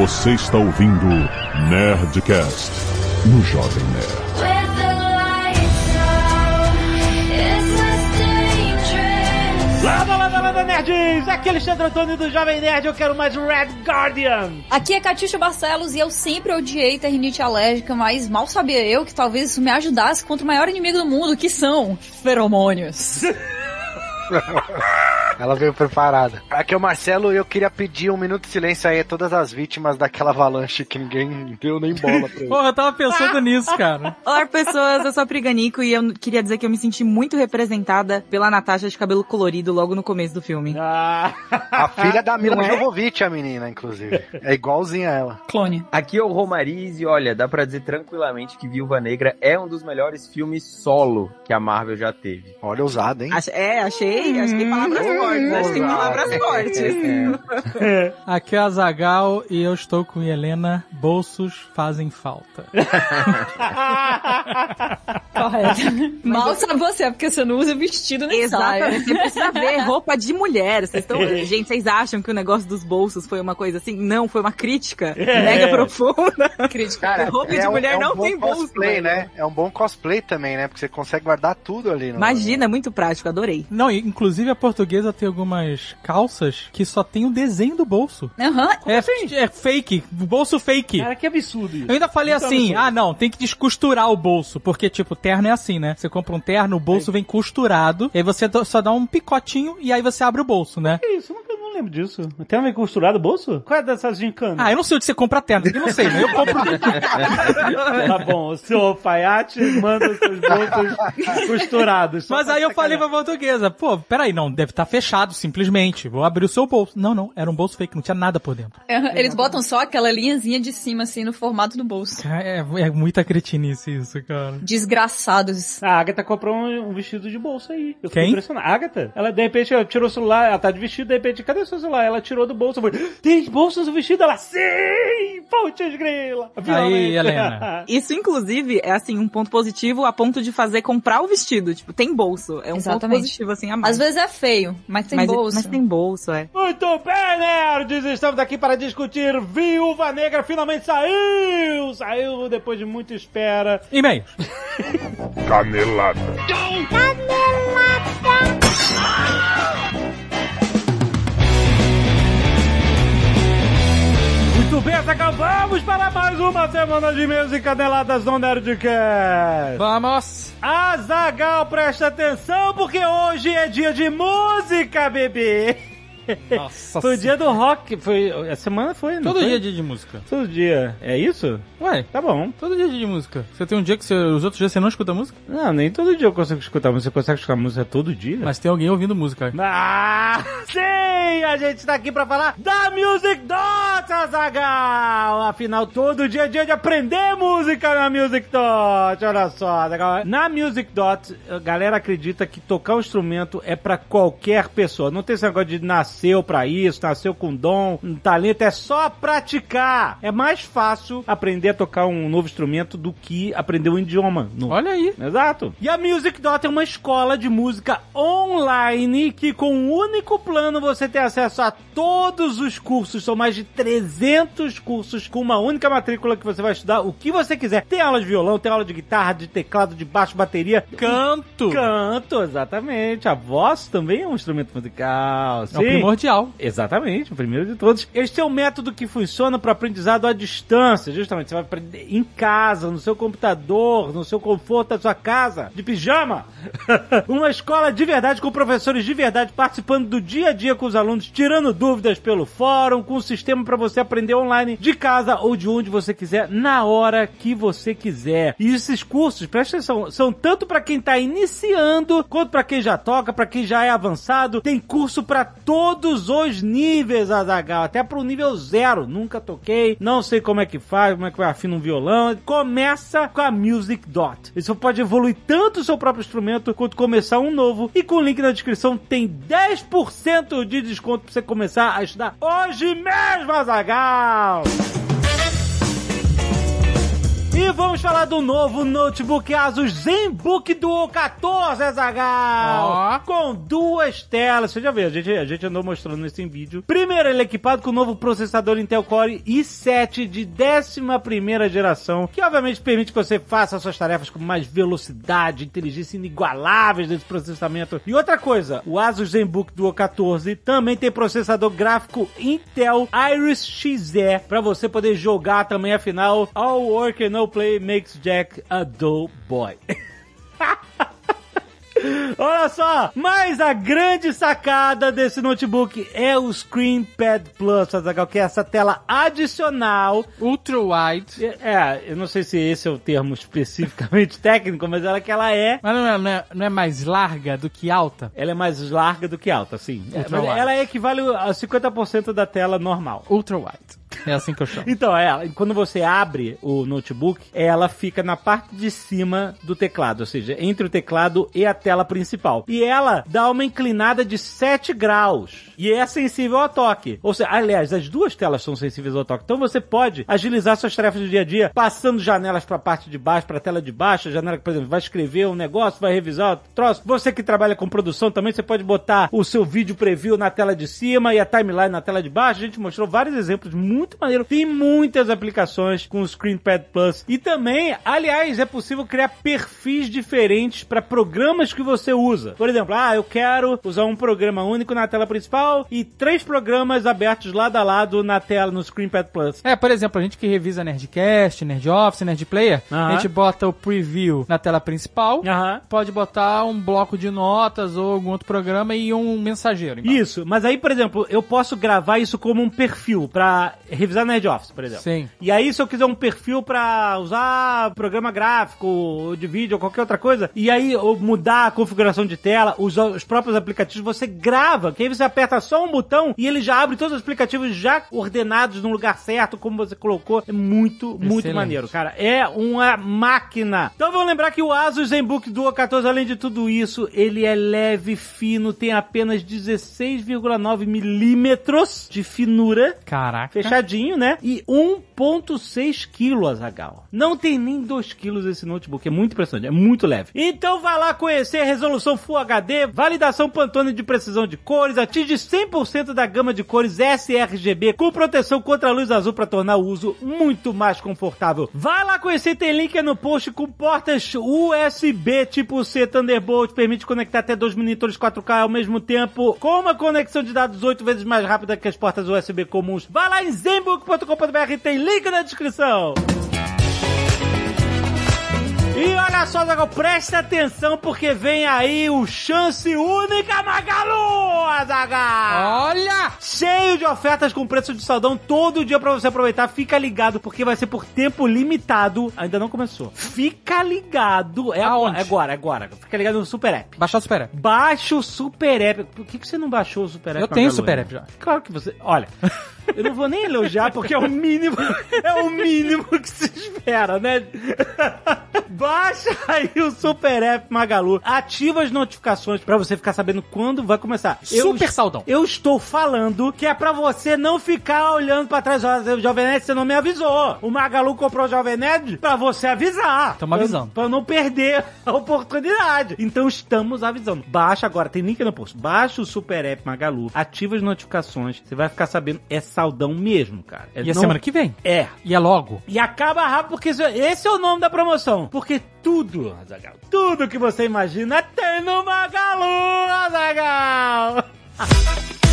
Você está ouvindo Nerdcast no Jovem Nerd. Lada, lada, lada, nerds! Aqui é Alexandre Antônio do Jovem Nerd, eu quero mais Red Guardian! Aqui é Catiuxa Barcelos e eu sempre odiei ter rinite alérgica, mas mal sabia eu que talvez isso me ajudasse contra o maior inimigo do mundo, que são feromônios. Ela veio preparada. Aqui é o Marcelo e eu queria pedir um minuto de silêncio aí a todas as vítimas daquela avalanche que ninguém deu nem bola pra ele. Porra, eu tava pensando nisso, cara. Olá, pessoas, eu sou a Priganico e eu queria dizer que eu me senti muito representada pela Natasha de cabelo colorido logo no começo do filme. Ah, A filha da Mila é? Jovovich, a menina, inclusive. É igualzinha a ela. Clone. Aqui é o Romariz e olha, dá pra dizer tranquilamente que Viúva Negra é um dos melhores filmes solo que a Marvel já teve. Olha, ousado, hein? É, achei, achei palavras fortes, achei palavras fortes. Aqui é a Zagal e eu estou com Helena. Bolsos fazem falta. Correto. Mal sabe você, porque você não usa vestido nem. Exatamente, você precisa ver roupa de mulher. Vocês estão, gente, vocês acham que o negócio dos bolsos foi uma coisa assim? Não, foi uma crítica mega profunda. Crítica. roupa de um- mulher um não bom tem bolso. cosplay, né? É um bom cosplay também, né? Porque você consegue guardar tudo ali. No... Imagina, é muito prático, adorei. Não, inclusive a portuguesa tem algumas calças que só tem o desenho do bolso. Aham. É, é fake, bolso fake. cara, que absurdo isso. Eu ainda falei Muito assim, absurdo. ah não, tem que descosturar o bolso, porque tipo, terno é assim, né? Você compra um terno, o bolso vem costurado, e aí você só dá um picotinho e aí você abre o bolso, né? Que isso? Nunca- não lembro disso. Tem vem costurado o bolso? Qual é dessas gincanas? Ah, eu não sei onde você compra terno, eu não sei, mas eu compro... Tá bom, o seu alfaiate manda os seus bolsos costurados. Mas aí eu falei pra portuguesa, pô, peraí, não, deve estar fechado simplesmente, vou abrir o seu bolso. Não, não, era um bolso fake, não tinha nada por dentro. Aham, Eles botam só aquela linhazinha de cima, assim, no formato do bolso. É, é muita cretinice isso, cara. Desgraçados. A Agatha comprou um, um vestido de bolso aí. Eu fiquei Quem? impressionado. A Agatha? Ela, de repente, ela tirou o celular, ela tá de vestido, de repente, cadê o seu celular? Ela tirou do bolso. Eu falei, tem bolso no vestido? Ela, sim! Putz, grila! Aí, Helena. Isso, inclusive, é assim, um ponto positivo a ponto de fazer comprar o vestido. Tipo, tem bolso. É um Exatamente. ponto positivo, assim, a mais. Às vezes é feio, mas tem mas, bolso. mas tem bolso, é. Muito bem, nerds! Estamos aqui para discutir Viúva Negra. Finalmente saiu! Saiu depois de muita espera. E-mails. Canelada. Muito bem, Zagal, vamos para mais uma semana de e-mails e caneladas no Nerdcast. Vamos! Azagal, presta atenção, porque hoje é dia de música, bebê! Nossa Foi o dia do rock, foi... A semana foi, não Todo foi? dia é dia de música. Todo dia. É isso? Ué, Tá bom. todo dia é dia de música. Você tem um dia que você, os outros dias você não escuta música? Não, nem todo dia eu consigo escutar música. Você consegue escutar música todo dia? Mas tem alguém ouvindo música. Ah, sim! A gente tá aqui pra falar da Music Dot, Azagal! Afinal, todo dia é dia de aprender música na Music Dot. Olha só, Azaghal. Na Music Dot, a galera acredita que tocar um instrumento é pra qualquer pessoa. Não tem esse negócio de nasceu pra isso, nasceu com dom, um talento. É só praticar. É mais fácil aprender a tocar um novo instrumento do que aprender um idioma novo. Olha aí. Exato. E a Music Dot é uma escola de música online que com um único plano você tem acesso a todos os cursos. São mais de 300 cursos com uma única matrícula que você vai estudar o que você quiser. Tem aula de violão, tem aula de guitarra, de teclado, de baixo, bateria. Canto. Canto, exatamente. A voz também é um instrumento musical. É o sim. Primordial. Exatamente, o primeiro de todos. Este é um método que funciona para aprendizado à distância. Justamente, você vai aprender em casa, no seu computador, no seu conforto da sua casa, de pijama. Uma escola de verdade, com professores de verdade, participando do dia a dia com os alunos, tirando dúvidas pelo fórum, com um sistema para você aprender online de casa ou de onde você quiser, na hora que você quiser. E esses cursos, presta atenção, são tanto para quem tá iniciando, quanto para quem já toca, para quem já é avançado. Tem curso para todos os níveis, Azagal, até pro nível zero. Nunca toquei, não sei como é que faz, como é que afina um violão. Começa com a Music Dot. Você pode evoluir tanto o seu próprio instrumento quanto começar um novo. E com o link na descrição tem 10% de desconto pra você começar a estudar hoje mesmo, Azagal. E vamos falar do novo notebook Asus ZenBook Duo 14, Zagal. Ó. Com duas telas. Você já viu, a gente, a gente andou mostrando isso em vídeo. Primeiro, ele é equipado com o novo processador Intel Core i7 de 11ª geração, que obviamente permite que você faça suas tarefas com mais velocidade, inteligência inigualáveis desse processamento. E outra coisa, o Asus ZenBook Duo 14 também tem processador gráfico Intel Iris Xe para você poder jogar também, afinal, all work and no play makes Jack a dull boy. Olha só, mas a grande sacada desse notebook é o ScreenPad Plus, que é essa tela adicional. Ultra wide. É, eu não sei se esse é o termo especificamente técnico, mas ela que ela é. Mas não é, não é- não é mais larga do que alta? Ela é mais larga do que alta, sim. É, ela equivale a 50% da tela normal. Ultra wide. É assim que eu chamo. Então, é, quando você abre o notebook, ela fica na parte de cima do teclado, ou seja, entre o teclado e a tela principal. E ela dá uma inclinada de 7 graus. E é sensível ao toque. Ou seja, aliás, as duas telas são sensíveis ao toque. Então você pode agilizar suas tarefas do dia a dia, passando janelas para a parte de baixo, para a tela de baixo, janela que, por exemplo, vai escrever um negócio, vai revisar o troço. Você que trabalha com produção também, você pode botar o seu vídeo preview na tela de cima e a timeline na tela de baixo. A gente mostrou vários exemplos muito maneiro. Tem muitas aplicações com o ScreenPad Plus. E também, aliás, é possível criar perfis diferentes para programas que você usa. Por exemplo, ah, eu quero usar um programa único na tela principal e três programas abertos lado a lado na tela no ScreenPad Plus. É, por exemplo, a gente que revisa Nerdcast, Nerd Office, Nerd Player, Aham. a gente bota o preview na tela principal, Aham. pode botar um bloco de notas ou algum outro programa e um mensageiro. embaixo. Isso, mas aí, por exemplo, eu posso gravar isso como um perfil pra revisar Nerd Office, por exemplo. Sim. E aí, se eu quiser um perfil pra usar programa gráfico, de vídeo, ou qualquer outra coisa, e aí ou mudar a configuração de tela, usar os próprios aplicativos, você grava, que aí você aperta só um botão e ele já abre todos os aplicativos já ordenados no lugar certo, como você colocou. É muito, muito Excelente. maneiro, cara. É uma máquina. Então vamos lembrar que o Asus ZenBook Duo 14, além de tudo isso, ele é leve, fino, tem apenas 16,9 milímetros de finura. Caraca. Fechadinho, né? E 1.6 quilos, Azaghal. Não tem nem 2 quilos esse notebook. É muito impressionante. É muito leve. Então vai lá conhecer a resolução Full HD, validação Pantone de precisão de cores, atinge 100% da gama de cores sRGB com proteção contra a luz azul para tornar o uso muito mais confortável. Vai lá conhecer, tem link no post com portas USB tipo C Thunderbolt, permite conectar até dois monitores 4K ao mesmo tempo, com uma conexão de dados 8 vezes mais rápida que as portas USB comuns. Vai lá em zenbook.com.br, tem link na descrição. E olha só, Zagal, presta atenção porque vem aí o Chance Única Magalu, Zagal! Olha! Cheio de ofertas com preço de saldão todo dia pra você aproveitar. Fica ligado porque vai ser por tempo limitado. Ainda não começou. Fica ligado. É agora, Aonde? agora, é agora. Fica ligado no Super App. Baixar o Super App. Baixa o Super App. Por que, que você não baixou o Super App? Eu tenho Magalu, Super? App já. Claro que você. Olha, eu não vou nem elogiar porque é o mínimo. É o mínimo que se espera, né? Baixa aí o Super App Magalu. Ativa as notificações pra você ficar sabendo quando vai começar. Super saldão. Eu estou falando que é pra você não ficar olhando pra trás. O Jovem Nerd, você não me avisou. O Magalu comprou o Jovem Nerd pra você avisar. Tamo avisando. Pra, pra não perder a oportunidade. Então estamos avisando. Baixa agora, tem link no post. Baixa o Super App Magalu, ativa as notificações. Você vai ficar sabendo. É saldão mesmo, cara. É E a não- semana que vem? É. E é logo. E acaba rápido, porque esse- esse é o nome da promoção. Porque tudo, Azagal, tudo que você imagina tem no Magalu, Azagal.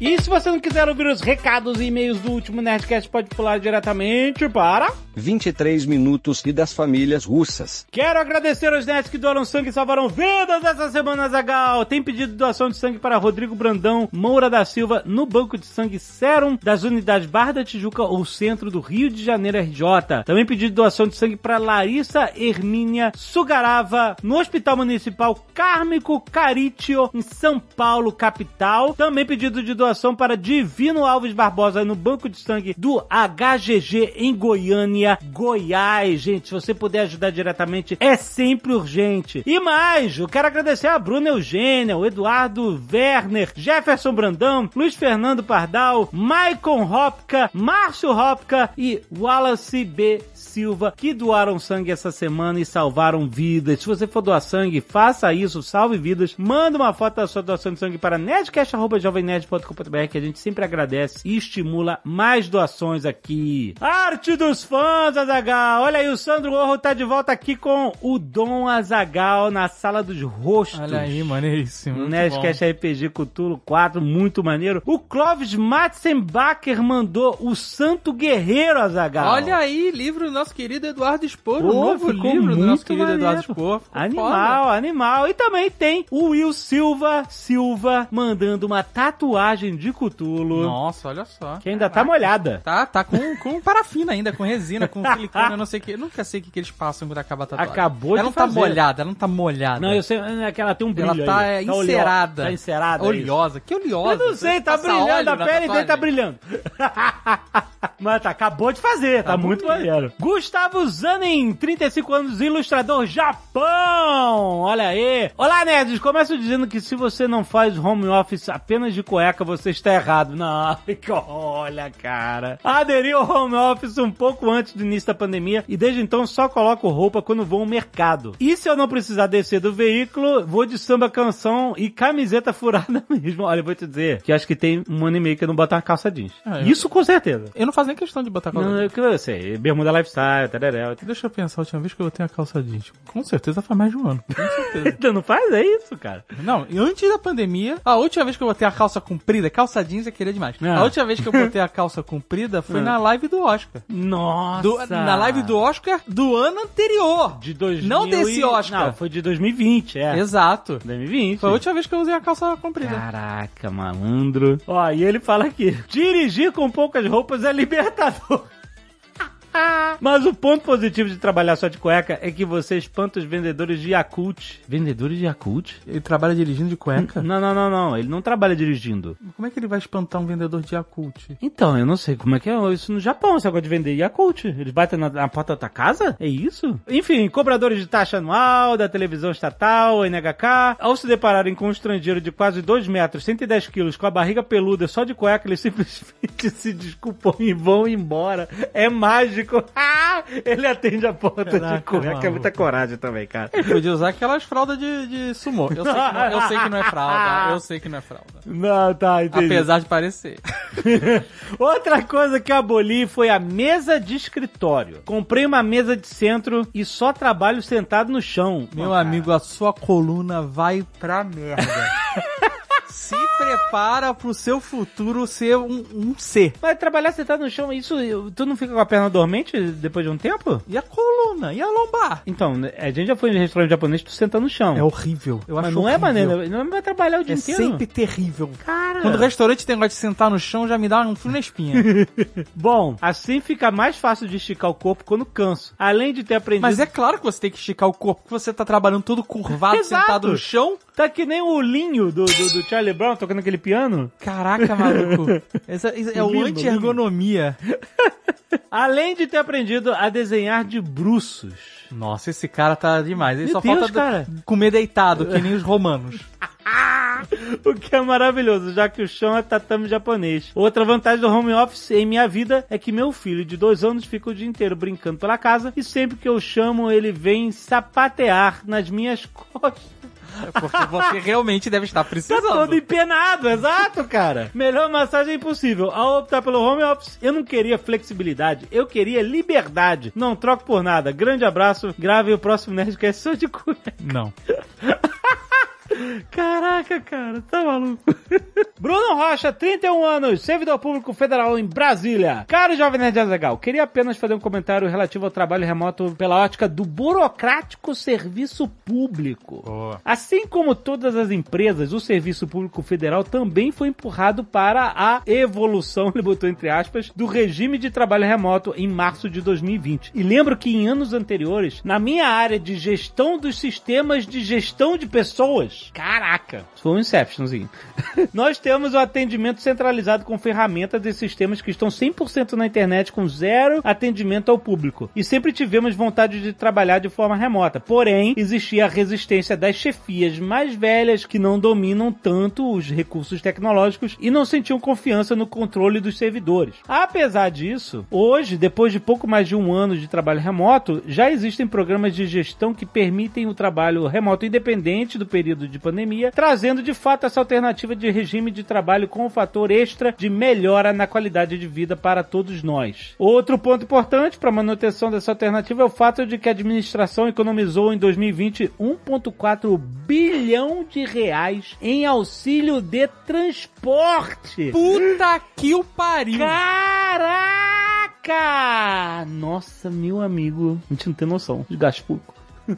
E se você não quiser ouvir os recados e e-mails do último Nerdcast, pode pular diretamente para... 23 minutos e das famílias russas. Quero agradecer aos nerds que doaram sangue e salvaram vidas essa semana, Zagal. Tem pedido de doação de sangue para Rodrigo Brandão Moura da Silva no Banco de Sangue Serum das unidades Barra da Tijuca ou Centro do Rio de Janeiro RJ. Também pedido de doação de sangue para Larissa Hermínia Sugarava no Hospital Municipal Cármico Caritio em São Paulo, capital. Também pedido de doação doação para Divino Alves Barbosa no Banco de Sangue do HGG em Goiânia, Goiás. Gente, se você puder ajudar diretamente, é sempre urgente. E mais, eu quero agradecer a Bruna Eugênia, o Eduardo Werner, Jefferson Brandão, Luiz Fernando Pardal, Maicon Hopka, Márcio Hopka e Wallace B. Silva, que doaram sangue essa semana e salvaram vidas. Se você for doar sangue, faça isso, salve vidas. Manda uma foto da sua doação de sangue para nerdcast.jovemnerd.com.br que a gente sempre agradece e estimula mais doações aqui. Arte dos fãs, Azagal. Olha aí, o Sandro Orro tá de volta aqui com o Dom Azagal na sala dos rostos. Olha aí, maneiríssimo. No Nerdcast RPG Cthulhu 4, muito maneiro. O Clóvis Matzenbacher mandou o Santo Guerreiro, Azagal. bom. Olha aí, livro do nosso querido Eduardo Spor, o novo livro do nosso querido maneiro. Eduardo Spor. Animal, animal. E também tem o Will Silva Silva mandando uma tatuagem de foda. Cthulhu. Nossa, olha só. Que ainda tá molhada. Tá, tá com, com parafina ainda, com resina, com silicone, eu não sei o que. Eu nunca sei o que, que eles passam quando acaba a tatuagem. Acabou ela de não tá fazer. molhada, ela não tá molhada. Não, eu sei é que ela tem um brilho Ela tá aí. oleo- encerada. Tá encerada. é. Oleosa. Que oleosa? Eu não sei, tá brilhando, a pele dele tá brilhando. Mas tá, acabou de fazer, tá, muito maneiro. Gustavo Zanin, 35 anos, ilustrador Japão. Olha aí. Olá, nerds. Começo dizendo que se você não faz home office apenas de cueca, você está errado. Não, olha, cara. Aderi ao home office um pouco antes do início da pandemia e desde então só coloco roupa quando vou ao mercado. E se eu não precisar descer do veículo, vou de samba canção e camiseta furada mesmo. Olha, eu vou te dizer que acho que tem um ano e meio que eu não boto uma calça jeans. Ah, eu- Isso com certeza. Eu não faço nem questão de botar calça Não, jeans. eu, eu sei, bermuda lifestyle, tararel. Deixa eu pensar, a última vez que eu botei a calça jeans. Com certeza faz mais de um ano. Com certeza. Então não faz é isso, cara. Não, e antes da pandemia, a última vez que eu botei a calça comprida, calça jeans é querer demais. Ah. A última vez que eu botei a calça comprida foi na live do Oscar. Nossa. Do- na live do Oscar do ano anterior. de 2000 Não desse Oscar. Não, foi de 2020, é. Exato. 2020. Foi a última vez que eu usei a calça comprida. Caraca, malandro. Ó, e ele fala aqui: dirigir com poucas roupas é libertador. Mas o ponto positivo de trabalhar só de cueca é que você espanta os vendedores de Yakult. Vendedores de Yakult? Ele trabalha dirigindo de cueca? Não, não, não, não. Ele não trabalha dirigindo. Como é que ele vai espantar um vendedor de Yakult? Então, eu não sei como é que é isso no Japão, esse negócio de vender Yakult. Eles batem na, na porta da tua casa? É isso? Enfim, cobradores de taxa anual, da televisão estatal, NHK, ao se depararem com um estrangeiro de quase 2 metros, 110 quilos, com a barriga peluda só de cueca, eles simplesmente se desculpam e vão embora. É mágico. Ah, ele atende a porta de Caraca, cueca. É maluco. muita coragem também, cara. Ele podia usar aquelas fraldas de, de sumô. Eu sei, que não, eu sei que não é fralda. Eu sei que não é fralda. Não, tá, entendi. Apesar de parecer. Outra coisa que eu aboli foi a mesa de escritório. Comprei uma mesa de centro e só trabalho sentado no chão. Meu amigo, a sua coluna vai pra merda. Se prepara pro seu futuro ser um, um C. Mas trabalhar sentado no chão, isso, tu não fica com a perna dormente depois de um tempo? E a coluna? E a lombar? Então, a gente já foi em restaurante japonês, tu senta no chão. É horrível. Eu Mas acho não é horrível. maneiro, não vai trabalhar o dia É inteiro. sempre terrível. Cara. Quando o restaurante tem negócio de sentar no chão, já me dá um frio na espinha. Bom, assim fica mais fácil de esticar o corpo quando canso. Além de ter aprendido... Mas é claro que você tem que esticar o corpo, porque você tá trabalhando todo curvado, sentado no chão. Tá que nem o Linho do, do, do Charlie Brown tocando aquele piano. Caraca, maluco. Essa, essa é o anti-ergonomia. Além de ter aprendido a desenhar de bruços. Nossa, esse cara tá demais. Ele Meu só Deus, falta cara. comer deitado, que nem os romanos. O que é maravilhoso, já que o chão é tatame japonês. Outra vantagem do home office em minha vida é que meu filho de dois anos fica o dia inteiro brincando pela casa e sempre que eu chamo ele vem sapatear nas minhas costas. É Porque você realmente deve estar Tá precisando. todo empenado, exato, cara. Melhor massagem impossível. Ao optar pelo home office, eu não queria flexibilidade, eu queria liberdade. Não troco por nada. Grande abraço, grave o próximo Nerdcast só de cueca. Não. Caraca, cara, tá maluco. Bruno Rocha, 31 anos, servidor público federal em Brasília. Caro Jovem Nerd Azaghal, queria apenas fazer um comentário relativo ao trabalho remoto pela ótica do burocrático serviço público. Boa. Assim como todas as empresas, o serviço público federal também foi empurrado para a evolução, ele botou entre aspas, do regime de trabalho remoto em março de 2020. E lembro que em anos anteriores, na minha área de gestão dos sistemas de gestão de pessoas, reais. Caraca! Isso foi um Inceptionzinho. Nós temos o atendimento centralizado com ferramentas e sistemas que estão 100% na internet com zero atendimento ao público. E sempre tivemos vontade de trabalhar de forma remota. Porém, existia a resistência das chefias mais velhas que não dominam tanto os recursos tecnológicos e não sentiam confiança no controle dos servidores. Apesar disso, hoje, depois de pouco mais de um ano de trabalho remoto, já existem programas de gestão que permitem o trabalho remoto independente do período de pandemia, trazendo de fato essa alternativa de regime de trabalho com um fator extra de melhora na qualidade de vida para todos nós. Outro ponto importante para a manutenção dessa alternativa é o fato de que a administração economizou em 2020 1,4 bilhão de reais em auxílio de transporte. Puta que o pariu! Caraca! Nossa, meu amigo, a gente não tem noção de gasto público.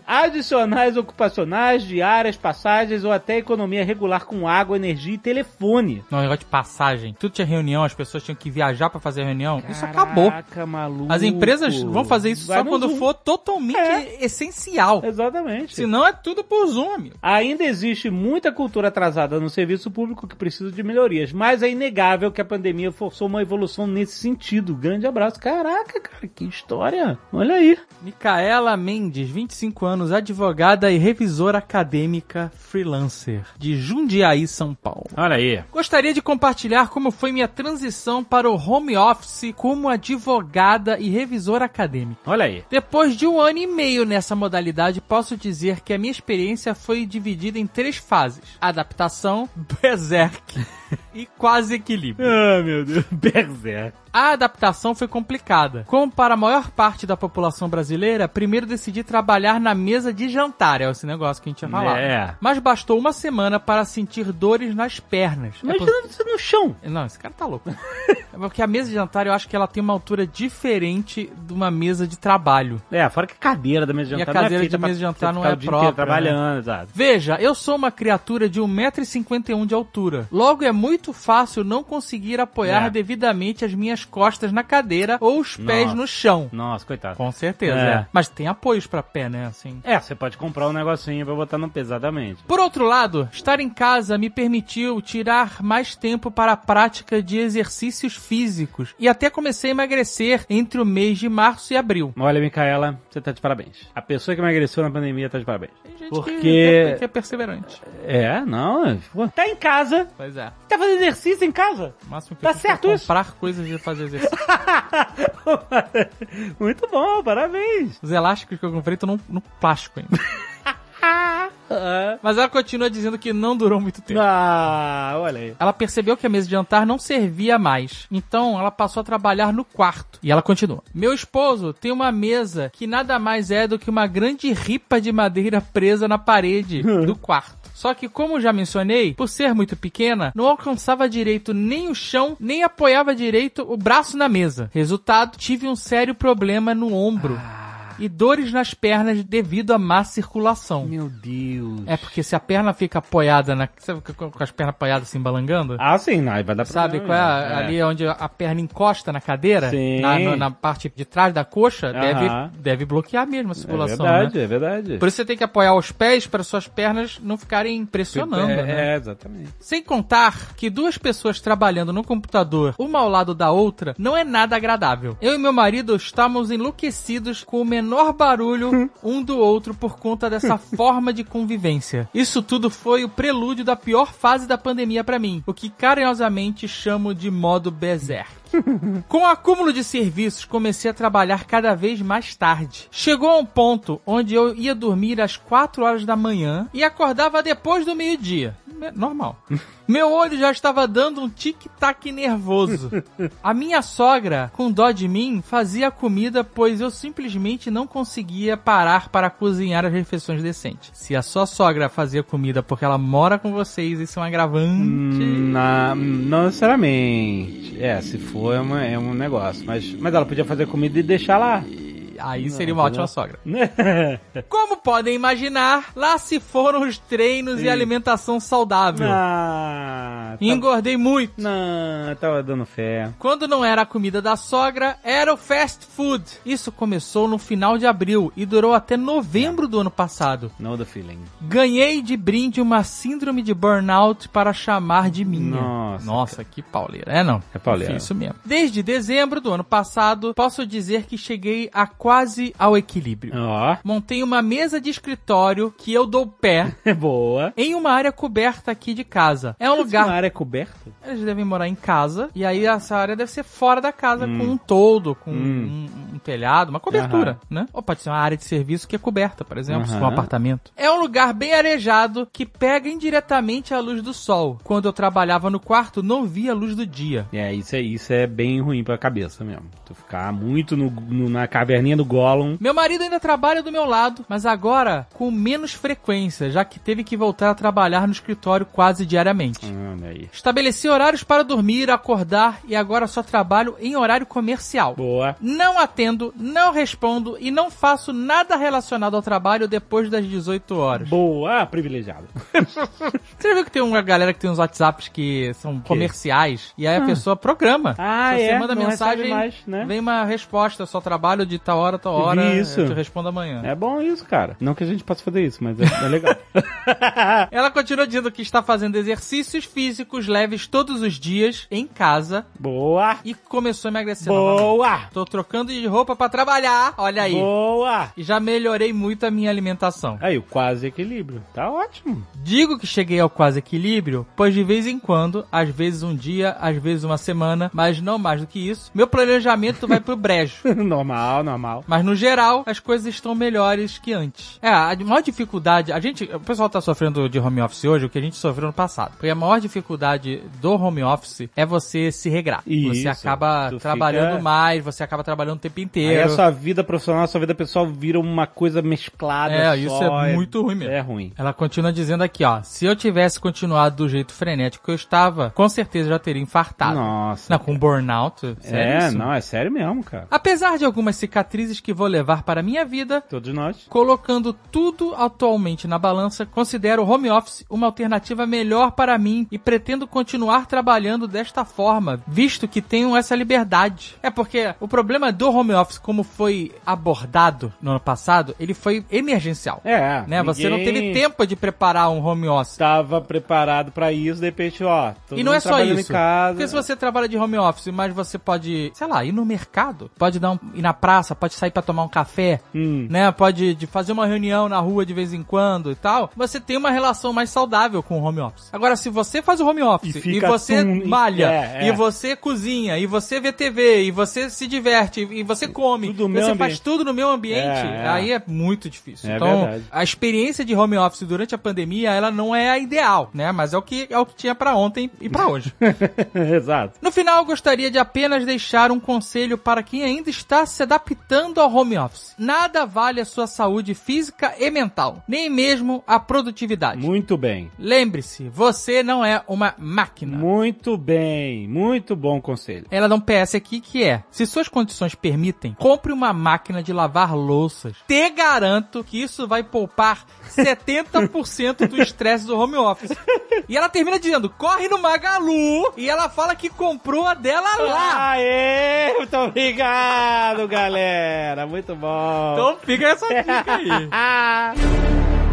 Adicionais ocupacionais, diárias, passagens ou até economia regular com água, energia e telefone. Não, negócio de passagem. Tudo tinha reunião, as pessoas tinham que viajar pra fazer a reunião. Isso acabou. Caraca, maluco. As empresas vão fazer isso Vai só quando Zoom. for totalmente É. essencial. Exatamente. Senão é tudo por Zoom, amigo. Ainda existe muita cultura atrasada no serviço público que precisa de melhorias, mas é inegável que a pandemia forçou uma evolução nesse sentido. Grande abraço. Caraca, cara, que história. Olha aí. Micaela Mendes, 25 anos, advogada e revisora acadêmica freelancer, de Jundiaí, São Paulo. Olha aí. Gostaria de compartilhar como foi minha transição para o home office como advogada e revisora acadêmica. Olha aí. Depois de um ano e meio nessa modalidade, posso dizer que a minha experiência foi dividida em três fases: adaptação, berserk e quase equilíbrio. Ah, meu Deus. Berserk. A adaptação foi complicada. Como para a maior parte da população brasileira, primeiro decidi trabalhar na mesa de jantar, é esse negócio que a gente tinha falado. É. Mas bastou uma semana para sentir dores nas pernas. É por- Imagina você no chão. Não, esse cara tá louco. É Porque a mesa de jantar, eu acho que ela tem uma altura diferente de uma mesa de trabalho. É, fora que a cadeira da mesa de E a jantar não é cadeira feita de pra mesa de jantar não é própria, trabalhando, exato. Veja, eu sou uma criatura de 1,51m de altura. Logo, é muito fácil não conseguir apoiar É. devidamente as minhas costas na cadeira ou os pés Nossa. no chão. Nossa, coitado. Com certeza, É. é. Mas tem apoios pra pé, né? Assim. É, você pode comprar um negocinho pra botar no pesadamente. Por outro lado, estar em casa me permitiu tirar mais tempo para a prática de exercícios físicos e até comecei a emagrecer entre o mês de março e abril. Olha, Micaela, você tá de parabéns. A pessoa que emagreceu na pandemia tá de parabéns. Tem gente Porque- que, que é perseverante. É, não. é, pô, Tá em casa. Pois é. Tá fazendo exercício em casa? O máximo que Tá certo isso? comprar coisas e fazer exercício. Muito bom, parabéns. Os elásticos que eu comprei estão no, no plástico ainda. Ah, Mas ela continua dizendo que não durou muito tempo. Ah, olha aí. Ela percebeu que a mesa de jantar não servia mais. Então ela passou a trabalhar no quarto. E ela continua. Meu esposo tem uma mesa que nada mais é do que uma grande ripa de madeira presa na parede do quarto. Só que, como já mencionei, por ser muito pequena, não alcançava direito nem o chão, nem apoiava direito o braço na mesa. Resultado, tive um sério problema no ombro. E dores nas pernas devido à má circulação. Meu Deus. É porque se a perna fica apoiada na. Sabe, com as pernas apoiadas assim, balangando? Ah, sim, não, vai dar Sabe qual problema. é? Ali é onde a perna encosta na cadeira, Sim. na, no- na parte de trás da coxa, deve, deve bloquear mesmo a É circulação. verdade, né? é verdade. Por isso você tem que apoiar os pés para suas pernas não ficarem pressionando, é, né? é, exatamente. Sem contar que duas pessoas trabalhando no computador, uma ao lado da outra, não é nada agradável. Eu e meu marido estamos enlouquecidos com o menor barulho um do outro por conta dessa forma de convivência. Isso tudo foi o prelúdio da pior fase da pandemia pra mim, o que carinhosamente chamo de modo berserk. Com o acúmulo de serviços, comecei a trabalhar cada vez mais tarde. Chegou a um ponto onde eu ia dormir às 4 horas da manhã e acordava depois do meio-dia. É Normal. Meu olho já estava dando um tic-tac nervoso. A minha sogra, com dó de mim, fazia comida, pois eu simplesmente não conseguia parar para cozinhar as refeições decentes. Se a sua sogra fazia comida porque ela mora com vocês, isso é um agravante. Hum, Na, não necessariamente. É, se for, é, uma- é um negócio. Mas, mas ela podia fazer comida e deixar lá. Aí seria uma Não, ótima não. sogra. Como podem imaginar, lá se foram os treinos e alimentação saudável. Ah, tá- Engordei muito. Não, tava dando fé. Quando não era a comida da sogra, era o fast food. Isso começou no final de abril e durou até novembro do ano passado. Know the feeling. Ganhei de brinde uma síndrome de burnout para chamar de minha. Nossa, Nossa que pauleira. É não. É pauleira. Isso mesmo. Desde dezembro do ano passado, posso dizer que cheguei a quase ao equilíbrio. Ó, Montei uma mesa de escritório que eu dou pé é boa. em uma área coberta aqui de casa. É um Uma lugar. área coberta? Eles devem morar em casa e aí essa área deve ser fora da casa com um toldo, com Hum. um, um telhado, uma cobertura, né? Ou pode ser uma área de serviço que é coberta, por exemplo, se for um apartamento. É um lugar bem arejado que pega indiretamente a luz do sol. Quando eu trabalhava no quarto, não via a luz do dia. É, isso é, isso é bem ruim pra cabeça mesmo. Tu ficar muito no, no- na caverninha do Gollum. Meu marido ainda trabalha do meu lado, mas agora com menos frequência, já que teve que voltar a trabalhar no escritório quase diariamente. Ah, Olha aí. Estabeleci horários para dormir, acordar e agora só trabalho em horário comercial. Boa. Não atendo, não respondo e não faço nada relacionado ao trabalho depois das 18 horas. Boa, ah, privilegiado. Você já viu que tem uma galera que tem uns WhatsApps que são comerciais e aí a pessoa programa. Ah, Se você é? manda Não mensagem, mais, né? vem uma resposta, só trabalho de tal hora, tal hora, Isso. eu te respondo amanhã. É bom isso, cara. Não que a gente possa fazer isso, mas é, é legal. Ela continua dizendo que está fazendo exercícios físicos leves todos os dias em casa Boa. e começou a emagrecer. novamente. Boa. Tô trocando de roupa pra trabalhar, olha aí. Boa. E já melhorei muito a minha alimentação. Aí, o quase equilíbrio. Tá ótimo. Digo que cheguei ao quase equilíbrio, pois de vez em quando, às vezes um dia, às vezes uma semana, mas não mais do que isso, meu planejamento vai pro brejo. normal, normal. Mas no geral, as coisas estão melhores que antes. É, a maior dificuldade, a gente, o pessoal tá sofrendo de home office hoje, o que a gente sofreu no passado. Porque a maior dificuldade do home office é você se regrar. Isso, você acaba trabalhando fica- mais, você acaba trabalhando o tempo Aí inteiro. a sua vida profissional, a sua vida pessoal vira uma coisa mesclada. É, só, isso é muito ruim mesmo. É ruim. Ela continua dizendo aqui, ó. Se eu tivesse continuado do jeito frenético que eu estava, com certeza já teria infartado. Nossa. Não, com burnout. É, seríssimo. não, é sério mesmo, cara. Apesar de algumas cicatrizes que vou levar para a minha vida, Todos nós. colocando tudo atualmente na balança, considero o home office uma alternativa melhor para mim e pretendo continuar trabalhando desta forma, visto que tenho essa liberdade. É porque o problema do home office, como foi abordado no ano passado, ele foi emergencial. É. Né? Você não teve tempo de preparar um home office. Estava preparado pra isso, de repente, ó. E não é só isso. Porque se você trabalha de home office, mas você pode, sei lá, ir no mercado, pode dar um, ir na praça, pode sair pra tomar um café, Hum. né? Pode de fazer uma reunião na rua de vez em quando e tal. Você tem uma relação mais saudável com o home office. Agora, se você faz o home office E e, você tum- malha, é, é. e você cozinha, e você vê TV, e você se diverte, e você come, Tudo você mesmo faz ambiente. tudo no meu ambiente, É, é. aí é muito difícil. É então, verdade. a experiência de home office durante a pandemia, ela não é a ideal, né? Mas é o que é o que tinha pra ontem e pra hoje. Exato. No final, gostaria de apenas deixar um conselho para quem ainda está se adaptando ao home office. Nada vale a sua saúde física e mental, nem mesmo a produtividade. Muito bem. Lembre-se, você não é uma máquina. Muito bem. Muito bom conselho. Ela dá um PS aqui que é: se suas condições permitem, compre uma máquina de lavar louças. Te garanto que isso vai poupar 70% do estresse do home office. E ela termina dizendo: corre no Magalu e ela fala que comprou a dela lá. Aê! Muito obrigado, galera. Muito bom. Então fica essa dica aí.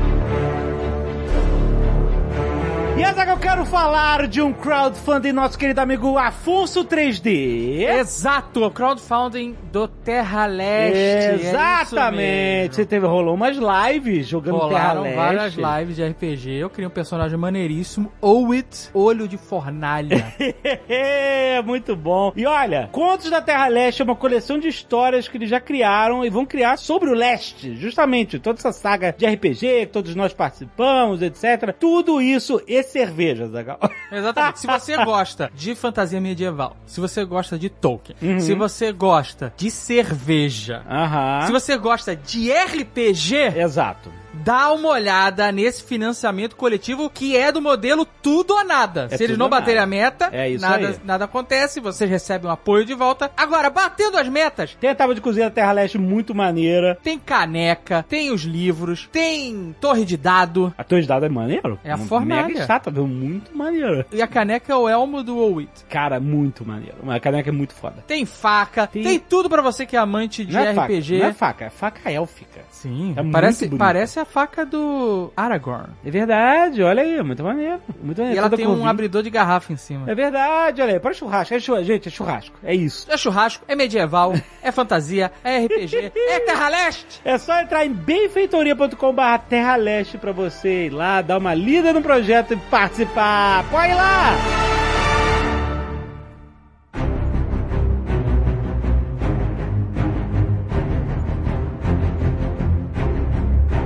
E essa que eu quero falar de um crowdfunding nosso querido amigo Afonso 3D. Exato, o crowdfunding do Terra Leste. é Exatamente. Você mesmo. teve, rolou umas lives jogando Terra Rolaram Leste. várias lives de RPG. Eu criei um personagem maneiríssimo, Owit, Olho de Fornalha. Muito bom. E olha, Contos da Terra Leste é uma coleção de histórias que eles já criaram e vão criar sobre o leste. Justamente, toda essa saga de RPG, que todos nós participamos, etc. Tudo isso, esse e cerveja, Zagal. Exatamente. Se você gosta de fantasia medieval, se você gosta de Tolkien, Uhum. se você gosta de cerveja, Aham. se você gosta de RPG, Exato. Dá uma olhada nesse financiamento coletivo que é do modelo tudo ou nada. É se eles não baterem nada. a meta, É nada, nada acontece, vocês recebem um apoio de volta. Agora, batendo as metas, Tem a tábua de cozinha da Terra Leste muito maneira. tem caneca, tem os livros, tem torre de dado. A tua de dado é maneiro? É a fornalha. Mega estátua, muito maneiro. E a caneca é o elmo do Owit. Cara, muito maneiro. A caneca é muito foda. Tem faca, Tem- tem, tudo pra você que é amante de Não é RPG. Faca, não é faca, é faca élfica. Sim, É parece, parece a faca do Aragorn. É verdade, olha aí, muito maneiro. Muito maneiro. E ela tem um abridor de garrafa em cima. É verdade, olha aí. Para churrasco. É churrasco. Gente, é churrasco. É isso. É churrasco, é medieval, é fantasia, é RPG, é Terra Leste. É só entrar em benfeitoria.com.br Terra Leste pra você ir lá, dar uma lida no projeto e participar. Ir lá!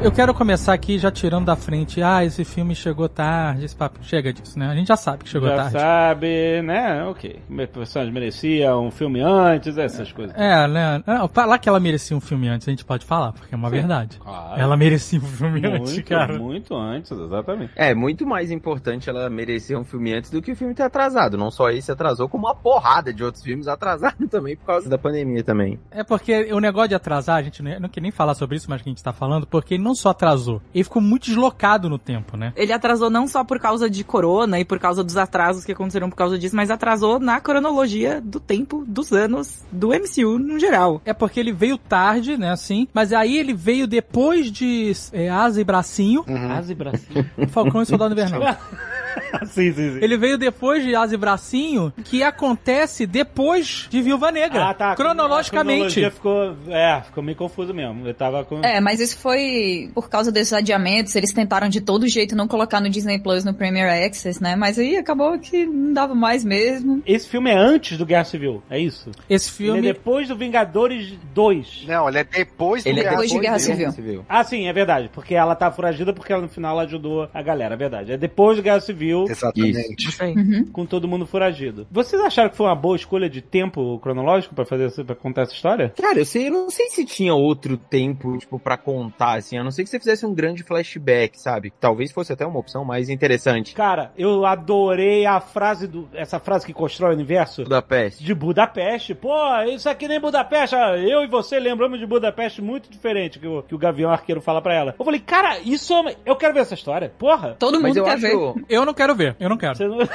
Eu quero começar aqui já tirando da frente. Ah, esse filme chegou tarde, esse papo. Chega disso, né? A gente já sabe que chegou Já tarde. sabe, né? Ok. As pessoas mereciam um filme antes, essas coisas. É, né? Não, Falar que ela merecia um filme antes, a gente pode falar, porque é uma verdade. Claro. Ela merecia um filme antes, Muito, cara. muito antes, exatamente. É, muito mais importante ela merecer um filme antes do que o filme ter atrasado. Não só esse atrasou, como uma porrada de outros filmes atrasaram também por causa da pandemia também. É porque o negócio de atrasar, a gente não, não quer nem falar sobre isso, mas que a gente tá falando, porque não só atrasou, ele ficou muito deslocado no tempo, né? Ele atrasou não só por causa de corona e por causa dos atrasos que aconteceram por causa disso, mas atrasou na cronologia do tempo, dos anos, do MCU no geral. É porque ele veio tarde, né, assim, mas aí ele veio depois de é, Asa e Bracinho, Asa e bracinho. Falcão e Soldado Invernal. sim, sim, sim. Ele veio depois de Asa e Bracinho, que acontece depois de Viúva Negra. Ah, tá. Cronologicamente. A ficou, é, ficou meio confuso mesmo. Eu tava com... É, mas isso foi por causa desses adiamentos. Eles tentaram de todo jeito não colocar no Disney Plus, no Premier Access, né? Mas aí acabou que não dava mais mesmo. Esse filme é antes do Guerra Civil, é isso? Esse Ele filme. é depois do Vingadores 2. Não, ele é depois do Ele é Guerra depois de Guerra Civil. Civil. Ah, sim, é verdade. Porque ela tá foragida porque ela, no final ela ajudou a galera, é verdade. É depois do Guerra Civil, Exatamente. Isso aí. com todo mundo foragido. Vocês acharam que foi uma boa escolha de tempo cronológico pra fazer pra contar essa história? Cara, eu sei, eu não sei se tinha outro tempo, tipo, pra contar, assim, a não ser que você fizesse um grande flashback, sabe? Talvez fosse até uma opção mais interessante. Cara, eu adorei a frase do. Essa frase que constrói o universo. Budapeste. De Budapeste. Pô, isso aqui nem Budapeste. Ah, Eu e você lembramos de Budapeste muito diferente que o, que o Gavião Arqueiro fala pra ela. Eu falei, cara, isso. é uma- Eu quero ver essa história. Porra. Todo Mas mundo eu quer acho. ver. Eu não quero ver, eu não quero. Você não.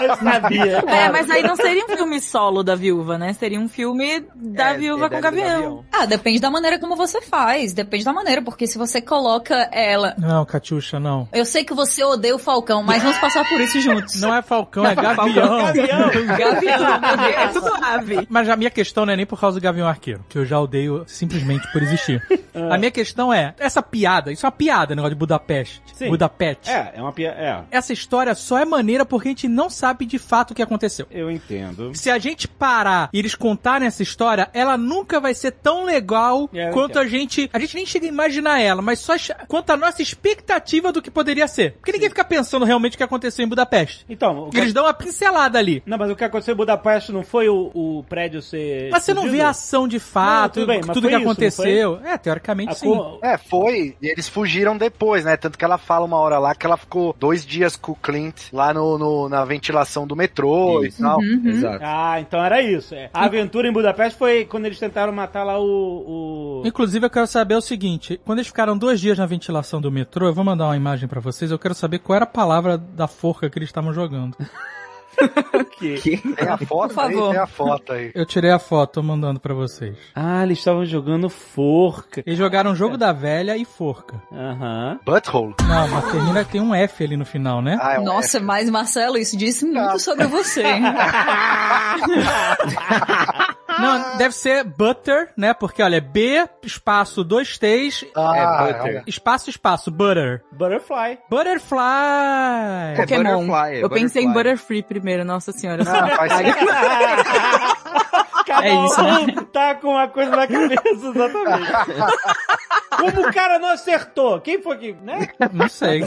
Eu sabia. É, mas aí não seria um filme solo da viúva, né? Seria um filme da É, viúva é com o Gavião. Ah, depende da maneira como você faz. Depende da maneira, porque se você coloca ela. Não, Catiuxa, não. Eu sei que você odeia o Falcão, mas vamos passar por isso juntos. Não é Falcão, é Gavião. Gavião. Gavião, meu Deus, é tudo ave. Mas a minha questão não é nem por causa do Gavião Arqueiro, que eu já odeio simplesmente por existir. A minha questão é, essa piada, isso é uma piada, negócio de Budapeste. Sim. Budapeste. É, é uma piada. É, Essa história só é maneira porque a gente não sabe de fato o que aconteceu. eu entendo. Se a gente parar e eles contarem essa história, ela nunca vai ser tão legal É, quanto entendo. a gente. A gente nem chega a imaginar ela, mas só quanto a nossa expectativa do que poderia ser. Porque ninguém fica pensando realmente o que aconteceu em Budapeste. Então, o que- Eles dão uma pincelada ali. Não, mas o que aconteceu em Budapeste não foi o, o prédio ser. Mas você não vê a ação de fato, Não, tudo bem, tudo que isso, aconteceu. É, teoricamente A sim. co- É, foi. E eles fugiram depois, né? Tanto que ela fala uma hora lá que ela ficou dois dias com o Clint lá no, no- na ventilação do metrô Isso. e tal. Uhum. Exato. Ah, então era isso. é. A aventura em Budapeste foi quando eles tentaram matar lá o. o... Inclusive, eu quero saber o seguinte: quando eles ficaram dois dias na ventilação do metrô, eu vou mandar uma imagem pra vocês. Eu quero saber qual era a palavra da forca que eles estavam jogando. Tem a foto Por aí, favor. tem a foto aí. Eu tirei a foto, tô mandando pra vocês. Ah, eles estavam jogando forca. Eles jogaram jogo da velha e forca. Aham. Butthole. Não, mas termina tem um F ali no final, né? Ah, é um Nossa, F. mas Marcelo, isso disse muito sobre você. Não, deve ser butter, né? Porque olha, é B espaço dois T's Ah, É, butter. é um- espaço espaço butter. Butterfly. Butterfly. Pokémon. Butterfly, é eu pensei em Butterfly. Butterfree primeiro, nossa senhora. Ah, faz. Cada É isso, um tá com uma coisa na cabeça, exatamente. Como o cara não acertou? Quem foi que, né? Não sei.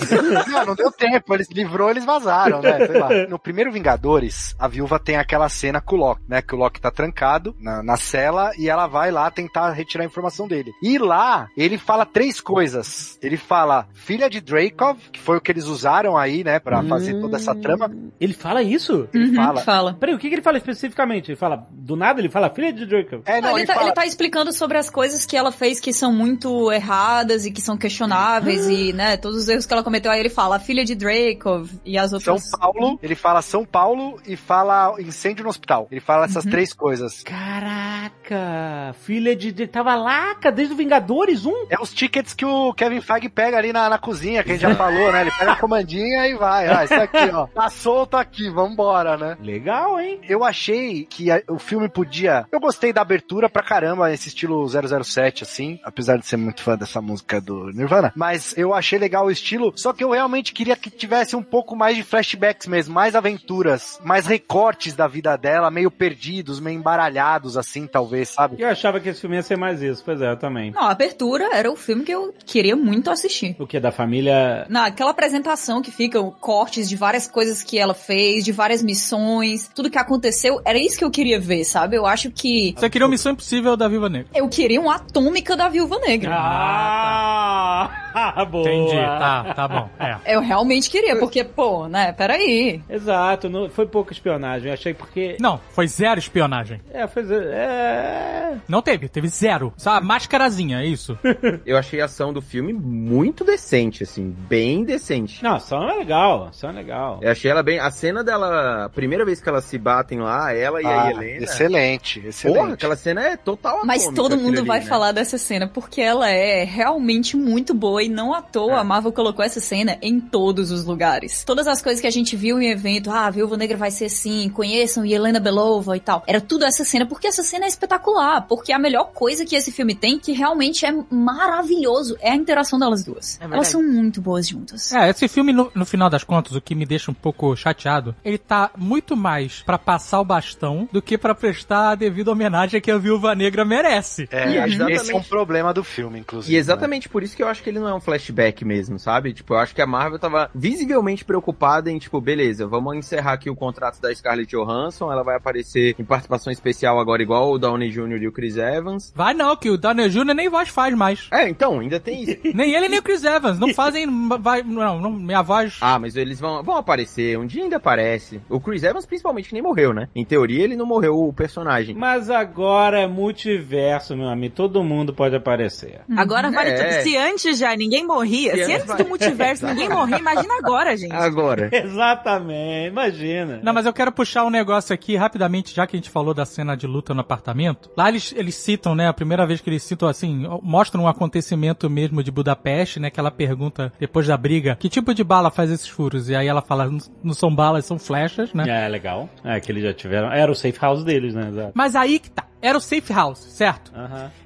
Não, não deu tempo. Eles livrou, eles vazaram, né? Sei lá. No primeiro Vingadores, a viúva tem aquela cena com o Loki, né? Que o Loki tá trancado na, na cela e ela vai lá tentar retirar a informação dele. E lá, ele fala três coisas. Ele fala filha de Dracov, que foi o que eles usaram aí, né? Pra fazer toda essa trama. Ele fala isso? Ele Uhum, fala. fala. Peraí, o que, que ele fala especificamente? Ele fala, do nada, ele fala filha de Draco. É, Não, não, ele, ele tá, fala. ele tá explicando sobre as coisas que ela fez que são muito erradas e que são questionáveis e, né, todos os erros que ela cometeu. Aí ele fala, filha de Dracov e as São outras... Paulo, ele fala São Paulo e fala incêndio no hospital. Ele fala essas três coisas. Caraca, filha de... de- Tava lá, cara, desde o Vingadores 1. É os tickets que o Kevin Feige pega ali na, na cozinha, que a gente já falou, né? Ele pega a comandinha e vai. Ah, isso aqui, ó. Tá solto aqui, vambora, né? Legal, hein? Eu achei que a- o filme podia. Eu gostei da abertura pra caramba, esse estilo 007, assim, apesar de ser muito fã dessa música do Nirvana. Mas eu achei legal o estilo, só que eu realmente queria que tivesse um pouco mais de flashbacks mesmo, mais aventuras, mais recortes da vida dela, meio perdidos, meio embaralhados, assim, talvez, sabe? Eu achava que esse filme ia ser mais isso. Pois é, eu também. Não, a abertura era o filme que eu queria muito assistir. O que? Da família... Naquela apresentação que ficam cortes de várias coisas que ela fez, de várias missões, tudo que aconteceu, era isso que eu queria ver, sabe? Eu acho que Você queria uma missão impossível da Viva Negra. eu queria uma atômica da Viúva Negra. Ah, boa. Entendi. Tá, tá bom. É. Eu realmente queria, porque, pô, né, peraí. Exato, não, foi pouca espionagem. Eu achei porque... Não, foi zero espionagem. É, foi... É... Não teve, teve zero. Só a máscarazinha, é isso. Eu achei a ação do filme muito decente, assim, bem decente. Não, ação é legal, ação é legal. Eu achei ela bem. A cena dela. A primeira vez que elas se batem lá, ela e a Ah, Helena. excelente, excelente. Porra, aquela cena é total Mas atômica, todo mundo ali, vai né? falar dessa cena, porque ela é realmente muito boa e não à toa a Marvel colocou essa cena em todos os lugares. Todas as coisas que a gente viu em evento, ah, a Viúva Negra vai ser assim, conheçam Helena Belova e tal. Era tudo essa cena, porque essa cena é espetacular, porque a melhor coisa que esse filme tem, que realmente é maravilhoso, é a interação delas duas. verdade. Elas são muito boas juntas. É, esse filme, no, no final das contas, o que me deixa um pouco chateado, ele tá muito mais pra passar o bastão do que pra prestar a devida homenagem que a Viúva Negra merece. É, E esse é um exatamente- problema do filme, inclusive. E exatamente por isso que eu acho que ele não é um flashback mesmo, sabe? Tipo, eu acho que a Marvel tava visivelmente preocupada em, tipo, beleza, vamos encerrar aqui o contrato da Scarlett Johansson, ela vai aparecer em participação especial agora igual o Downey Jr. e o Chris Evans. Vai não, que o Downey Jr. nem voz faz mais. É, então, ainda tem isso. Nem ele nem o Chris Evans. Não fazem. Vai, não, não, minha voz. Ah, mas eles vão, vão aparecer, um dia ainda aparece. O Chris Evans, principalmente, que nem morreu, né? Em teoria, ele não morreu o personagem. Mas agora é multiverso, meu amigo. Todo mundo pode aparecer. Agora vale É. tudo. Se antes já ninguém morria, Se se, antes vale. do multiverso ninguém morria, imagina agora, gente. Agora. Exatamente, imagina. Não, mas eu quero puxar um negócio aqui rapidamente, já que a gente falou da cena de luta no apartamento. Lá eles, eles citam, né, a primeira vez que eles citam, assim, mostram um acontecimento mesmo de Budapeste, né, que ela pergunta, depois da briga, que tipo de bala faz esses furos? E aí ela fala, "Não- não são balas, são flechas, né? É, legal. É, que eles já tiveram. Era o safe house deles, né? Mas aí que tá. Era o safe house, certo?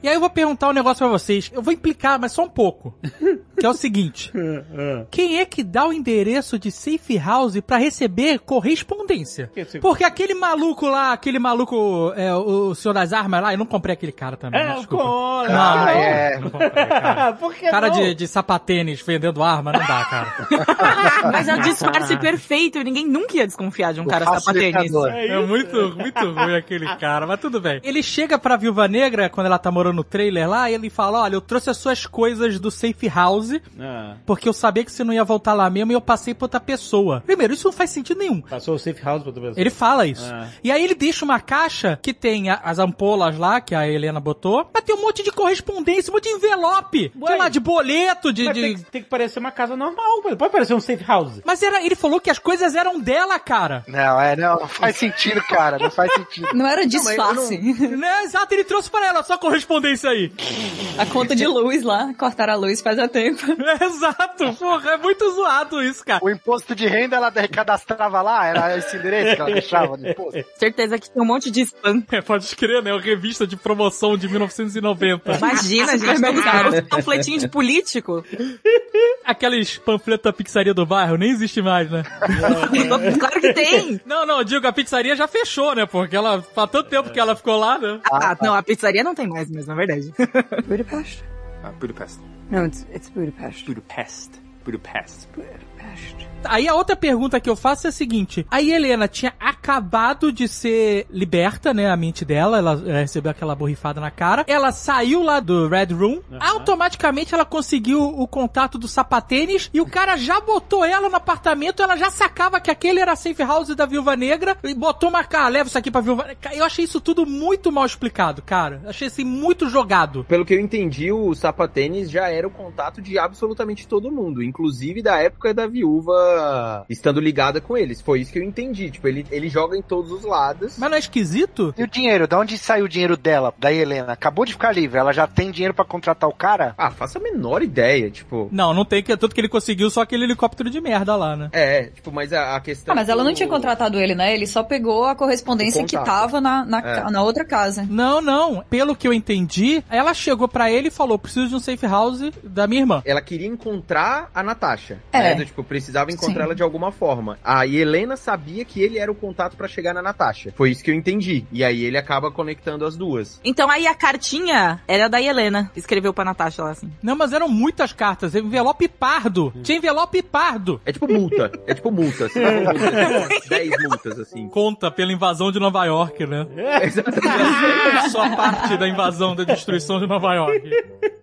E aí eu vou perguntar um negócio pra vocês. Eu vou implicar, mas só um pouco. que é o seguinte. Quem é que dá o endereço de safe house pra receber correspondência? Safe- Porque aquele maluco lá, aquele maluco, é, o, senhor das armas lá, eu não comprei aquele cara também, É, desculpa. com... Não, não, Ah, é. não comprei, cara. Por que Cara não? de, de sapatênis vendendo arma, não dá, cara. Mas é o disfarce perfeito. Ninguém nunca ia desconfiar de um O cara sapatênis. facilitador. É muito, muito ruim aquele cara, mas tudo bem. Ele chega pra Viúva Negra, quando ela tá morando no trailer lá, e ele fala, olha, eu trouxe as suas coisas do safe house, Ah, porque eu sabia que você não ia voltar lá mesmo e eu passei pra outra pessoa. Primeiro, isso não faz sentido nenhum. passou o safe house pra outra pessoa. Ele fala isso. Ah. E aí ele deixa uma caixa que tem a- as ampolas lá, que a Helena botou, mas tem um monte de correspondência, um monte de envelope. Ué. Sei lá, de boleto, de... Mas de- tem, que, tem que parecer uma casa normal, pode parecer um safe house. Mas era, ele falou que as coisas eram dela, cara. Não, é, não, não faz sentido, cara, não faz sentido. Não era disfarce. Né? Exato, ele trouxe pra ela só correspondência aí. A conta de luz lá, cortaram a luz faz a tempo. Exato, porra, é muito zoado isso, cara. O imposto de renda ela cadastrava lá, era esse endereço que ela deixava no imposto. Certeza que tem um monte de spam. É, pode crer, né? Uma revista de promoção de 1990. Imagina, gente, tem um panfletinho de político. Aqueles panfletos da pizzaria do bairro nem existe mais, né? Claro que tem. Não, não, eu digo, a pizzaria já fechou, né? Porque ela, faz tanto tempo que ela ficou lá, né? Ah, não, a pizzaria não tem mais mesmo, é verdade. Uh, Budapest. No, it's, it's Budapest. Budapest. Budapest. Aí a outra pergunta que eu faço é a seguinte: a Helena tinha acabado de ser liberta, né? A mente dela, ela eh, recebeu aquela borrifada na cara. Ela saiu lá do Red Room, automaticamente ela conseguiu o contato do sapatênis e o cara já botou ela no apartamento, ela já sacava que aquele era a safe house da Viúva Negra e botou uma cara, leva isso aqui pra Viúva Negra. Eu achei isso tudo muito mal explicado, cara. Achei assim muito jogado. Pelo que eu entendi, o sapatênis já era o contato de absolutamente todo mundo, inclusive da época da viúva estando ligada com eles. Foi isso que eu entendi. Tipo, ele, ele joga em todos os lados. Mas não é esquisito? E o dinheiro? Da onde saiu o dinheiro dela, da Helena? Acabou de ficar livre, ela já tem dinheiro pra contratar o cara? Ah, faço a menor ideia, tipo. Não, não tem que tudo que ele conseguiu só aquele helicóptero de merda lá, né? É, tipo, mas a, a questão. Ah, mas ela não tinha contratado ele, né? Ele só pegou a correspondência que tava na, na, É. na outra casa. Não, não. Pelo que eu entendi, ela chegou pra ele e falou: preciso de um safe house da minha irmã. Ela queria encontrar a Natasha. É. Né? Do, tipo, precisava encontrar Sim. ela de alguma forma. A Helena sabia que ele era o contato pra chegar na Natasha. Foi isso que eu entendi. E aí ele acaba conectando as duas. Então aí a cartinha era da Helena. Escreveu pra Natasha lá assim. Não, mas eram muitas cartas. Envelope pardo. Tinha envelope pardo. É tipo multa. é tipo multa. Dá uma multa, tipo, 10 multas, assim. Conta pela invasão de Nova York, né? Exatamente. Só parte da invasão, da destruição de Nova York.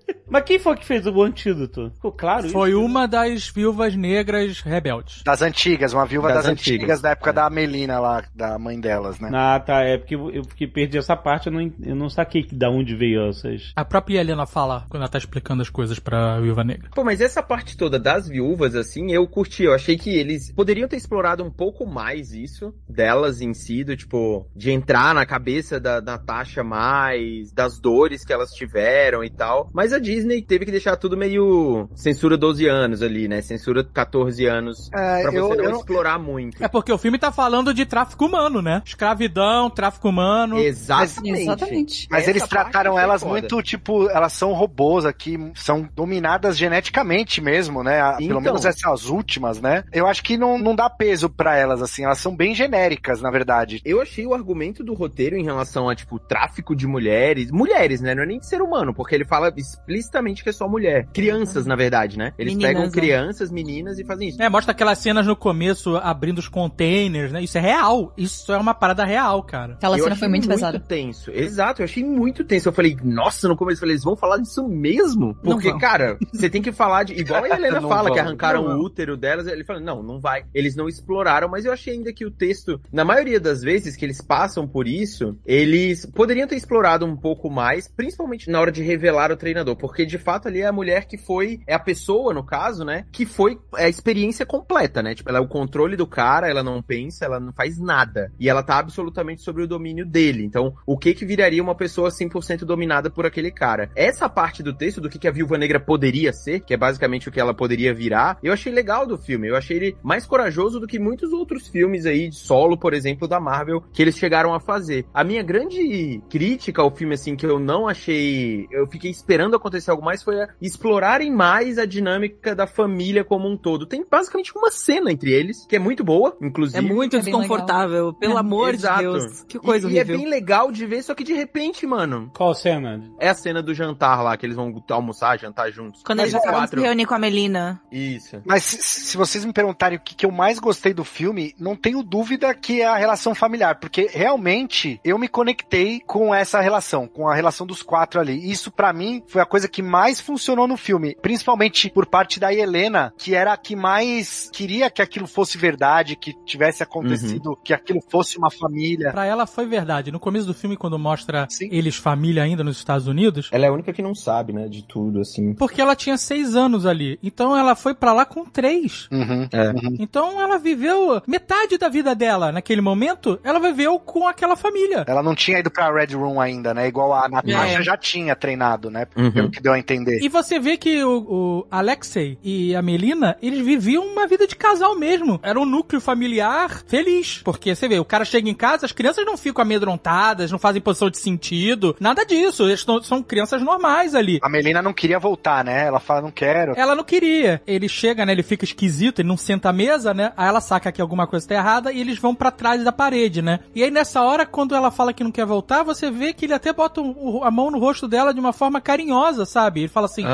Mas quem foi que fez o antídoto? Ficou claro Foi isso? uma das viúvas negras rebeldes. Das antigas, uma viúva das, Das antigas, antigas. da época da Melina lá, da mãe delas, né? Ah, tá. É porque eu fiquei perdi essa parte, eu não, eu não saquei que da onde veio essas. A própria Helena fala quando ela tá explicando as coisas pra viúva negra. Pô, mas essa parte toda das viúvas, assim, eu curti. Eu achei que eles poderiam ter explorado um pouco mais isso, delas em si, do tipo, de entrar na cabeça da Natasha mais, das dores que elas tiveram e tal. Mas a Disney teve que deixar tudo meio censura 12 anos ali, né? Censura 14 anos. É, Pra você eu, não eu não- explorar muito. É porque o filme tá falando de tráfico humano, né? Escravidão, tráfico humano. Exatamente. Exatamente. Mas Essa eles trataram elas foda. muito, tipo, elas são robôs aqui, são dominadas geneticamente mesmo, né? A- Pelo Então. menos essas últimas, né? Eu acho que não, não dá peso pra elas, assim, elas são bem genéricas, na verdade. Eu achei o argumento do roteiro em relação a, tipo, tráfico de mulheres. Mulheres, né? Não é nem de ser humano, porque ele fala explicitamente que é só mulher. Crianças, na verdade, né? Eles Meninas, pegam né? crianças, meninas e fazem isso. É, mostra aquelas cenas no começo abrindo os containers, né? Isso é real. Isso é uma parada real, cara. Aquela Eu cena achei foi muito pesada. tenso. Exato, eu achei muito tenso. Eu falei, nossa, no começo eu falei, eles vão falar disso mesmo? Porque, cara, você tem que falar de. Igual a Helena fala, que arrancaram Não o útero delas. Ele fala, não, não vai. Eles não exploraram, mas eu achei ainda que o texto, na maioria das vezes que eles passam por isso, eles poderiam ter explorado um pouco mais, principalmente na hora de revelar o treinador. Porque de fato ali é a mulher que foi, é a pessoa, no caso, né? Que foi a experiência completa, né? Tipo, ela é o controle do cara, ela não pensa, ela não faz nada. E ela tá absolutamente sobre o domínio dele. Então, o que que viraria uma pessoa 100% dominada por aquele cara? Essa parte do texto do que que a Viúva Negra poderia ser, que é basicamente o que ela poderia virar, eu achei legal do filme. Eu achei ele mais corajoso do que muitos outros filmes aí de solo, por exemplo, da Marvel, que eles chegaram a fazer. A minha grande crítica ao filme, assim, que eu não achei, eu fiquei esperando acontecer algo mais, foi a explorarem mais a dinâmica da família como um todo. Tem basicamente uma cena entre eles, que é muito boa, inclusive. É muito É desconfortável. Pelo amor Exato. de Deus. Que coisa e, e é bem legal de ver, só que de repente, mano, Qual cena? é a cena do jantar lá, que eles vão almoçar, jantar juntos. Quando Eles vão se quatro. reunir com a Melina. Isso. Mas se, se vocês me perguntarem o que, que eu mais gostei do filme, não tenho dúvida que é a relação familiar, porque realmente eu me conectei com essa relação, com a relação dos quatro ali. Isso pra mim foi a coisa que mais funcionou no filme, principalmente por parte da Helena, que era a que mais queria que aquilo fosse verdade, que tivesse acontecido, que aquilo fosse uma família. Pra ela foi verdade. No começo do filme, quando mostra Sim. eles família ainda nos Estados Unidos, Ela é a única que não sabe, né, de tudo, assim. porque ela tinha seis anos ali. Então ela foi pra lá com três. Uhum. É. Então ela viveu metade da vida dela naquele momento, ela viveu com aquela família. Ela não tinha ido pra Red Room ainda, né? Igual a Natasha É. já tinha treinado, né? Uhum. Pelo que deu a entender. E você vê que o, o Alexei e a Melina, eles viviam uma vida de casal mesmo. Era um núcleo familiar feliz. Porque você vê, o cara chega em casa, as crianças não ficam amedrontadas, não fazem posição de sentido, nada disso. Eles tão- são crianças normais ali. A Melina não queria voltar, né? Ela fala, não quero. Ela não queria. Ele chega, né? Ele fica esquisito, ele não senta à mesa, né? Aí ela saca que alguma coisa tá errada e eles vão pra trás da parede, né? E aí nessa hora, quando ela fala que não quer voltar, você vê que ele até bota o- a mão no rosto dela de uma forma carinhosa, sabe? Ele fala assim,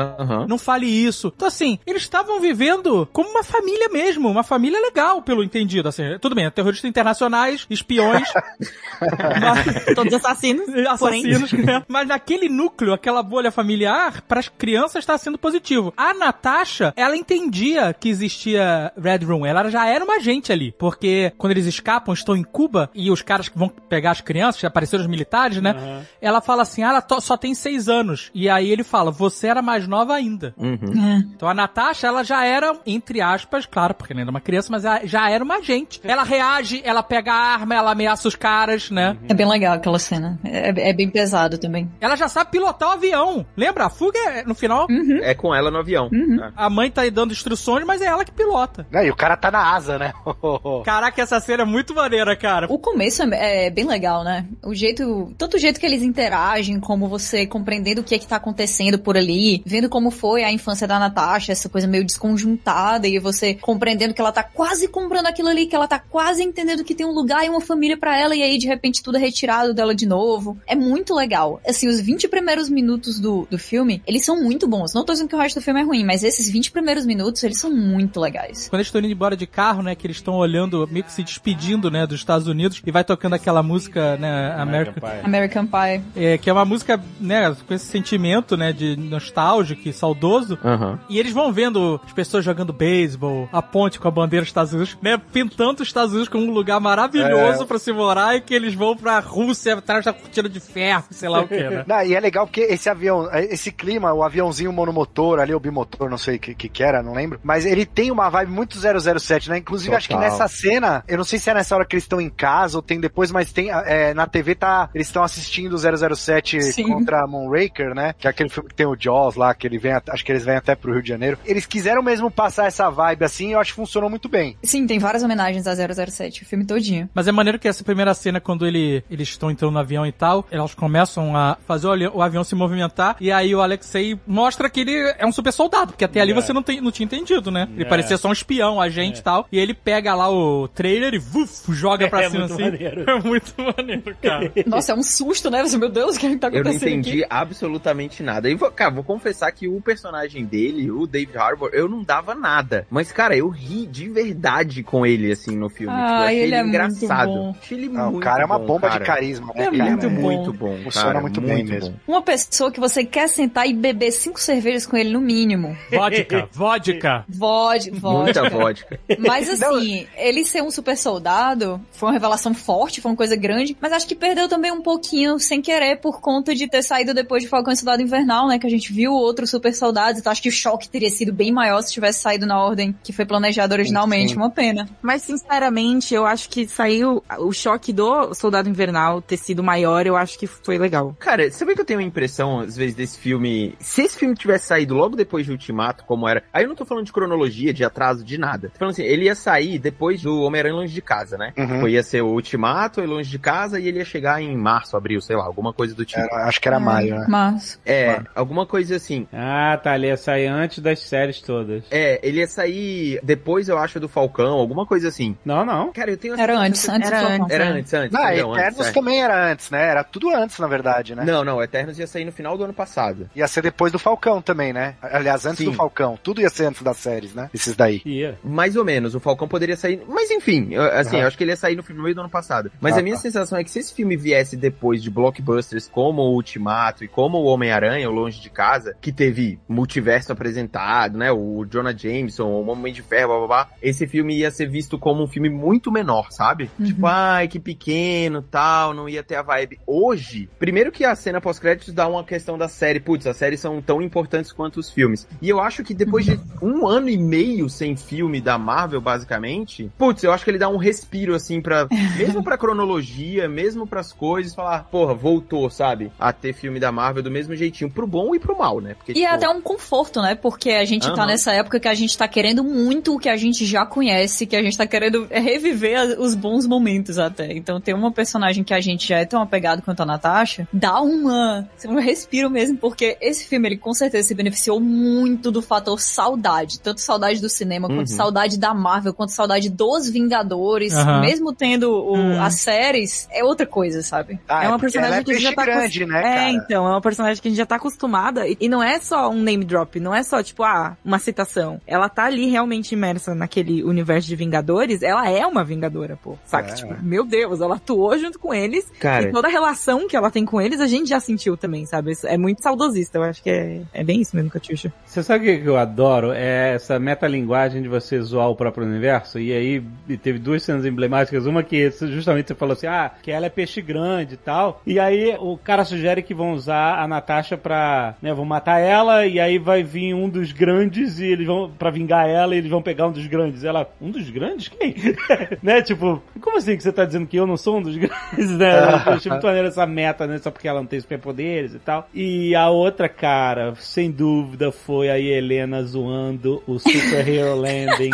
não fale isso. Então, assim, eles estavam vivendo como uma família mesmo, uma família legal, pelo entendido. Assim, tudo bem, terroristas internacionais, espiões, mas, Todos assassinos. assassinos, né? Mas naquele núcleo, aquela bolha familiar, para as crianças está sendo positivo. A Natasha, ela entendia que existia Red Room, ela já era uma agente ali, porque quando eles escapam, estão em Cuba, e os caras que vão pegar as crianças, apareceram os militares, né? Ela fala assim, ah, ela só tem seis anos. E aí ele fala, você era mais nova ainda. Uhum. Então a Natasha, ela já era, entre aspas, claro, porque ela ainda é uma criança, mas ela já era uma agente. Ela reage, ela pega a arma, ela ameaça os caras, né? É bem legal aquela cena. É, é bem pesado também. Ela já sabe pilotar o avião. Lembra? A fuga é, no final, É com ela no avião. É. a mãe tá aí dando instruções, mas é ela que pilota. Né, E o cara tá na asa, né? Caraca, essa cena é muito maneira, cara. O começo é, é bem legal, né? O jeito, tanto o jeito que eles interagem, como você compreendendo o que é que tá acontecendo por ali, vendo como foi a infância da Natasha, essa coisa meio desconjuntada, e você compreendendo que ela tá quase comprando aquilo ali, que ela tá quase entendendo que tem um lugar e uma família pra ela, e aí de repente tudo é retirado dela de novo. É muito legal. Assim, os 20 primeiros minutos do, do filme, eles são muito bons. Não tô dizendo que o resto do filme é ruim, mas esses 20 primeiros minutos, eles são muito legais. Quando eles estão indo embora de carro, né, que eles estão olhando, meio que se despedindo, né, dos Estados Unidos, e vai tocando aquela música, né, American, American Pie. é, que é uma música, né, com esse sentimento, né, de nostálgico e saudoso. Aham. E eles vão vendo as pessoas jogando beisebol, a ponte com a bandeira dos Estados Unidos, né? Pintando os Estados Unidos como um lugar maravilhoso pra se morar e que eles vão pra Rússia atrás da cortina de ferro, sei lá o que, né? Não, e é legal porque esse avião, esse clima, o aviãozinho monomotor ali, o bimotor, não sei o que, que, que era, não lembro. Mas ele tem uma vibe muito 007, né? Inclusive, acho que Total. nessa cena, eu não sei se é nessa hora que eles estão em casa ou tem depois, mas tem é, na TV tá. Eles estão assistindo o 007 Sim. contra Moonraker, né? Que é aquele filme que tem o Jaws lá, que ele vem, acho que eles vêm até pro Rio de Janeiro. Eles quiseram mesmo passar essa vibe assim, eu acho que funcionou muito bem. Sim, tem várias homenagens a 007, o filme todinho. Mas é maneiro que essa primeira cena, quando ele, eles estão entrando no avião e tal, elas começam a fazer o, o avião se movimentar, e aí o Alexei mostra que ele é um super soldado, porque até ali É. você não, tem, não tinha entendido, né? Ele É. parecia só um espião, agente e tal, e ele pega lá o trailer e vuf, joga pra É cima muito assim. maneiro. É muito maneiro, cara. Nossa, é um susto, né? Meu Deus, o que tá Eu não acontecendo entendi aqui? absolutamente nada. E, vou- cara, vou confessar que o personagem dele, o David Harbour, eu não dava nada. Mas, cara, eu ri de verdade com ele, assim, no filme. Ah, tipo, eu achei ele ele, é muito engraçado. bom. Achei ele Não, muito o cara é uma bom, bomba cara. de carisma, né? É cara? muito bom. Muito bom, Funciona cara. muito bem mesmo. bom. Uma pessoa que você quer sentar e beber cinco cervejas com ele no mínimo. Vodka, vodka. Vod, Muita vodka. vodka. Mas assim, ele ser um super soldado foi uma revelação forte, foi uma coisa grande, mas acho que perdeu também um pouquinho sem querer por conta de ter saído depois de Falcão e Soldado Invernal, né? Que a gente viu outros super soldados, então acho que o choque teria sido bem maior se tivesse saído na ordem que foi planejada originalmente. sim. Uma pena. Mas, sinceramente, eu acho que saiu o choque do Soldado Invernal ter sido maior, eu acho que foi legal. Cara, você vê que eu tenho a impressão, às vezes, desse filme. Se esse filme tivesse saído logo depois de Ultimato, como era. Aí eu não tô falando de cronologia, de atraso, de nada. Tô falando assim, ele ia sair depois do Homem-Aranha Longe de Casa, né? Uhum. Tipo, ia ser o Ultimato, ele longe de casa, e ele ia chegar em março, abril, sei lá, alguma coisa do tipo. Era- acho que era maio, né? Mas. É, alguma coisa assim. Ah, tá, ele ia sair antes das séries todas. É, ele ia sair depois, eu acho, do Falcão, alguma coisa assim. Não, não. Cara, eu tenho Era antes, antes Era do Falcão. antes. Era antes, antes. Não, perdão, antes, Eternos é. também era antes, né? Era tudo antes, na verdade, né? Não, não, Eternos ia sair no final do ano passado. Ia ser depois do Falcão também, né? Aliás, antes Sim. do Falcão. Tudo ia ser antes das séries, né? Esses daí. Ia. Mais ou menos, o Falcão poderia sair. Mas enfim, eu- assim, Aham. eu acho que ele ia sair no, no meio do ano passado. Mas Ah, a minha tá. sensação é que se esse filme viesse depois de blockbusters como o Ultimato e como o Homem-Aranha, o Longe de Casa, que teve multiverso apresentado, né? O Jonah Jameson, o Homem de Ferro, blá blá blá, esse filme ia ser visto como um filme muito menor, sabe? Tipo, ai, que pequeno, tal, não ia ter a vibe. Hoje, primeiro que a cena pós-créditos dá uma questão da série, putz, as séries são tão importantes quanto os filmes. E eu acho que depois de um ano e meio sem filme da Marvel, basicamente, putz, eu acho que ele dá um respiro, assim, pra. Mesmo pra cronologia, mesmo pras coisas, falar, porra, voltou, sabe? A ter filme da Marvel do mesmo jeitinho, pro bom e pro mal, né? Porque, E é tipo, até um conforto, né? Porque a gente tá Aham. nessa época que a gente tá querendo muito o que a gente já conhece, que a gente tá querendo reviver os bons momentos até. Então ter uma personagem que a gente já é tão apegado quanto a Natasha, dá uma, um respiro mesmo, porque esse filme, ele com certeza se beneficiou muito do fator saudade. Tanto saudade do cinema, quanto Uhum. saudade da Marvel, quanto saudade dos Vingadores. Aham. Mesmo tendo o- Hum. as séries, é outra coisa, sabe? Ah, é uma porque personagem é que a gente já tá grande, né, cara? É, então, é uma personagem que a gente já tá acostumada, e, não é só um name drop, não é só, tipo, ah, uma citação. Ela tá ali realmente imersa naquele universo de Vingadores, ela é uma Vingadora, pô. Saca? É. Tipo, meu Deus, ela atuou junto com eles, Cara. e toda a relação que ela tem com eles, a gente já sentiu também, sabe? É muito saudosista, eu acho que é, é bem isso mesmo, Catiuxa. Você sabe o que eu adoro? É essa metalinguagem de você zoar o próprio universo. E aí e teve duas cenas emblemáticas. Uma que justamente você falou assim, ah, que ela é peixe grande e tal. E aí o cara sugere que vão usar a Natasha pra, né, vão matar ela e aí vai vir um dos grandes e eles vão, pra vingar ela, e eles vão pegar um dos grandes. Ela, um dos grandes? Quem? né, tipo, como assim que você tá dizendo que eu não sou um dos grandes, né? Eu achei muito maneiro essa meta, né, só porque ela não tem superpoderes e tal. E a outra, cara, sem dúvida, foi a Helena zoando o Super Hero Landing.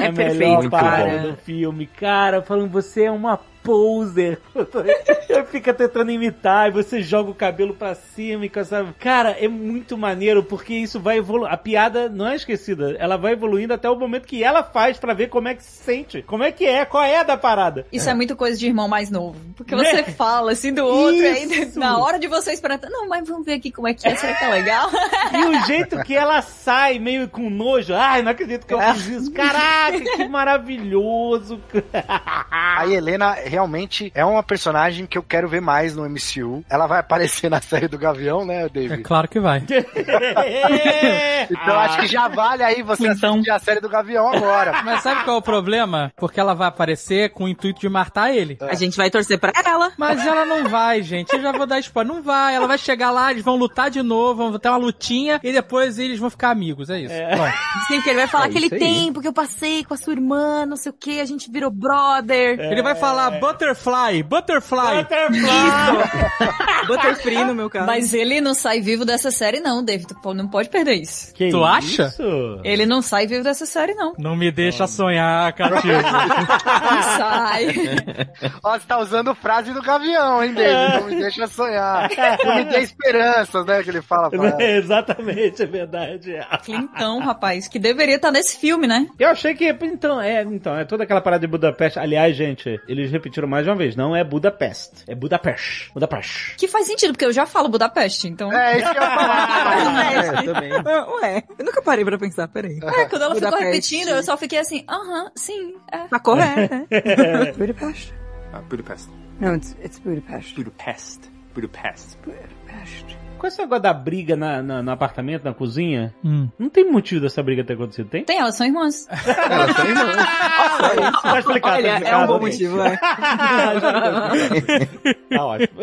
É a perfeito, melhor parada cara. do filme. Cara, falando, você é uma poser. Eu fico tentando imitar e você joga o cabelo pra cima e com essa... Cara, é muito maneiro porque isso vai evoluir. A piada não é esquecida. Ela vai evoluindo até o momento que ela faz pra ver como é que se sente. Como é que é, qual é a da parada. Isso é muito coisa de irmão mais novo. Porque Né? você fala assim do outro, aí na hora de você esperar, não, mas vamos ver aqui como é que é, será que é legal? E o jeito que ela sai meio com nojo. Ai, não acredito que eu fiz isso. Caraca, que maravilhoso. A Helena realmente é uma personagem que eu quero ver mais no MCU. Ela vai aparecer na série do Gavião, né, É David? claro que vai. Então acho que já vale aí você Então. assistir a série do Gavião agora. Mas sabe qual é o problema? Porque ela vai aparecer com o intuito de matar ele. A gente vai torcer pra ela. Mas ela não vai, gente. Eu já vou dar spoiler. Não vai. Ela vai chegar lá, eles vão lutar de novo, vão ter uma lutinha e depois eles vão ficar amigos. É isso. Pronto. Sim, porque ele vai falar É aquele tempo que eu passei com a sua irmã, não sei o que, a gente virou brother. Ele vai falar Butterfly, Butterfly. Butterfree no meu caso. Mas ele não sai vivo dessa série não, David. Tu não pode perder isso. Que Tu acha? isso? Ele não sai vivo dessa série não. Não me deixa sonhar, Cativo. Não sai. Ó, você tá usando frase do Gavião, hein, David? Não me deixa sonhar. Não me dê esperanças, né, que ele fala. pra ela. Exatamente, é verdade. Clintão, rapaz, que deveria estar nesse filme, né? Eu achei que, então, é, então, é toda aquela parada de Budapeste. Aliás, gente, eles repetiram mais uma vez, não é Budapeste, é Budapeste. Budapeste. Que faz sentido, porque eu já falo Budapeste, então... É, isso que eu ia falar. É, eu também. Ah, Ué, eu nunca parei pra pensar, peraí. É, quando ela ficou Budapeste. repetindo, eu só fiquei assim, aham, sim, é. Tá correto, né? Budapest? Uh, Budapest. No, it's it's Budapest. Budapest. Budapest. Budapest. Com esse negócio da briga na, na- no apartamento, na cozinha, Hum. não tem motivo dessa briga ter acontecido, tem? Tem, elas são irmãs. Elas são irmãs. Tá explicado, Olha, tá é um bom motivo, é. Tá ótimo.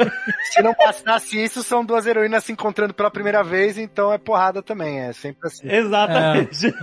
Se não bastasse isso, são duas heroínas se encontrando pela primeira vez, então é porrada também. É sempre assim. Exatamente.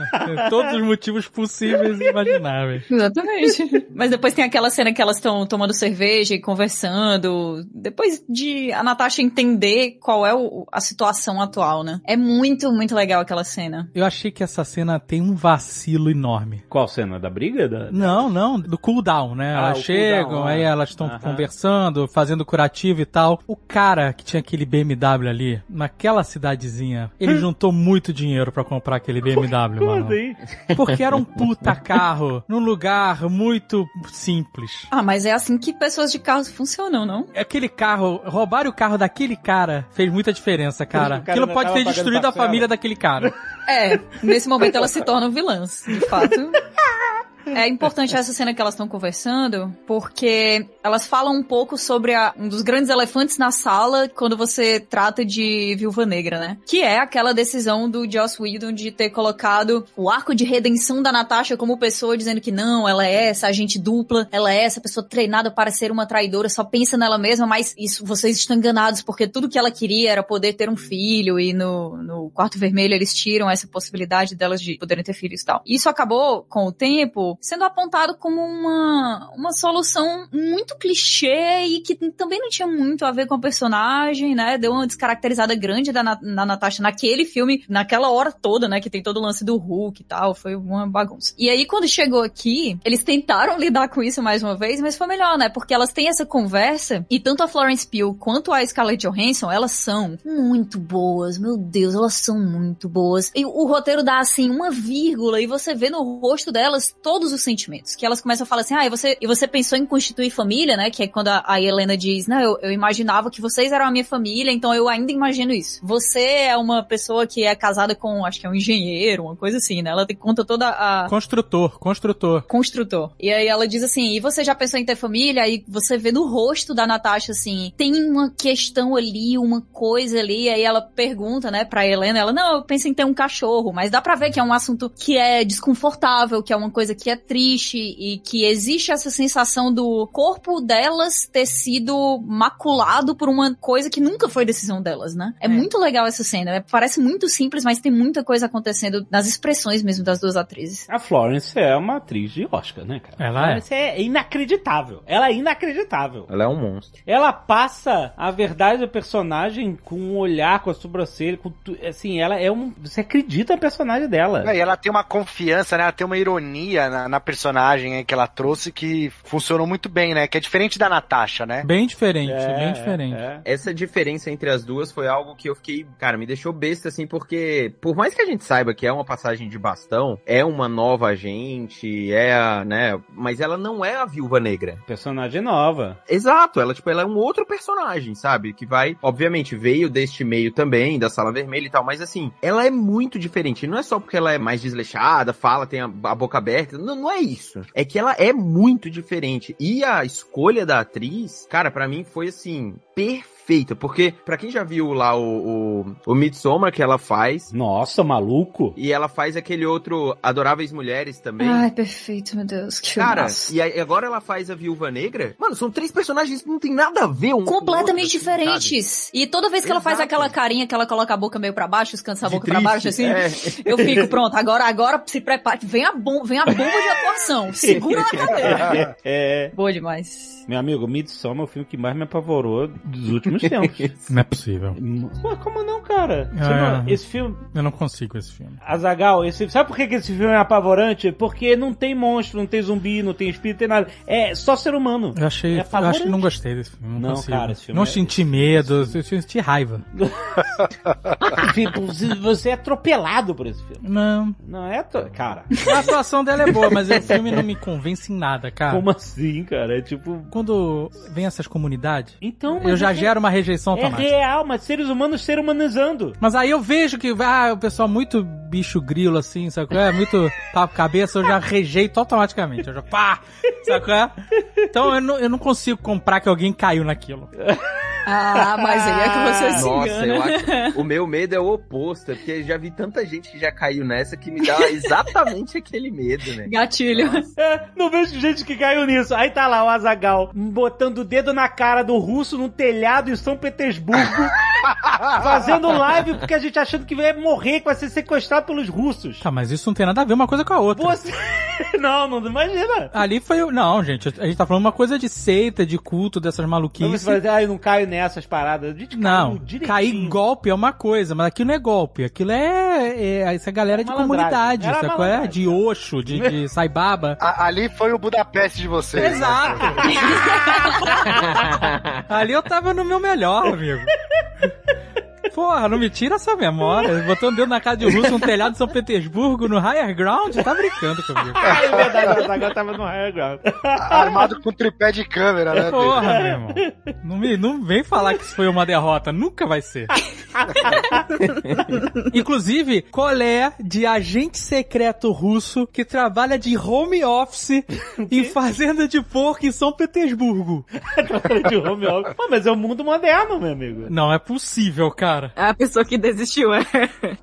Todos os motivos possíveis e imagináveis. Exatamente. Mas depois tem aquela cena que elas estão tomando cerveja e conversando. Depois de a Natasha entender qual é o- a situação atual, né? É muito, muito legal aquela cena. Eu achei que essa cena tem um vacilo enorme. Qual cena? Da briga? Da... Não, não, do cooldown, né? Ah, elas chegam, cooldown, aí ah. elas estão conversando, fazendo curativo e tal. O cara que tinha aquele BMW ali, naquela cidadezinha, ele juntou muito dinheiro pra comprar aquele BMW, Como mano. assim? Porque era um puta carro, num lugar muito simples. Ah, mas é assim que pessoas de carros funcionam, não? Aquele carro, roubar o carro daquele cara fez muita diferença, cara. O cara Aquilo pode ter destruído a família daquele cara. É, nesse momento elas se tornam vilãs, de fato. É importante essa cena que elas estão conversando, porque elas falam um pouco sobre a- um dos grandes elefantes na sala quando você trata de Viúva Negra, né? Que é aquela decisão do Joss Whedon de ter colocado o arco de redenção da Natasha como pessoa, dizendo que não, ela é essa agente dupla, ela é essa pessoa treinada para ser uma traidora, só pensa nela mesma, mas isso vocês estão enganados, porque tudo que ela queria era poder ter um filho, e no, no quarto vermelho eles tiram essa possibilidade delas de poderem ter filhos e tal. Isso acabou, com o tempo, sendo apontado como uma, uma solução muito clichê e que também não tinha muito a ver com a personagem, né? Deu uma descaracterizada grande da, Na- na Natasha naquele filme, naquela hora toda, né? Que tem todo o lance do Hulk e tal, foi uma bagunça. E aí, quando chegou aqui, eles tentaram lidar com isso mais uma vez, mas foi melhor, né? Porque elas têm essa conversa e tanto a Florence Pugh quanto a Scarlett Johansson, elas são muito boas, meu Deus, elas são muito boas. E o roteiro dá, assim, uma vírgula e você vê no rosto delas todo todos os sentimentos. Que elas começam a falar assim, ah, e você, e você pensou em constituir família, né? Que é quando a, a Helena diz, não, eu, eu imaginava que vocês eram a minha família, então eu ainda imagino isso. Você é uma pessoa que é casada com, acho que é um engenheiro, uma coisa assim, né? Ela te conta toda a, Construtor, construtor. construtor. E aí ela diz assim, e você já pensou em ter família? Aí você vê no rosto da Natasha assim, tem uma questão ali, uma coisa ali, aí ela pergunta, né, pra Helena, ela, não, eu penso em ter um cachorro, mas dá pra ver que é um assunto que é desconfortável, que é uma coisa que é triste e que existe essa sensação do corpo delas ter sido maculado por uma coisa que nunca foi decisão delas, né? É, muito legal essa cena, é- parece muito simples, mas tem muita coisa acontecendo nas expressões mesmo das duas atrizes. A Florence é uma atriz de Oscar, né, cara? Ela é. Florence é inacreditável. Ela é inacreditável. Ela é um monstro. Ela passa a verdade do personagem com um olhar, com a sobrancelha, com tu- assim, ela é um, você acredita no personagem dela. É, E ela tem uma confiança, né? Ela tem uma ironia na, na personagem aí que ela trouxe que funcionou muito bem, né? Que é diferente da Natasha, né? Bem diferente, É, bem diferente. é. Essa diferença entre as duas foi algo que eu fiquei, cara, me deixou besta assim, porque por mais que a gente saiba que é uma passagem de bastão, é uma nova agente, é a, né, mas ela não é a viúva negra. Personagem nova. Exato, ela tipo, ela é um outro personagem, sabe? Que vai, obviamente, veio deste meio também, da sala vermelha e tal, mas assim, ela é muito diferente. Não é só porque ela é mais desleixada, fala, tem a, a boca aberta. Não, não é isso. É que ela é muito diferente. E a escolha da atriz, cara, pra mim foi assim, perfeita. Porque, pra quem já viu lá o, o, o Midsommar que ela faz, Nossa, maluco. e ela faz aquele outro Adoráveis Mulheres também. Ai, perfeito, meu Deus, que Cara, e aí agora ela faz a Viúva Negra. Mano, são três personagens que não tem nada a ver um com o completamente outro, assim, sabe? diferentes. E toda vez que ela faz Exato. aquela carinha que ela coloca a boca meio pra baixo, descansa a boca pra baixo, assim, é. eu fico, pronto, agora, agora se prepare, vem a, bom, vem a bomba de atuação, segura na cadeira. É. Boa demais. Meu amigo, Midsommar é o filme que mais me apavorou dos últimos tempos. Não é possível. Como não, cara? É. não- esse filme. Eu não consigo esse filme. Azagal, esse, sabe por que que esse filme é apavorante? Porque não tem monstro, não tem zumbi, não tem espírito, não tem nada. É só ser humano. Eu achei. É eu acho que não gostei desse filme. Não, Não, consigo. cara, esse filme não é- senti medo, eu senti raiva. Tipo, você- é atropelado por esse filme. Não. Não é. Cara, A atuação dela é boa, mas o filme não me convence em nada, cara. como assim, cara? É tipo. Quando vem essas comunidades, Então, eu já é- gero uma rejeição É automática. real, mas seres humanos ser humanizando. Mas aí eu vejo que ah, o pessoal muito bicho grilo, assim, sabe qual é? Muito papo cabeça, eu já rejeito automaticamente. Eu já pá, sabe qual é? Então eu não, eu não consigo comprar que alguém caiu naquilo. Ah, mas aí é que você se Nossa, engana. eu acho. O meu medo é o oposto, é porque já vi tanta gente que já caiu nessa que me dá exatamente aquele medo, né? Gatilho. É, não vejo gente que caiu nisso. Aí tá lá o Azagal botando o dedo na cara do russo no telhado em São Petersburgo, fazendo live porque a gente achando que vai morrer, que vai ser sequestrado pelos russos. Tá, mas isso não tem nada a ver uma coisa com a outra. Você. Não, não imagina. Ali foi. o- Não, gente, a gente tá falando uma coisa de seita, de culto, dessas maluquices. você vai dizer, ah, eu não caio nessas paradas. Gente Não, direitinho. cair golpe é uma coisa, mas aquilo não é golpe. Aquilo é, é essa galera de Malandragem. comunidade, Era sacou? É de Oxo, de, de Saibaba. A- ali foi o Budapeste de vocês. né? Exato. Ali eu tava no meu melhor, amigo. Porra, não me tira essa memória. Botando o dedo na cara de um russo, um telhado de São Petersburgo, no higher ground, tá brincando comigo. É verdade, o Azagal tava no higher ground. Armado com tripé de câmera, né? Porra, meu irmão. Não, me, não vem falar que isso foi uma derrota. Nunca vai ser. Inclusive, colé de agente secreto russo que trabalha de home office em fazenda de porco em São Petersburgo. de home office. Pô, mas é o mundo moderno, meu amigo. Não é possível, cara. É a pessoa que desistiu, é.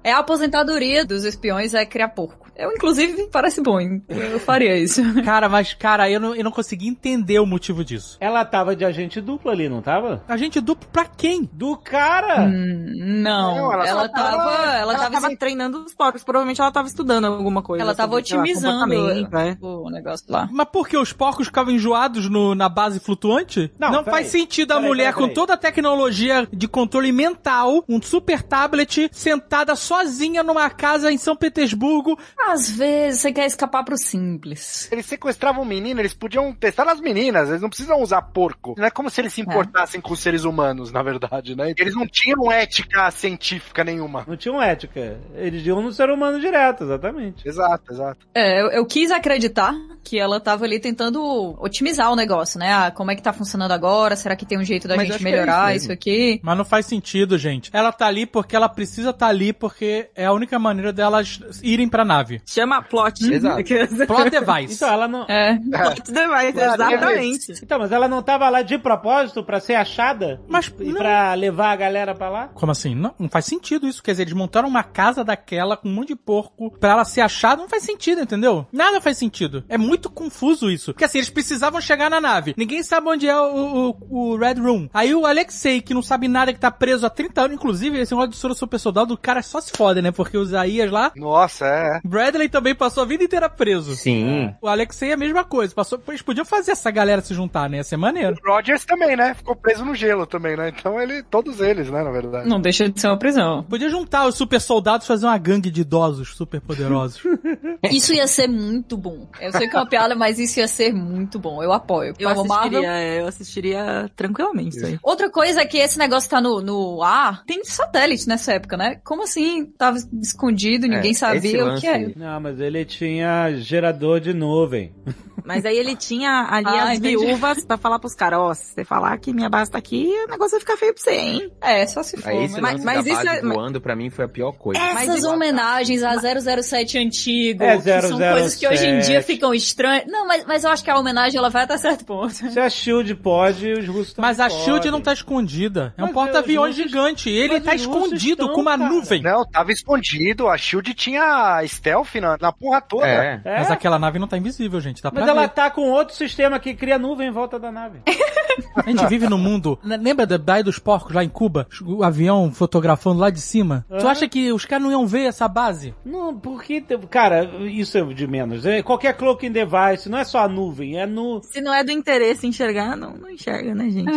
É a aposentadoria dos espiões é criar porco. Eu, inclusive, parece bom, hein? Eu faria isso. Cara, mas, cara, eu não, eu não consegui entender o motivo disso. Ela tava de agente duplo ali, não tava? Agente duplo pra quem? Do cara! Hum, Não, Não, ela ela, tava, tava- ela, tava, tava treinando os porcos. Provavelmente ela tava estudando alguma coisa. ela tava lá, otimizando comportamento, é. o negócio lá. Mas por que os porcos ficavam enjoados no- na base flutuante? Não, Não, faz sentido a Peraí, mulher peraí, com peraí. toda a tecnologia de controle mental, um super tablet, sentada sozinha numa casa em São Petersburgo. Às vezes você quer escapar pro simples. Eles sequestravam um menino, eles podiam testar nas meninas, eles não precisam usar porco. Não é como se eles se importassem com os seres humanos, na verdade, né? Eles não tinham ética científica nenhuma. Não tinham ética. Eles iam no ser humano direto, exatamente. Exato, exato. É, eu, eu quis acreditar que ela tava ali tentando otimizar o negócio, né? Ah, como é que tá funcionando agora? Será que tem um jeito da Mas gente é melhorar isso isso, aqui? Mas não faz sentido, gente. Ela tá ali porque ela precisa tá ali porque é a única maneira delas irem pra nave. Chama plot. Exato. Plot device. Então ela não. É. plot device, exatamente. Então, mas ela não tava lá de propósito pra ser achada? Mas E não. pra levar a galera pra lá? Como assim? Não, não faz sentido isso. Quer dizer, eles montaram uma casa daquela com um monte de porco pra ela ser achada. Não faz sentido, entendeu? Nada faz sentido. É muito confuso isso. Porque assim, eles precisavam chegar na nave. Ninguém sabe onde é o, o, o Red Room. Aí o Alexei, que não sabe nada, que tá preso há 30 anos. Inclusive, esse negócio do Soro Super Soldado, o cara só se fode, né? Porque o Isaías lá... Nossa, é. Bradley também passou a vida inteira preso. Sim. O Alexei é a mesma coisa. Passou, eles podiam fazer essa galera se juntar, né? Ia ser maneiro. O Rogers também, né? Ficou preso no gelo também, né? Então ele. Todos eles, né, na verdade. Não deixa de ser uma prisão. Podia juntar os super soldados e fazer uma gangue de idosos super poderosos. Isso ia ser muito bom. Eu sei que é uma piada, mas isso ia ser muito bom. Eu apoio. Eu assistiria, Marvel. é, eu assistiria tranquilamente isso aí. Outra coisa é que esse negócio tá no, no ar. Tem satélite nessa época, né? Como assim? Tava escondido, ninguém É, sabia o que é. Não, mas ele tinha gerador de nuvem. Mas aí ele tinha ali Ah, as entendi. viúvas pra falar pros caras, ó, se você falar que minha base tá aqui, o negócio vai ficar feio pra você, hein? É, só se for. Aí esse mas- lance mas da isso base é- mas- voando pra mim foi a pior coisa. Essas Mas- homenagens a 007 antigo, É, que são 007. coisas que hoje em dia ficam estranhas. Não, mas, mas eu acho que a homenagem ela vai até certo ponto. Se a Shield pode, os russos Mas a podem. Shield não tá escondida. É um Mas porta-aviões os russos- gigante. Ele mas tá escondido estão, com uma cara. nuvem. Não, tava escondido. A Shield tinha stealth na, na porra toda. É. É? Mas aquela nave não tá invisível, gente. Dá pra Mas ela ver. tá com outro sistema que cria nuvem em volta da nave. A gente vive num mundo. Lembra da Baía dos Porcos lá em Cuba? O avião fotografando lá de cima? Tu Aham. acha que os caras não iam ver essa base? Não, porque, cara, isso é de menos. É qualquer cloaking device, não é só a nuvem, é nu, Se não é do interesse enxergar, não, não enxerga, né, gente?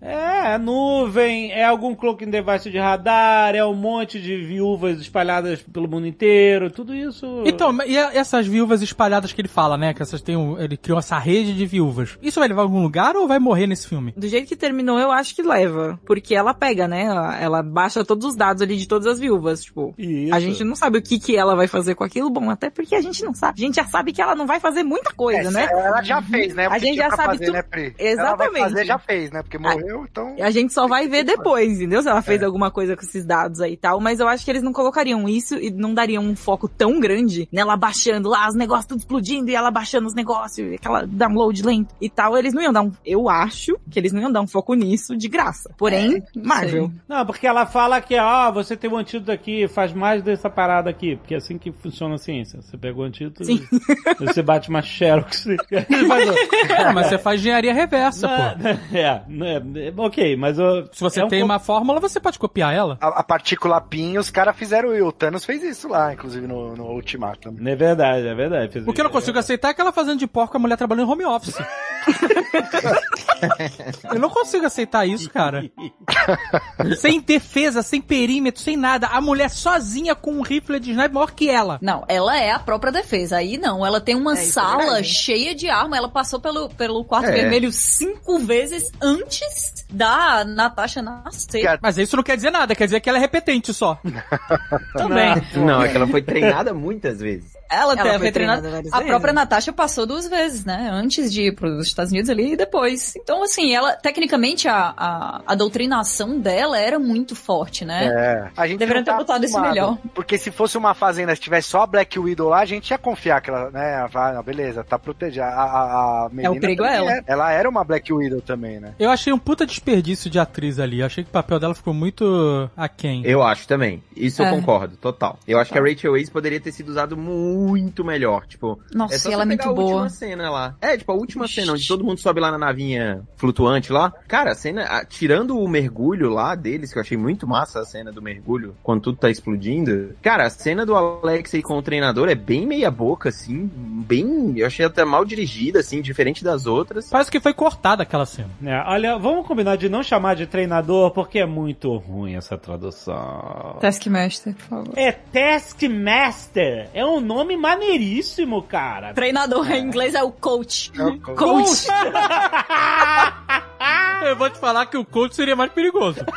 é, é nuvem, é algum cloaking device de radar, é um monte de viúvas espalhadas pelo mundo inteiro, tudo isso. Então, e essas viúvas espalhadas que ele fala, né? Que essas têm um, ele criou essa rede de viúvas. Isso vai levar a algum lugar ou vai morrer nesse filme? Do jeito que terminou, eu acho que leva. Porque ela pega, né? Ela, ela baixa todos os dados ali de todas as viúvas. Tipo, Isso. a gente não sabe o que, que ela vai fazer com aquilo. Bom, até porque a gente não sabe. A gente já sabe que ela não vai fazer muita coisa, É, né? Ela já fez, né? O A gente já pra sabe fazer, tudo. né, Pri? Ela vai Exatamente. fazer, já fez, né? Porque morreu, então... A gente só vai ver depois, entendeu? Se ela fez alguma coisa com esses dados aí e tal. Mas eu acho que eles não colocariam isso e não dariam um foco tão grande nela baixando lá, os negócios tudo explodindo e ela baixando os negócios, aquela download lento e tal. Eles não iam dar um. Eu acho que eles não iam dar um foco nisso de graça. Porém, Marvel. Não, porque ela fala que, ó, você tem um antídoto aqui, faz mais dessa parada aqui, porque é assim que funciona a ciência. Você pega o antídoto Sim. e você bate uma xerox. Ah, mas você faz engenharia reversa, pô. É, é, é, ok, mas eu, Se você é um tem pouco- uma fórmula, você pode copiar ela. A, a partícula PIN, os caras fizeram e o Thanos fez isso lá, inclusive no, no Ultimato. É verdade, é verdade. O que eu não consigo aceitar é que ela fazendo de porco a mulher trabalhando em home office. eu não consigo aceitar isso, cara. sem defesa, sem perímetro, sem nada. A mulher sozinha com um rifle de sniper maior que ela. Não, ela é a própria defesa. Aí não, ela tem uma É, é sala verdade. cheia de arma. Ela passou pelo, pelo quarto É. vermelho cinco vezes antes da Natasha nascer. Cara, Mas isso não quer dizer nada, quer dizer que ela é repetente só. Também. Não, é que ela foi treinada muitas vezes. Ela, Ela foi treinada. treinada A vezes. própria Natasha passou duas vezes, né? Antes de ir pros Estados Unidos ali e depois. Então, assim, ela, tecnicamente, a, a, a doutrinação dela era muito forte, né? É. A gente Deveriam tá ter botado isso melhor. Porque se fosse uma fazenda, se tivesse só a Black Widow lá, a gente ia confiar que ela, né, vai, não, beleza, tá protegida. A, a, a Melina perigo é ela. era- ela era uma Black Widow também, né? Eu achei um puta desperdício de atriz ali. Eu achei que o papel dela ficou muito aquém. Eu acho também. Isso É. eu concordo, total. Eu acho que a Rachel Weisz poderia ter sido usado muito melhor. Tipo, Nossa, é só e ela é muito pegar a boa. última cena lá. É, tipo, a última cena onde todo mundo sobe lá na navinha flutuante lá. Cara, a cena, a- tirando o mergulho lá deles, que eu achei muito massa a cena do mergulho, quando tudo tá explodindo. Cara, a cena do Alexei com o treinador é bem meia boca, assim, bem, eu achei até mal dirigida, assim, diferente das outras. Parece que foi cortada aquela cena. É, olha, vamos combinar de não chamar de treinador, porque é muito ruim essa tradução. Taskmaster, por favor. É Taskmaster. É um nome maneiríssimo, cara. Treinador em inglês é o coach. É o coach. Coach. Eu vou te falar que o coach seria mais perigoso.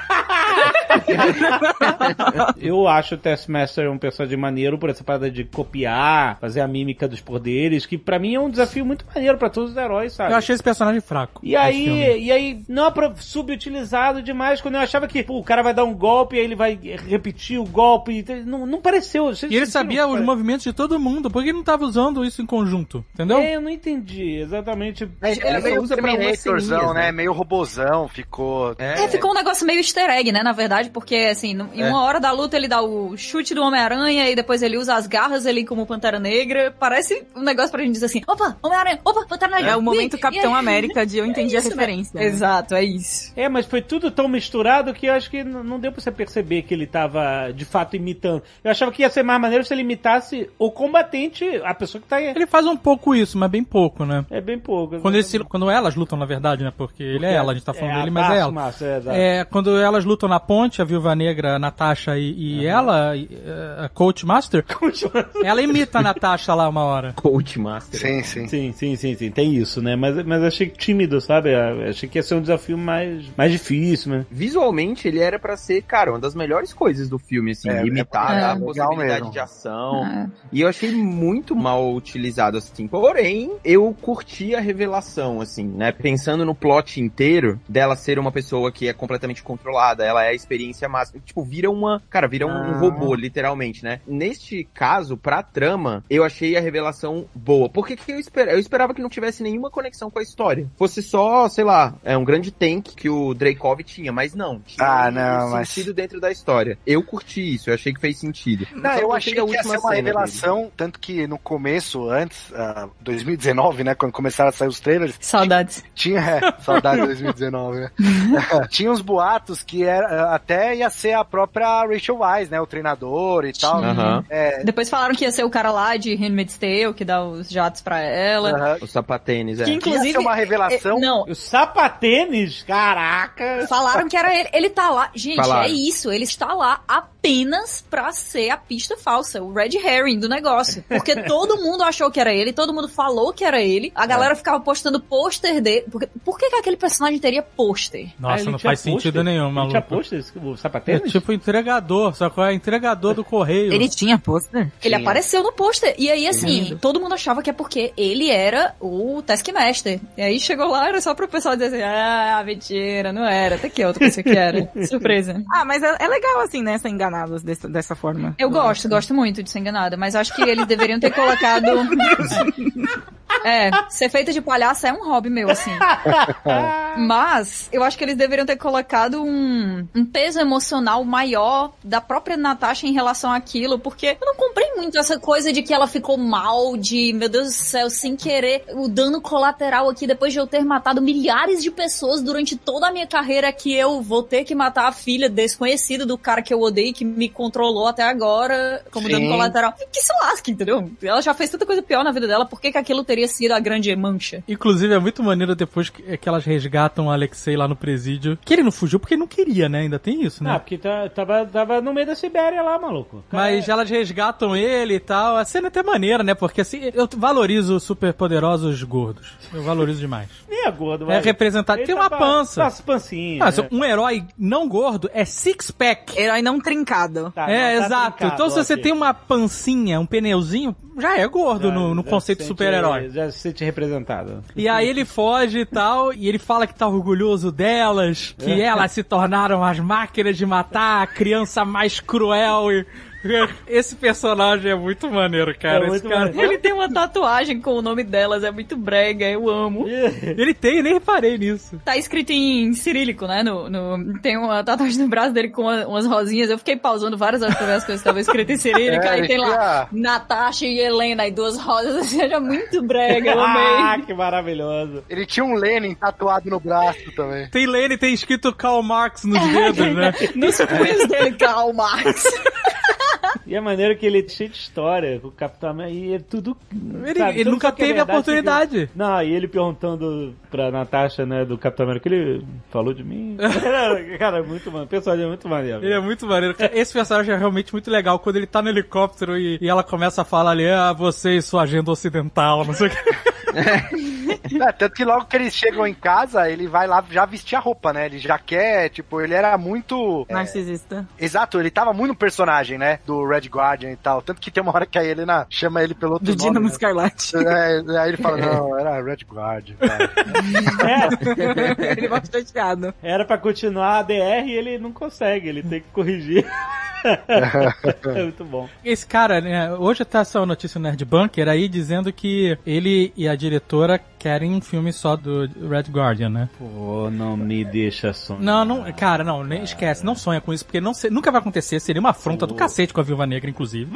Eu acho o Taskmaster um personagem maneiro por essa parada de copiar, fazer a mímica dos poderes, que pra mim é um desafio muito maneiro pra todos os heróis, sabe? Eu achei esse personagem fraco. E aí, filme. e aí, não subutilizado demais, quando eu achava que pô, o cara vai dar um golpe, aí ele vai repetir o golpe, e não, não pareceu. Vocês E ele sentiram sabia os pare- movimentos de todo mundo, por que ele não tava usando isso em conjunto? Entendeu? É, eu não entendi exatamente. Ele meio usa pra ceninhas, né? né? Meio robozão, ficou. É, ficou um negócio meio easter egg, né, na verdade, porque, assim, no- em É. uma hora da luta ele dá o chute do Homem-Aranha e depois ele usa as garras ali como Pantera Negra. Parece um negócio pra gente dizer assim, opa, Homem-Aranha, opa, Pantera Negra. É o momento Ih, Capitão e aí? América de eu entendi a isso, né? referência. né? Exato, é isso. É, mas foi tudo tão misturado que eu acho que não deu pra você perceber que ele tava de fato imitando. Eu achava que ia ser mais maneiro se ele imitasse o combatente, a pessoa que tá aí. Ele faz um pouco isso, mas bem pouco, né? É bem pouco. Quando, eles se- quando elas lutam, na verdade, né? Porque ele é ela, a gente tá falando É, dele, a mas é ela. Taskmaster, é. É, quando elas lutam na ponte, a Viúva Negra, a Natasha e, e ela, e, eh, a Coach Master, ela imita a Natasha lá uma hora. Coach Master. Sim, sim. Sim, sim, sim, sim, tem isso, né? Mas, mas achei tímido, sabe? Achei que ia ser um desafio mais, mais difícil, né? Visualmente, ele era pra ser, cara, uma das melhores coisas do filme, assim, É, limitar é a legal possibilidade de ação. É. E eu achei muito mal utilizado, assim. Porém, eu curti a revelação, assim, né? Pensando no plot inteiro dela ser uma pessoa que é completamente controlada, ela é a experiência máxima. Tipo, vira uma. Cara, vira um, Ah. robô, literalmente, né? Neste caso, pra trama, eu achei a revelação boa. Porque que eu esperava? Eu esperava que não tivesse nenhuma conexão com a história. Fosse só, sei lá, é um grande tank que o Dreykov tinha, mas não. Tinha Ah, um não, mas- sentido dentro da história. Eu curti isso, eu achei que fez sentido. Não, eu achei que ia última ser uma cena dele. revelação, tanto que no começo, antes, ah, 2019, né, quando começaram a sair os trailers, Saudades. tinha, é, saudade de 2019, né? tinha uns boatos que era, até ia ser a própria Rachel Weisz, né, o treinador e tal. É, Depois falaram que ia ser o cara lá de Handmaid's Tale, que dá os jatos pra ela. aham. O sapatênis, é. Que inclusive. Ia ser uma revelação. é, não, O sapatênis, caraca! Falaram que era ele. Ele tá lá. Gente, Falaram. é isso. Ele está lá apenas pra ser a pista falsa, o red herring do negócio. Porque todo mundo achou que era ele, todo mundo falou que era ele. A galera ficava postando pôster dele. Porque, por que, que aquele personagem teria pôster? Nossa, ele não faz pôster? sentido nenhum, Ele maluco. tinha pôster, o É sapatênis? tipo entregador, só que é entregador do correio. Ele tinha pôster? Ele Tinha. apareceu no pôster. E aí, assim, Lindo. todo mundo achava que é porque ele era o Taskmaster. E aí chegou lá, era só pro pessoal dizer assim: ah, mentira, não era. Até que outra pessoa que era. Surpresa. Ah, mas é, é legal assim, né, ser enganados dessa, dessa forma. Eu gosto, gosto muito de ser enganada, mas acho que eles deveriam ter colocado. É, ser feita de palhaça é um hobby meu, assim. Mas eu acho que eles deveriam ter colocado um, um peso emocional maior da própria Natasha em relação àquilo, porque eu não comprei muito essa coisa de que ela ficou mal, de meu Deus do céu, sem querer, o dano colateral aqui depois de eu ter matado milhares de pessoas durante toda a minha carreira que eu vou ter que matar a filha desconhecida do cara que eu odeio, que me controlou até agora como Sim. dano colateral. Que se lasque, entendeu? Ela já fez tanta coisa pior na vida dela, por que, que aquilo teria sido a grande mancha? Inclusive, é muito maneiro depois que, é que elas resgatam o Alexei lá no presídio. Que ele não fugiu porque ele não queria, né? Ainda tem isso, né? Ah, porque tá- tava, tava no meio da Sibéria lá, maluco. Mas elas resgatam ele e tal. A cena é até maneira, né? Porque assim, eu valorizo super poderosos gordos. Eu valorizo demais. Nem é gordo, É mas- representado. Ele Tem uma tava- pança. Nossa, pancinha. Ah, né? um herói não gordo é six pack. Herói não trincado. Tá, é, não, tá exato. trincado, então, se você tem uma pancinha, um pneuzinho, já é gordo Já- no, no já conceito de se super-herói. Já se sente representado. E aí ele foge e tal, e ele fala que tá orgulhoso delas, que É. elas se tornaram as máquinas de matar a criança mais cruel e... Esse personagem é muito maneiro, cara. É Esse muito cara... maneiro. Ele tem uma tatuagem com o nome delas, é muito brega, eu amo. Ele tem, eu nem reparei nisso. Tá escrito em cirílico, né? No, no- tem uma tatuagem no braço dele com uma- umas rosinhas. Eu fiquei pausando várias vezes pra ver as coisas que estavam escritas em cirílico. É, aí tem lá tinha- Natasha e Helena e duas rosas. Era muito brega, eu Ah, amei. que maravilhoso. Ele tinha um Lenin tatuado no braço também. Tem Lane, tem escrito Karl Marx nos dedos, né? Nos punhos dele, Karl Marx. E é maneiro que ele é cheio de história com o Capitão América e é tudo. Ele- sabe, ele tudo nunca é teve a oportunidade. Não, e ele perguntando pra Natasha, né, do Capitão América, ele falou de mim. Cara, é muito maneiro. O personagem é muito maneiro. Ele é muito maneiro. Esse personagem é realmente muito legal. Quando ele tá no helicóptero e, e ela começa a falar ali, ah, você e sua agenda ocidental, não sei o que. É, tanto que logo que eles chegam em casa, ele vai lá já vestir a roupa, né? Ele já quer, tipo, ele era muito. é, Narcisista. exato, ele tava muito no personagem, né? Do Red Guardian e tal. Tanto que tem uma hora que a Helena chama ele pelo outro Do nome. Dínamo né? Escarlate. É, aí ele fala, não, era Red Guardian. É, Ele vai chateado. era pra continuar a DR e ele não consegue, ele tem que corrigir. é muito bom. Esse cara, né, hoje tá essa notícia no Nerd Bunker aí dizendo que ele e a diretora querem um filme só do Red Guardian, né? Pô, não me deixa sonhar. Não, não, cara, não, nem esquece, não sonha com isso, porque não, nunca vai acontecer, seria uma afronta do cacete com a Viúva Negra, inclusive.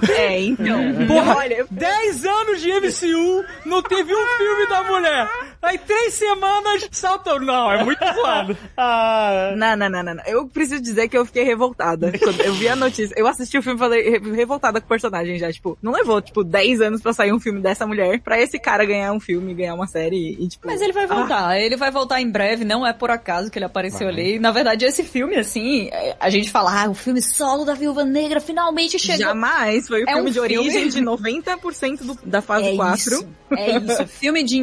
Que- É, então. Porra, Olha, eu- 10 anos de MCU, não teve um filme da mulher. Aí três semanas saltam. Não, é muito zoado. Ah, Não, não, não, não, não. Eu preciso dizer que eu fiquei revoltada. Quando eu vi a notícia. Eu assisti o filme e falei re- revoltada com o personagem já. Tipo, não levou, tipo, 10 anos pra sair um filme dessa mulher pra esse cara ganhar um filme, ganhar uma série e, tipo. Mas ele vai voltar, ele vai voltar em breve, não é por acaso que ele apareceu ali. Na verdade, esse filme, assim, é, a gente fala, ah, o filme solo da Viúva Negra finalmente chegou. Jamais. Foi o É filme um de origem filme- de 90% do, da fase é 4. Isso, é isso. Filme de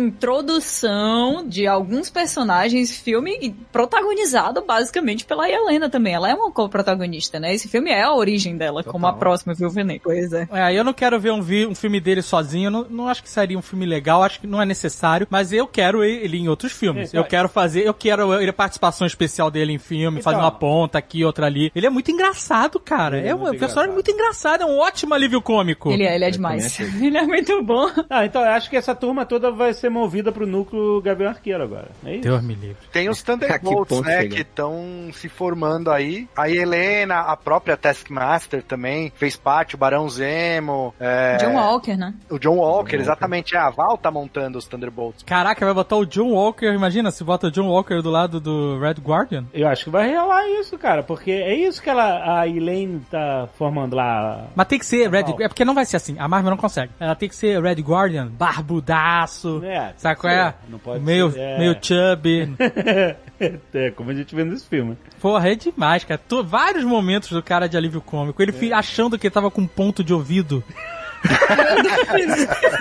introdução de alguns personagens, filme protagonizado basicamente pela Helena também. Ela é uma co-protagonista, né? Esse filme é a origem dela, como a próxima Viúva Negra. Pois é. É, eu não quero ver um, vi- um filme dele sozinho, não, não acho que seria um filme legal, acho que não é necessário, mas eu quero ele em outros filmes. Então, eu quero fazer, eu quero ele participação especial dele em filme, Então. fazer uma ponta aqui, outra ali. Ele é muito engraçado, cara. Ele é é, um muito personagem muito engraçado, é um ótimo alívio cômico. Ele é, ele é demais. ele é muito bom. Ah, então eu acho que essa turma toda vai ser movida pro núcleo Gavião Arqueiro agora. É isso? Deus me livre. Tem os Thunderbolts, né, chega? que estão se formando aí. A Helena, a própria Taskmaster também, fez parte, o Barão Zemo, é, John Walker, né? o John Walker, exatamente. É, a Val tá montando os Thunderbolts. Caraca, vai botar o John Walker, imagina se bota o John Walker do lado do Red Guardian. Eu acho que vai rolar isso, cara, porque é isso que ela, a Elaine tá formando lá. Mas tem que ser Red. É porque não vai ser assim. A Marvel não consegue. Ela tem que ser Red Guardian, barbudaço. É, sabe qual é? não pode meio, ser, é. meio chubby. é, como a gente vê nesse filme. Porra, é demais, cara. Tô- vários momentos do cara de alívio cômico. Ele fi- achando que ele tava com um ponto de ouvido.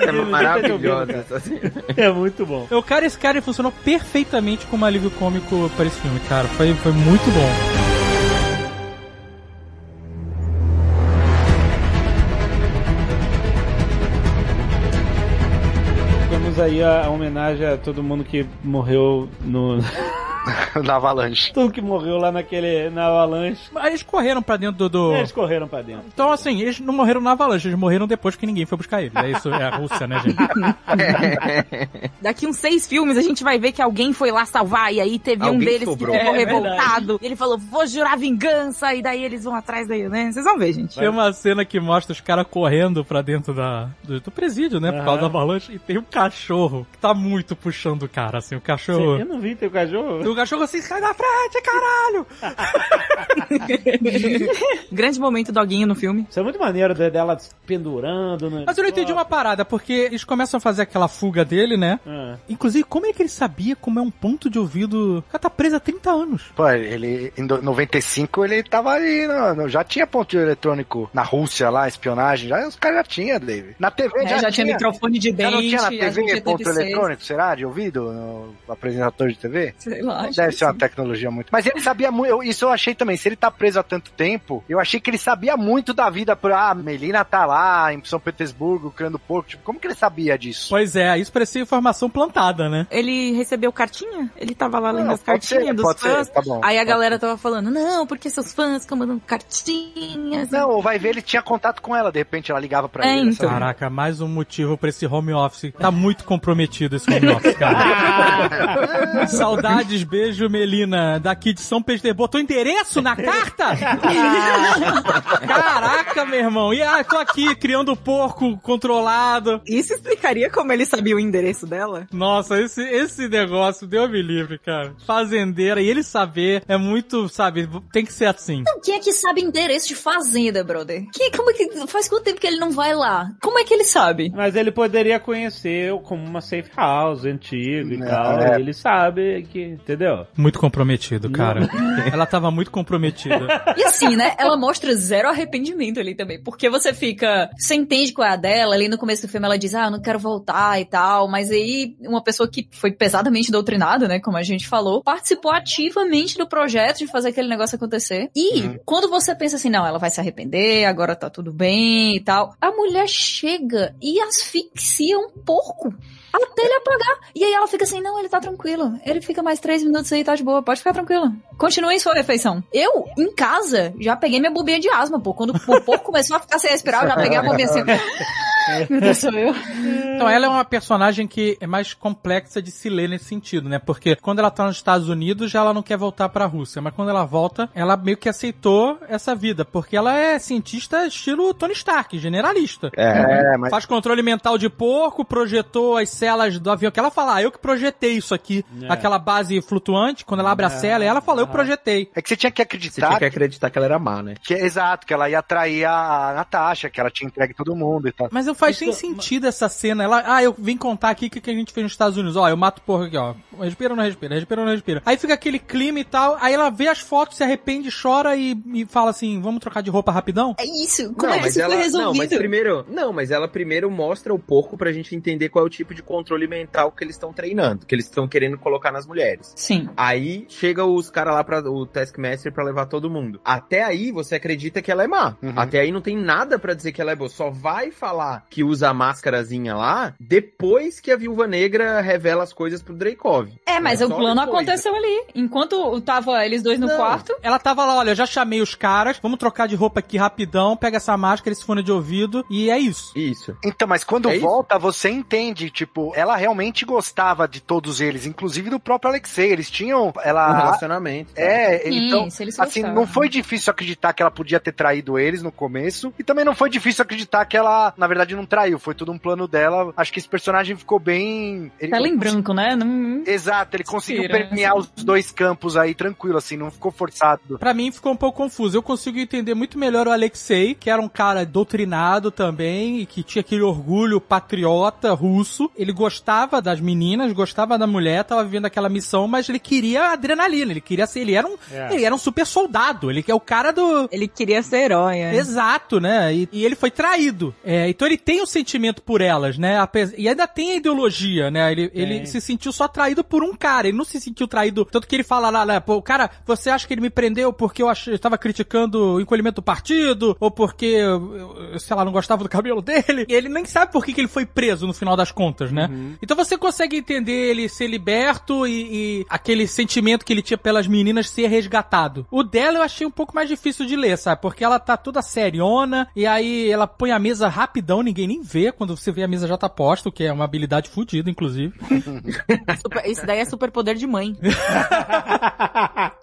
É maravilhosa essa cena. É muito bom. O cara, esse cara funcionou perfeitamente como alívio cômico para esse filme, cara. Foi, foi muito bom. Temos aí a, a homenagem a todo mundo que morreu no. na Avalanche. todo que morreu lá naquele. na avalanche. Mas Eles correram pra dentro do. do- Eles correram pra dentro. Então, assim, eles não morreram na avalanche, eles morreram depois que ninguém foi buscar eles. É isso, é a Rússia, né, gente? Daqui uns seis filmes a gente vai ver que alguém foi lá salvar e aí teve um Alguém deles sobrou. que ficou É revoltado. E ele falou, vou jurar vingança. E daí eles vão atrás daí, né? Vocês vão ver, gente. Tem uma cena que mostra os caras correndo pra dentro da, do, do presídio, né? Por causa da avalanche. E tem um cachorro que tá muito puxando o cara, assim. O cachorro. Eu não vi teu cachorro. O cachorro assim, sai da frente, caralho! Grande momento doguinho no filme. Isso é muito maneiro de- dela pendurando. No Mas eu não entendi uma parada, porque eles começam a fazer aquela fuga dele, né? Ah. Inclusive, como é que ele sabia como é um ponto de ouvido? O cara tá preso há 30 anos. Pô, ele, em do- 95, ele tava aí, no- no- já tinha ponto eletrônico na Rússia lá, espionagem, já, os caras já tinham, David. Na TV É, já, tinha microfone de Já dente. não tinha na TV já ponto eletrônico, será? De ouvido? No apresentador de TV? Sei lá. Acho Deve ser uma sim. tecnologia muito. Mas ele sabia muito. Isso eu achei também. Se ele tá preso há tanto tempo, eu achei que ele sabia muito da vida. Por, ah, Melina tá lá em São Petersburgo criando porco. Tipo, como que ele sabia disso? Pois é, isso parecia informação plantada, né? Ele recebeu cartinha? Ele tava lá lendo Não, as cartinhas ser, dos ser, fãs. tá bom, aí a galera tava falando, não, porque seus fãs ficam mandando cartinhas. Não, ou vai ver, ele tinha contato com ela. De repente ela ligava pra É, ele. então. sabe? Caraca, mais um motivo pra esse home office. Tá muito comprometido esse home office, cara. Saudades, beijo, Melina. Daqui de São Petersburgo. Botou endereço na carta? Caraca, meu irmão. E ah, tô aqui criando porco controlado. Isso explicaria como ele sabia o endereço dela? Nossa, esse, esse negócio deu me livre, cara. Fazendeira, e ele saber é muito, sabe, tem que ser assim. Quem é que sabe endereço de fazenda, brother? Que, como é que, faz quanto tempo que ele não vai lá? Como é que ele sabe? Mas ele poderia conhecer como uma safe house antiga e É, tal. é. Ele sabe que. Entendeu? Muito comprometido, cara. Ela tava muito comprometida. E assim, né? Ela mostra zero arrependimento ali também. Porque você fica. Você entende qual é a dela. Ali no começo do filme ela diz, ah, eu não quero voltar e tal. Mas aí, uma pessoa que foi pesadamente doutrinada, né? Como a gente falou, participou ativamente do projeto de fazer aquele negócio acontecer. E quando você pensa assim, não, ela vai se arrepender, agora tá tudo bem e tal. A mulher chega e asfixia um porco. Até ele apagar. E aí ela fica assim, não, ele tá tranquilo. Ele fica mais três minutos aí, tá de boa. Pode ficar tranquilo. Continue sua refeição. Eu, em casa, já peguei minha bobinha de asma, pô. Quando o porco começou a ficar sem respirar, eu já peguei a bobinha assim. Meu Deus, sou eu. Então ela é uma personagem que é mais complexa de se ler nesse sentido, né? Porque quando ela tá nos Estados Unidos, já ela não quer voltar pra Rússia. Mas quando ela volta, ela meio que aceitou essa vida. Porque ela é cientista estilo Tony Stark, generalista. É, mas Faz controle mental de porco, projetou as celas do avião. Que ela fala, ah, eu que projetei isso aqui. É. Aquela base flutuante, quando ela abre a cela, ela fala, eu projetei. é que você tinha que Você acreditar tinha que acreditar que ela era má, né? que, exato, que ela ia atrair a Natasha, que ela tinha entregue todo mundo e tal. Mas não faz nem sentido essa cena. Ela, ah, eu vim contar aqui o que, que a gente fez nos Estados Unidos. Ó, eu mato porco aqui, ó. Respira ou não respira? Respira ou não respira? Aí fica aquele clima e tal. Aí ela vê as fotos, se arrepende, chora e, e fala assim: vamos trocar de roupa rapidão? É isso. Como não, é que mas isso ela, foi não, resolvido? mas primeiro, não, mas ela primeiro mostra o porco pra gente entender qual é o tipo de controle mental que eles estão treinando, que eles estão querendo colocar nas mulheres. Sim. Aí chega os caras lá para o Taskmaster pra levar todo mundo. Até aí você acredita que ela é má. Uhum. Até aí não tem nada pra dizer que ela é boa. Só vai falar que usa a máscarazinha lá depois que a Viúva Negra revela as coisas pro Dreykov. É, mas É o plano depois. aconteceu ali. Enquanto tava eles dois no Não. quarto. Ela tava lá, olha, eu já chamei os caras, vamos trocar de roupa aqui rapidão, pega essa máscara, esse fone de ouvido, e é isso. Isso. Então, mas quando É isso? volta, você entende, tipo, ela realmente gostava de todos eles, inclusive do próprio Alexei. Eles tinham. Um Ela. relacionamento. É, Sim, então, se eles assim, gostavam. não foi difícil acreditar que ela podia ter traído eles no começo, e também não foi difícil acreditar que ela, na verdade, não traiu, foi tudo um plano dela. Acho que esse personagem ficou bem... Ele, Tela em branco, né? Não... Exato, ele conseguiu Tira, permear os dois campos aí tranquilo, assim, não ficou forçado. Pra mim ficou um pouco confuso. Eu consigo entender muito melhor o Alexei, que era um cara doutrinado também, e que tinha aquele orgulho patriota russo. Ele gostava das meninas, gostava da mulher, tava vivendo aquela missão, mas ele queria adrenalina, ele queria ser, ele era um, É. ele era um super soldado, ele é o cara do, Ele queria ser herói, é. Exato, né? E, e ele foi traído. É, então ele tem o sentimento por elas, né? E ainda tem a ideologia, né? Ele, ele se sentiu só traído por um cara. Ele não se sentiu traído. Tanto que ele fala lá, né? Pô, cara, você acha que ele me prendeu porque eu, ach... eu tava criticando o encolhimento do partido? Ou porque, eu, sei lá, não gostava do cabelo dele? E ele nem sabe por que, que ele foi preso no final das contas, né? Então você consegue entender ele ser liberto e, e aquele sentimento que ele tinha pelas meninas ser resgatado. O dela eu achei um pouco mais difícil de ler, sabe? Porque ela tá toda seriona e aí ela põe a mesa rapidão, ninguém nem vê quando você vê a mesa já tá posta, o que é uma habilidade fodida, inclusive. Super- isso daí é superpoder de mãe.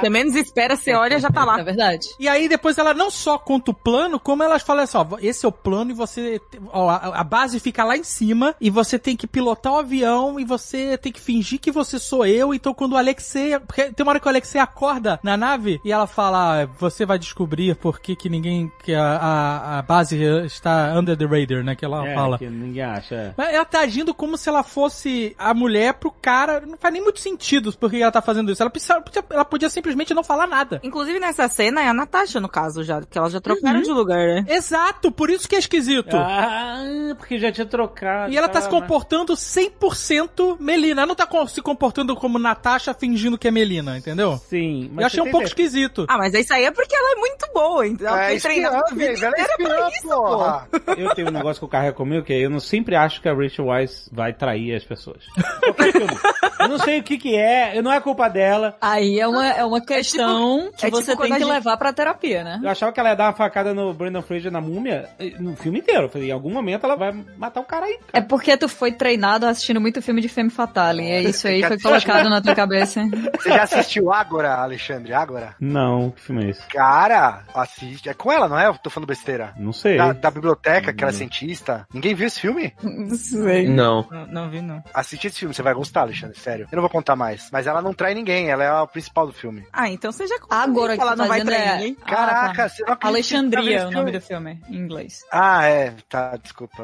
Você menos espera, você olha, já tá É lá. verdade. E aí depois ela não só conta o plano, como elas falam assim, ó, esse é o plano e você, ó, a, a base fica lá em cima e você tem que pilotar o avião e você tem que fingir que você sou eu, então quando o Alexei, porque tem uma hora que o Alexei acorda na nave e ela fala, ah, você vai descobrir por que que ninguém, que a, a, a base está under the radar, né, que ela É, fala. que ninguém acha. é. Mas ela tá agindo como se ela fosse a mulher pro cara. Não faz nem muito sentido por que ela tá fazendo isso. Ela, precisa- podia, ela podia simplesmente não falar nada. Inclusive nessa cena é a Natasha, no caso, já, porque elas já trocaram Uhum. de lugar, né? Exato, por isso que é esquisito. Ah, porque já tinha trocado. E ela tá Ah, se mas- comportando 100% Melina. Ela não tá se comportando como Natasha fingindo que é Melina, entendeu? Sim, mas Eu achei um pouco certeza- esquisito. Ah, mas isso aí é porque ela é muito boa, então ela É, treinada a vida é pra isso, porra. Eu tenho um negócio que eu carrego comigo, que é eu não sempre acho que a Rachel Weisz vai trair as pessoas. Eu não sei o que que é, não é culpa dela. Aí é uma, é uma questão que é tipo você quando tem a que gente- levar pra terapia, né? Eu achava que ela ia dar uma facada no Brandon Fraser na múmia no filme inteiro. Eu falei, em algum momento ela vai matar o cara aí. É porque tu foi treinado assistindo muito filme de Femme Fatale. E é isso aí foi colocado na tua cabeça. Você já assistiu Ágora, Alexandre? Ágora? Não, que filme é esse? Cara, assiste. É com ela, não é? Eu tô falando besteira. Não sei. Da, da biblioteca, que ela é cientista. Ninguém viu esse filme? Não sei. Não. Não, não vi, não. Assiste esse filme, você vai gostar, Alexandre, sério. Eu não vou contar mais. Mas ela não trai ninguém, ela é a principal do filme. Ah, então você já Agora que ela tá não vai fazendo trair é- ninguém. Caraca, Ah, você não Alexandria é tá o vendo nome do filme, em inglês. Ah, é, tá, desculpa.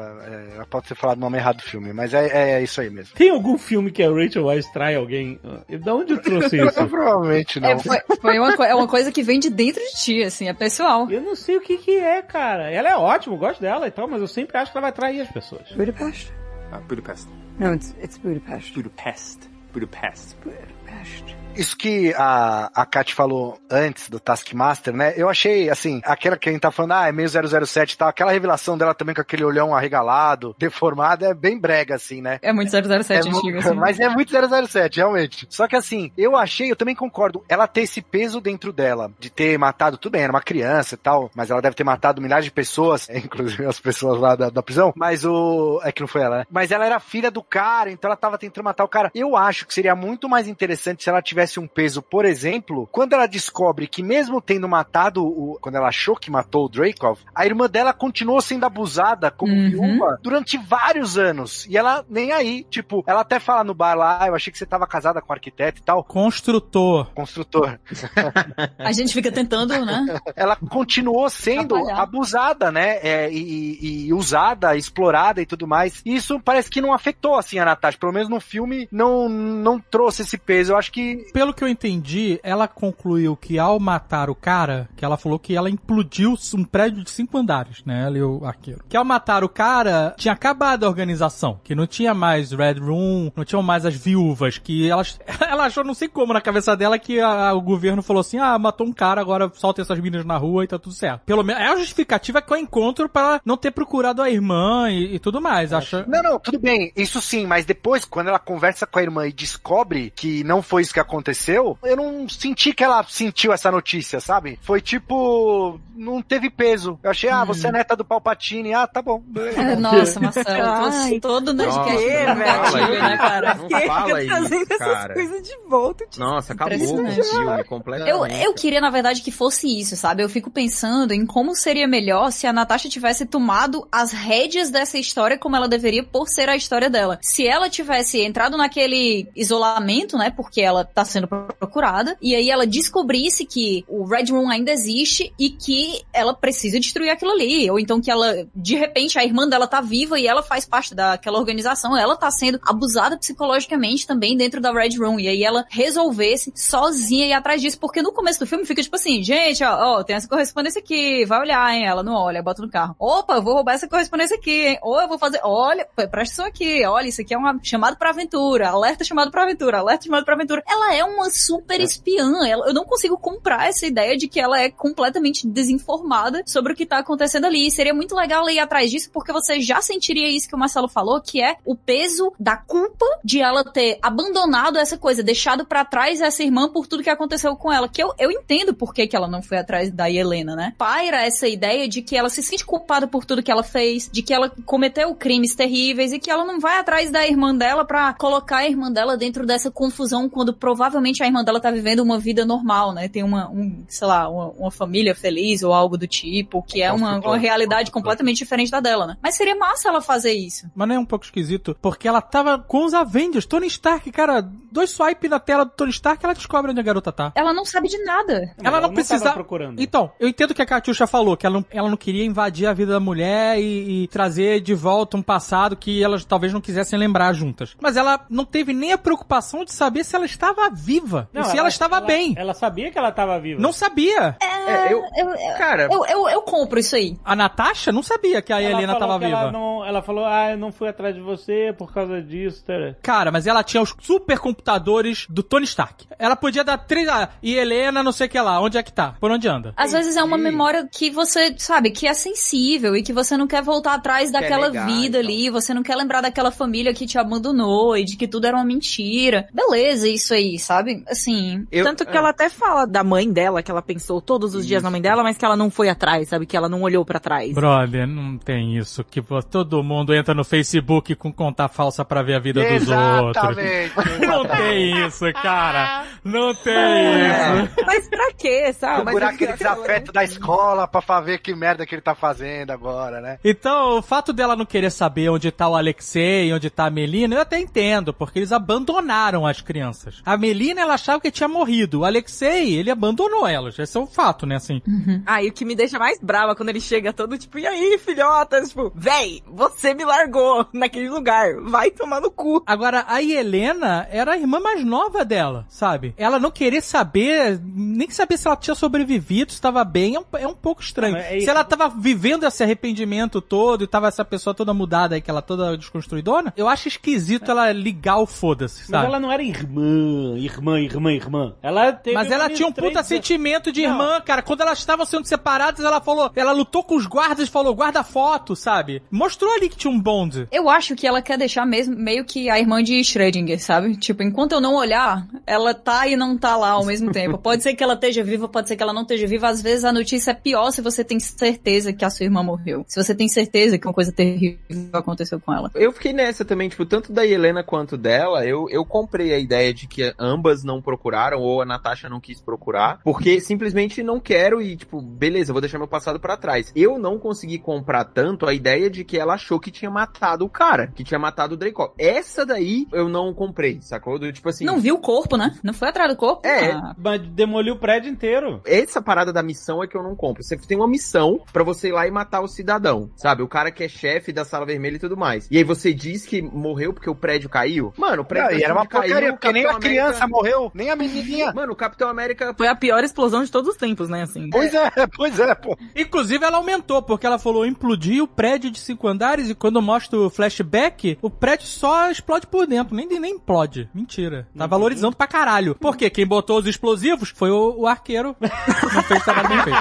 É, pode ter falado o nome errado do filme, mas é, é isso aí mesmo. Tem algum filme que a Rachel Weisz trai alguém? Da onde eu trouxe isso? Provavelmente não. É, foi, foi uma, é uma coisa que vem de dentro de ti, assim, é pessoal. Eu não sei o que que é, cara. Ela é ótima, eu gosto dela e tal, mas eu sempre acho que ela vai trair as pessoas. Budapest? Uh, Budapest. No, it's it's Budapest. Budapest. Budapest. Budapest. Isso que a, a Kat falou antes do Taskmaster, né? Eu achei, assim, aquela que a gente tá falando, ah, é meio 007 e tal, aquela revelação dela também com aquele olhão arregalado, deformado, é bem brega, assim, né? É muito 007 É antigo, assim. Mas é muito 007, realmente. Só que assim, eu achei, eu também concordo, ela ter esse peso dentro dela, de ter matado, tudo bem, era uma criança e tal, mas ela deve ter matado milhares de pessoas, inclusive as pessoas lá da, da prisão, mas o... é que não foi ela, né? Mas ela era filha do cara, então ela tava tentando matar o cara. Eu acho que seria muito mais interessante se ela tivesse um peso, por exemplo, quando ela descobre que mesmo tendo matado o... quando ela achou que matou o Dreykov, a irmã dela continuou sendo abusada como Uhum. viúva durante vários anos. E ela nem aí, tipo, ela até fala no bar lá, "Ah, eu achei que você tava casada com um arquiteto e tal. Construtor. Construtor. A gente fica tentando, né? Ela continuou sendo Atrapalhar. abusada, né? É, e, e usada, explorada e tudo mais. E isso parece que não afetou, assim, a Natasha. Pelo menos no filme, não, não trouxe esse peso. Eu acho que Pelo que eu entendi, ela concluiu que ao matar o cara, que ela falou que ela implodiu um prédio de cinco andares, né? Ela e o arqueiro. Que ao matar o cara, tinha acabado a organização. Que não tinha mais Red Room, não tinham mais as viúvas. Que elas. Ela achou, não sei como, na cabeça dela, que a- o governo falou assim: ah, matou um cara, agora solta essas meninas na rua e tá tudo certo. Pelo menos. É a justificativa que eu encontro pra não ter procurado a irmã e, e tudo mais. Acha. Não, não, tudo bem, isso sim, mas depois, quando ela conversa com a irmã e descobre que não foi isso que aconteceu, eu não senti que ela sentiu essa notícia, sabe? Foi tipo. Não teve peso. Eu achei, ah, você é neta do Palpatine, ah, tá bom. beleza. Nossa, Marcelo, Ai, todo, Nerdcast que, é velho? né, cara? Não Fica fala trazendo isso, essas cara. coisas de volta. tipo, Nossa, acabou com o filme Eu, completamente. eu queria, na verdade, que fosse isso, sabe? Eu fico pensando em como seria melhor se a Natasha tivesse tomado as rédeas dessa história como ela deveria por ser a história dela. Se ela tivesse entrado naquele isolamento, né? Porque ela tá sendo procurada, e aí ela descobrisse que o Red Room ainda existe e que ela precisa destruir aquilo ali. Ou então que ela, de repente, a irmã dela tá viva e ela faz parte daquela organização, ela tá sendo abusada psicologicamente também dentro da Red Room. E aí ela resolvesse sozinha ir atrás disso. Porque no começo do filme fica tipo assim, gente, ó, ó, tem essa correspondência aqui, vai olhar, hein? Ela não olha, bota no carro. Opa, vou roubar essa correspondência aqui, hein? Ou eu vou fazer, olha, presta atenção aqui, olha, isso aqui é um chamado pra aventura, alerta chamado pra aventura, alerta chamado pra aventura. Ela é uma super espiã, ela- eu não consigo comprar essa ideia de que ela é completamente desinformada sobre o que tá acontecendo ali. E seria muito legal ela ir atrás disso, porque você já sentiria isso que o Marcelo falou, que é o peso da culpa de ela ter abandonado essa coisa, deixado pra trás essa irmã por tudo que aconteceu com ela. Que eu, eu entendo por que, que ela não foi atrás da Helena, né? Paira essa ideia de que ela se sente culpada por tudo que ela fez, de que ela cometeu crimes terríveis e que ela não vai atrás da irmã dela pra colocar a irmã dela dentro dessa confusão quando provavelmente a irmã dela tá vivendo uma vida normal, né? Tem uma, um, sei lá, uma, uma família feliz ou algo do tipo, que é uma, uma realidade completamente diferente da dela, né? Mas seria massa ela fazer isso. Mas não é um pouco esquisito, porque ela tava com os Avengers, Tony Stark, cara, dois swipe na tela do Tony Stark, ela descobre onde a garota tá. Ela não sabe de nada. Ela não precisa. tava procurando. Então, eu entendo o que a Katyusha falou, que ela não, ela não queria invadir a vida da mulher e, e trazer de volta um passado que elas talvez não quisessem lembrar juntas. Mas ela não teve nem a preocupação de saber se ela estava viva Não, e se ela, estava ela- bem. Ela sabia que ela tava viva. Não sabia. É, eu, Eu, eu, cara, eu, eu, eu compro isso aí. A Natasha não sabia que a Ela Helena estava viva. Ela, não, ela falou, ah, eu não fui atrás de você por causa disso. tá? Cara, mas ela tinha os supercomputadores do Tony Stark. Ela podia dar três. Ah, e Helena, não sei o que lá. Onde é que tá? Por onde anda? Às vezes é uma Sim. memória que você, sabe, que é sensível e que você não quer voltar atrás daquela negar, vida então. ali, você não quer lembrar daquela família que te abandonou e de que tudo era uma mentira. Beleza, isso aí, sabe? Assim, eu- Tanto que ela até fala da mãe dela, que ela pensou todos os dias na mãe dela, mas que ela não foi atrás, sabe? Que ela não olhou pra trás. Brother, não tem isso. Que todo mundo entra no Facebook com conta falsa pra ver a vida dos outros. Exatamente. Não tem isso, cara. Não tem isso. Mas pra quê, sabe? Procurar aquele desafeto da escola pra fa- ver que merda que ele tá fazendo agora, né? Então, o fato dela não querer saber onde tá o Alexei, onde tá a Melina, eu até entendo, porque eles abandonaram as crianças. A Melina, ela achava que tinha morrido. O Alexei, ele abandonou elas. Esse é o fato, né, assim. Ah, e o que me deixa mais brava quando ele chega todo tipo, e aí, filhotas? Tipo, véi, você me largou naquele lugar. Vai tomar no cu. Agora, a Helena era a irmã mais nova dela, sabe? Ela não querer saber, nem saber se ela tinha sobrevivido, se estava bem, é um, é um pouco estranho. Não, mas é- Se ela tava vivendo esse arrependimento todo e tava essa pessoa toda mudada aí, que ela toda desconstruidona, eu acho esquisito ela ligar o foda-se, Mas sabe? ela não era irmã, irmã, irmã, irmã. Ela teve Mas ela tinha um puta sentimento de Não. irmã, cara. Quando elas estavam sendo separadas, ela falou, ela lutou com os guardas e falou, guarda foto, sabe? Mostrou ali que tinha um bond. Eu acho que ela quer deixar mesmo meio que a irmã de Schrödinger, sabe? Tipo, enquanto eu não olhar, ela tá e não tá lá ao mesmo tempo. Pode ser que ela esteja viva, pode ser que ela não esteja viva. Às vezes a notícia é pior se você tem certeza que a sua irmã morreu. Se você tem certeza que uma coisa terrível aconteceu com ela. Eu fiquei nessa também, tipo, tanto da Helena quanto dela, eu, eu comprei a ideia de que ambas não procuraram, ou a Natasha não quis procurar, porque simplesmente não quero e, tipo, beleza, vou deixar meu passado pra trás. Eu não consegui comprar tanto a ideia de que ela achou que tinha matado o cara, que tinha matado o Draco. Essa daí eu não comprei, sacou? Do, tipo assim. Não viu o corpo, né? Não foi atrás do corpo? É. Ah, Mas demoliu o prédio inteiro. Essa parada da missão é que eu não compro. Você tem uma missão pra você ir lá e matar o cidadão, sabe? O cara que é chefe da sala vermelha e tudo mais. E aí você diz que morreu porque o prédio caiu? Mano, o prédio Não, da era uma caiu, porcaria, porque nem a Capitão criança América- morreu, nem a menininha. Mano, o Capitão América Foi a pior explosão de todos os tempos, né, assim. Pois é, pois é, pô. Inclusive, ela aumentou, porque ela falou implodir o prédio de cinco andares e quando mostra o flashback, o prédio só explode por dentro, nem, nem implode. Mentira. Tá valorizando pra caralho. Porque quem botou os explosivos foi o, o arqueiro. Não fez trabalho bem feito.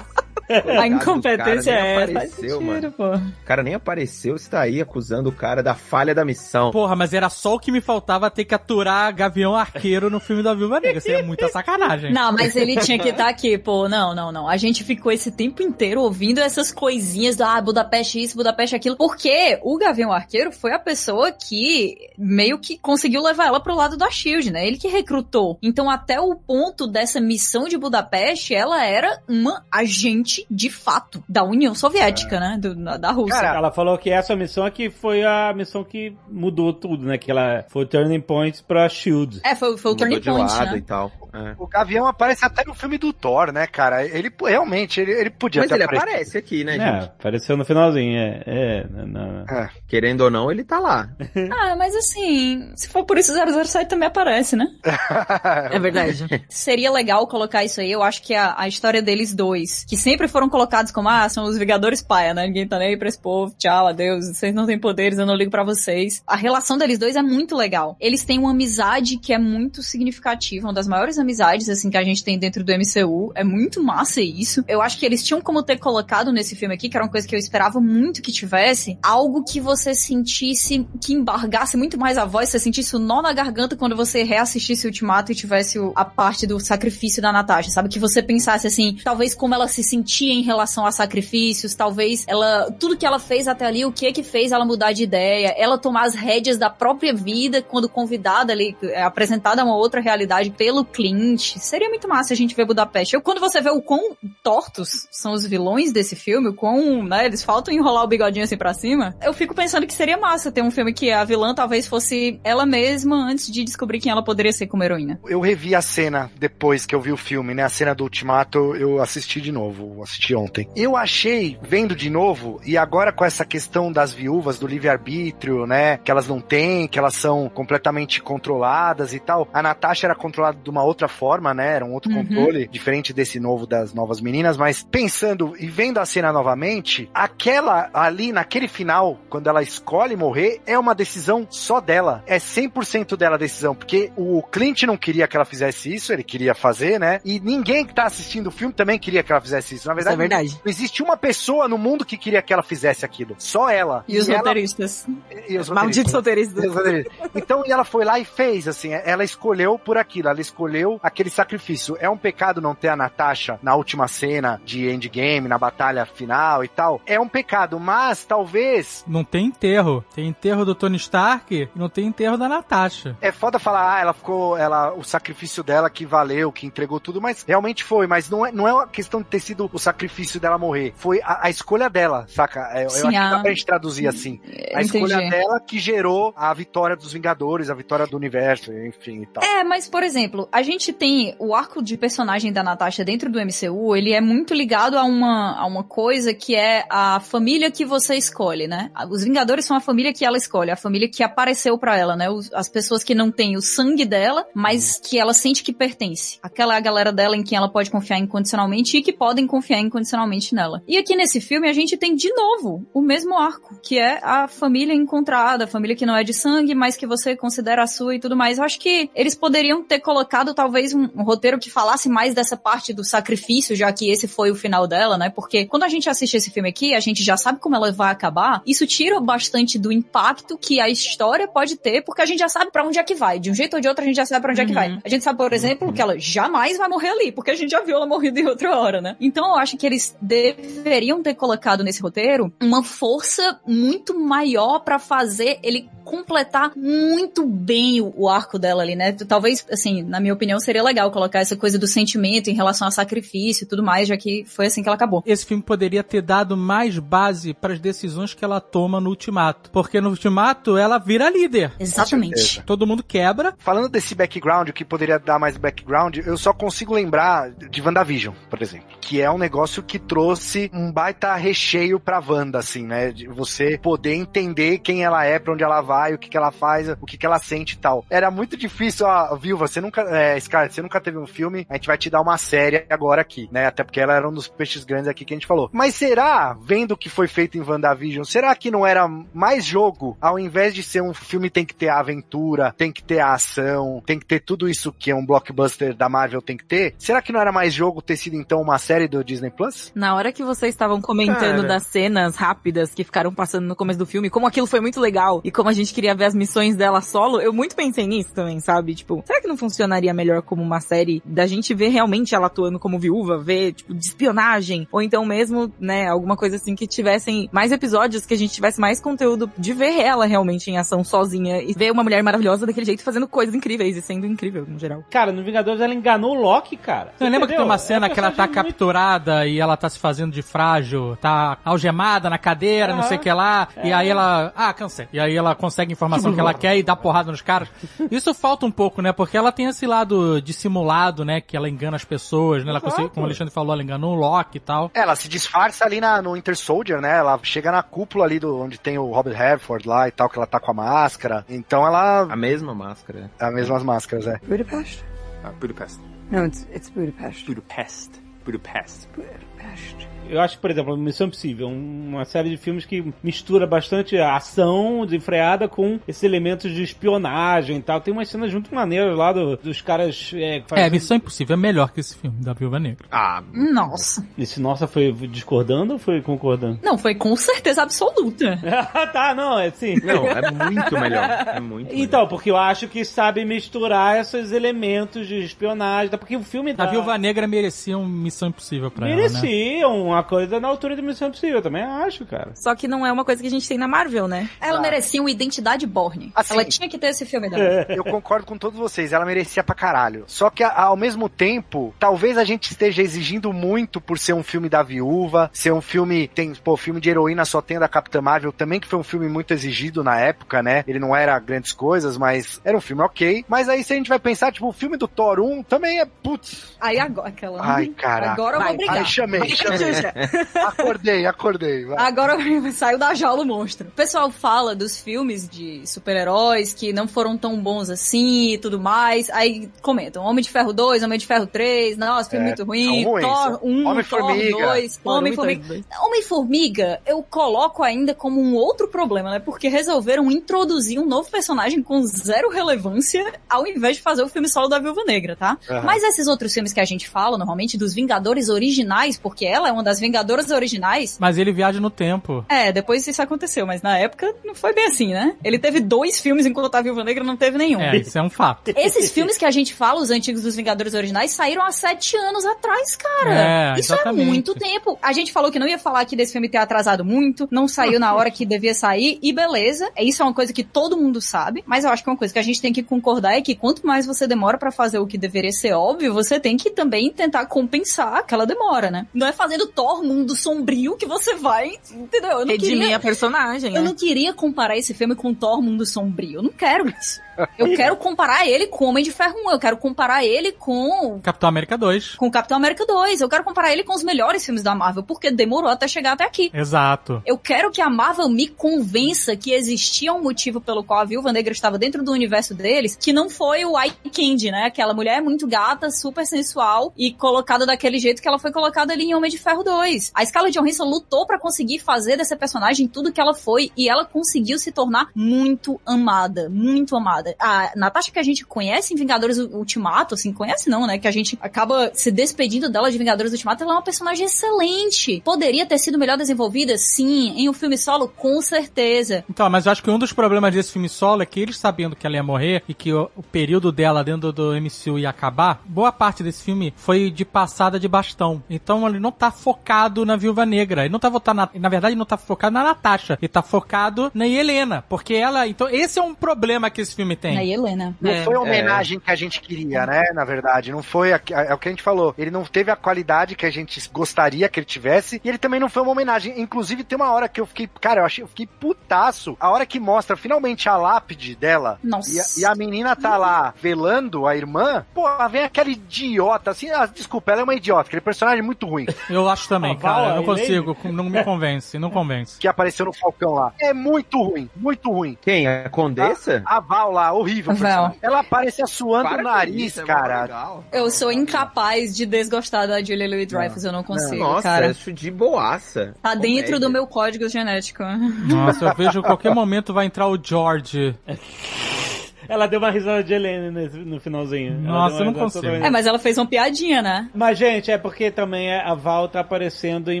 a incompetência é essa. Faz apareceu, sentido, pô. O cara nem apareceu, você tá aí acusando o cara da falha da missão. Porra, mas era só o que me faltava ter que aturar Gavião Arqueiro no filme da Viúva Negra. Seria muita sacanagem. Não, mas ele tinha que estar aqui, pô. Não, não, não. A gente ficou esse tempo inteiro ouvindo essas coisinhas do, ah, Budapeste isso, Budapeste aquilo. Porque o Gavião Arqueiro foi a pessoa que meio que conseguiu levar ela pro lado da SHIELD, né? Ele que recrutou. Então, até o ponto dessa missão de Budapeste, ela era uma agente de fato da União Soviética, né? Do- da Rússia. Cara, Ela falou que essa missão aqui foi a missão que mudou tudo, né? Que ela foi o turning point pra SHIELD. é, foi, foi o Mudou turning de point, lado né? e tal. É. O Gavião aparece até no filme do Thor, né, cara? Ele realmente, ele, ele podia Mas ter ele aparecido. aparece aqui, né, É, gente? apareceu no finalzinho, é. É, não, não. Querendo ou não, ele tá lá. Ah, mas assim, se for por isso, 007 também aparece, né? É verdade. Seria legal colocar isso aí. Eu acho que a, a história deles dois, que sempre foram colocados como, ah, são os Vingadores paia, né? Ninguém tá nem aí pra esse povo. Tchau, adeus. Vocês não têm poderes, eu não ligo pra vocês. A relação deles dois é muito legal. Eles têm uma amizade que é muito significativa, uma das maiores amizades, assim, que a gente tem dentro do MCU. É muito massa isso. Eu acho que eles tinham como ter colocado nesse filme aqui, que era uma coisa que eu esperava muito que tivesse, algo que você sentisse, que embargasse muito mais a voz, você sentisse o nó na garganta quando você reassistisse o Ultimato e tivesse a parte do sacrifício da Natasha, sabe? Que você pensasse assim, talvez como ela se sentia em relação a sacrifícios, talvez ela, tudo que ela fez até ali, o que que fez ela mudar de ideia, ela tomar as rédeas da própria vida quando convidada ali, é, apresentada a uma outra realidade pelo Clint. Seria muito massa a gente ver Budapeste. Eu, quando você vê o quão tortos são os vilões desse filme, o quão, né, eles faltam enrolar o bigodinho assim pra cima, eu fico pensando que seria massa ter um filme que a vilã talvez fosse ela mesma antes de descobrir quem ela poderia ser como heroína. Eu revi a cena depois que eu vi o filme, né? A cena do Ultimato, eu assisti de novo, assisti ontem. Eu achei, vendo de novo, e agora com essa questão das viúvas, do livre-arbítrio, né? Que elas não têm, que elas são completamente controladas e tal. A Natasha era controlada de uma outra forma, né? Era um outro Uhum. controle, diferente desse novo das novas meninas, mas pensando e vendo a cena novamente, aquela ali naquele final, quando ela escolhe morrer, é uma decisão só dela. É 100% dela a decisão, porque o Clint não queria que ela fizesse isso, ele queria fazer, né? E ninguém que tá assistindo o filme também queria que ela fizesse isso. Na verdade, Isso é verdade. não existe uma pessoa no mundo que queria que ela fizesse aquilo. Só ela. E os ela- roteiristas. e os Malditos roteiristas. roteiristas. Então, e ela foi lá e fez, assim, ela escolheu por aquilo, ela escolheu aquele sacrifício. É um pecado não ter a Natasha na última cena de Endgame, na batalha final e tal. É um pecado, mas talvez Não tem enterro. Tem enterro do Tony Stark e não tem enterro da Natasha. é foda falar, ah, ela ficou, ela, o sacrifício dela que valeu, que entregou tudo, mas realmente foi, mas não é, não é uma questão de ter sido o sacrifício dela morrer, foi a, a escolha dela, saca? É, eu Sim, acho que a- dá pra gente traduzir assim. A Entendi. escolha dela que gerou a vitória dos Vingadores, a vitória do universo, enfim e tal. É, mas, por exemplo, a gente tem o arco de personagem da Natasha dentro do MCU, ele é muito ligado a uma, a uma coisa que é a família que você escolhe, né? Os Vingadores são a família que ela escolhe, a família que apareceu pra ela, né? As pessoas que não têm o sangue dela, mas que ela sente que pertence. Aquela é a galera dela em quem ela pode confiar incondicionalmente e que podem confiar incondicionalmente nela. E aqui nesse filme a gente tem de novo o mesmo arco, que é a família encontrada, a família que não é de sangue, mas que você considera a sua e tudo mais. Eu acho que eles poderiam ter colocado talvez um, um roteiro que falasse mais dessa parte do sacrifício, já que esse foi o final dela, né? Porque quando a gente assiste esse filme aqui, a gente já sabe como ela vai acabar. Isso tira bastante do impacto que a história pode ter, porque a gente já sabe pra onde é que vai. De um jeito ou de outro, a gente já sabe pra onde é que vai. A gente sabe, por exemplo, que ela jamais vai morrer ali, porque a gente já viu ela morrendo em outra hora, né? Então eu acho que eles deveriam ter colocado nesse roteiro uma força muito maior pra fazer ele completar muito bem o, o arco dela ali, né? Talvez, assim, na minha opinião, seria legal colocar essa coisa do sentimento em relação a sacrifício e tudo mais, já que foi assim que ela acabou. Esse filme poderia ter dado mais base para as decisões que ela toma no Ultimato. Porque no Ultimato ela vira líder. Exatamente. Todo mundo quebra. Falando desse background, o que poderia dar mais background, eu só consigo lembrar de WandaVision, por exemplo. Que é um negócio que trouxe um baita recheio pra Wanda, assim, né? De você poder entender quem ela é, pra onde ela vai, o que, que ela faz, o que, que ela sente e tal. Era muito difícil, ó, Viúva, você nunca, é, Scarlett, você nunca teve um filme, a gente vai te dar uma série agora aqui, né? Até porque ela era um dos peixes grandes aqui que a gente falou. Mas será, vendo o que foi feito em WandaVision, será que não era mais jogo, ao invés de ser um filme tem que ter a aventura, tem que ter a ação, tem que ter tudo isso que um blockbuster da Marvel tem que ter? Será que não era mais jogo ter sido então uma série do Disney Plus? Na hora que vocês estavam comentando Cara. das cenas rápidas que ficaram passando no começo do filme, como aquilo foi muito legal e como a gente queria ver as missões dela solo, eu muito pensei nisso também, sabe? Tipo, será que não funcionaria melhor como uma série da gente ver realmente ela atuando como viúva, ver, tipo, de espionagem? Ou então mesmo, né, alguma coisa assim que tivessem mais episódios, que a gente tivesse mais conteúdo de ver ela realmente em ação sozinha e ver uma mulher maravilhosa daquele jeito fazendo coisas incríveis e sendo incrível no geral. Cara, no Vingadores ela enganou o Loki, cara. Você lembra que tem uma É cena que ela tá muito- capturada e ela tá se fazendo de frágil, tá algemada na cadeira, não sei o que lá, e aí ela, ah, cansei. E aí ela consegue a informação que ela quer e dá porrada nos caras. Isso falta um pouco, né? Porque ela tem esse lado dissimulado, né? Que ela engana as pessoas, né? Ela consegue, como o Alexandre falou, ela enganou o Loki e tal. Ela se disfarça ali na, no Inter Soldier, né? Ela chega na cúpula ali do, onde tem o Robert Redford lá e tal, que ela tá com a máscara. Então ela. A mesma máscara. As mesmas máscaras, é. Budapest? Uh, Budapest. No, it's it's Budapest. Budapest. Budapest. Budapest. Eu acho que, por exemplo, Missão Impossível, uma série de filmes que mistura bastante a ação desenfreada com esses elementos de espionagem e tal. Tem umas cenas muito maneiras lá do- dos caras. É, É, Missão Impossível é melhor que esse filme da Viúva Negra. Ah, Nossa. Esse nossa foi discordando ou foi concordando? Não, foi com certeza absoluta. Ah, tá, não, é assim. não, é muito melhor. É muito Então, porque eu acho que sabe misturar esses elementos de espionagem, tá? porque o filme A da... Viúva Negra merecia um Missão Impossível pra ela, né? merecia uma coisa na altura de Missão Impossível, eu também acho, cara. Só que não é uma coisa que a gente tem na Marvel, né? Ela merecia uma identidade Borne. Assim. Ela tinha que ter esse filme dela. Eu concordo com todos vocês, ela merecia pra caralho. Só que ao mesmo tempo, talvez a gente esteja exigindo muito por ser um filme da viúva, ser um filme, tem, pô, filme de heroína só tem a da Capitã Marvel também, que foi um filme muito exigido na época, né? Ele não era grandes coisas, mas era um filme ok. Mas aí se a gente vai pensar, tipo, o filme do Thor 1 também é, putz, Aí agora, aquela. Ai, caraca. Agora eu vou brigar. ai, chamei, chamei. Acordei, acordei. vai. Agora saiu da jaula o monstro. O pessoal fala dos filmes de super-heróis que não foram tão bons assim e tudo mais. Aí comentam: Homem de Ferro 2, Homem de Ferro 3, nossa, filme É, muito ruim. são ruins, Thor são. 1, Homem-Formiga. Thor 2, um e Homem-Formiga. Thor dois. Homem-Formiga eu coloco ainda como um outro problema, né? Porque resolveram introduzir um novo personagem com zero relevância ao invés de fazer o filme solo da Viúva Negra, tá? Aham. Mas esses outros filmes que a gente fala, normalmente, dos Vingadores originais, porque ela é uma das Vingadoras originais. Mas ele viaja no tempo. É, depois isso aconteceu, mas na época não foi bem assim, né? Ele teve dois filmes enquanto a Viúva Negra não teve nenhum. É, isso é um fato. Esses filmes que a gente fala, os antigos dos Vingadores originais, saíram há sete anos atrás, cara. É, Isso exatamente. é muito tempo. A gente falou que não ia falar aqui desse filme ter atrasado muito, não saiu na hora que devia sair, e beleza. É, Isso é uma coisa que todo mundo sabe, mas eu acho que uma coisa que a gente tem que concordar é que quanto mais você demora pra fazer o que deveria ser óbvio, você tem que também tentar compensar aquela demora, né? Não é fazendo Thor mundo sombrio que você vai, entendeu? Eu não Redimir queria... a personagem, Eu né? não queria comparar esse filme com Thor Mundo Sombrio. Eu não quero isso. Eu quero comparar ele com Homem de Ferro 1. Eu quero comparar ele com Capitão América 2. com Capitão América 2. Eu quero comparar ele com os melhores filmes da Marvel, porque demorou até chegar até aqui. Exato. Eu quero que a Marvel me convença que existia um motivo pelo qual a Viúva Negra estava dentro do universo deles, que não foi o Eye Candy, né? Aquela mulher muito gata, super sensual e colocada daquele jeito que ela foi colocada ali em Homem de Ferro 2. A Scarlett Johansson lutou pra conseguir fazer dessa personagem tudo que ela foi e ela conseguiu se tornar muito amada, muito amada. A Natasha que a gente conhece em Vingadores Ultimato, assim, conhece não, né? Que a gente acaba se despedindo dela de Vingadores Ultimato, ela é uma personagem excelente. Poderia ter sido melhor desenvolvida? Sim. Em um filme solo? Com certeza. Então, mas eu acho que um dos problemas desse filme solo é que eles sabendo que ela ia morrer e que o, o período dela dentro do MCU ia acabar, boa parte desse filme foi de passada de bastão. Então ele não tá focado na Viúva Negra. Ele não tá votando na, na verdade, ele não tá focado na Natasha. Ele tá focado na Helena. Porque ela. Então, esse é um problema que esse filme tem. A Helena. Não É. foi a homenagem que a gente queria, né? Na verdade, não foi a, é o que a gente falou. Ele não teve a qualidade que a gente gostaria que ele tivesse e ele também não foi uma homenagem. Inclusive tem uma hora que eu fiquei, cara, eu achei, eu fiquei putaço. A hora que mostra finalmente a lápide dela Nossa. e a, e a menina tá lá velando a irmã. Pô, vem aquela idiota assim. Ah, desculpa, ela é uma idiota. Aquele personagem muito ruim Eu acho também, A cara. Eu a não consigo. Não me convence. Não convence. que apareceu no Falcão lá. É muito ruim, muito ruim. Quem? A Condessa? A Val lá, horrível. A Val. Ela aparece suando Para o nariz, isso, é cara. legal. Eu sou incapaz de desgostar da Julia Louis-Dreyfus, eu não consigo, Nossa, cara. acho de boaça. Tá dentro Comédia. do meu código genético. Nossa, eu vejo a qualquer momento vai entrar o George. Ela deu uma risada de Helene nesse- no finalzinho. Ela Nossa, deu uma eu não risada consigo. É, mas ela fez uma piadinha, né? Mas, gente, é porque também a Val tá aparecendo em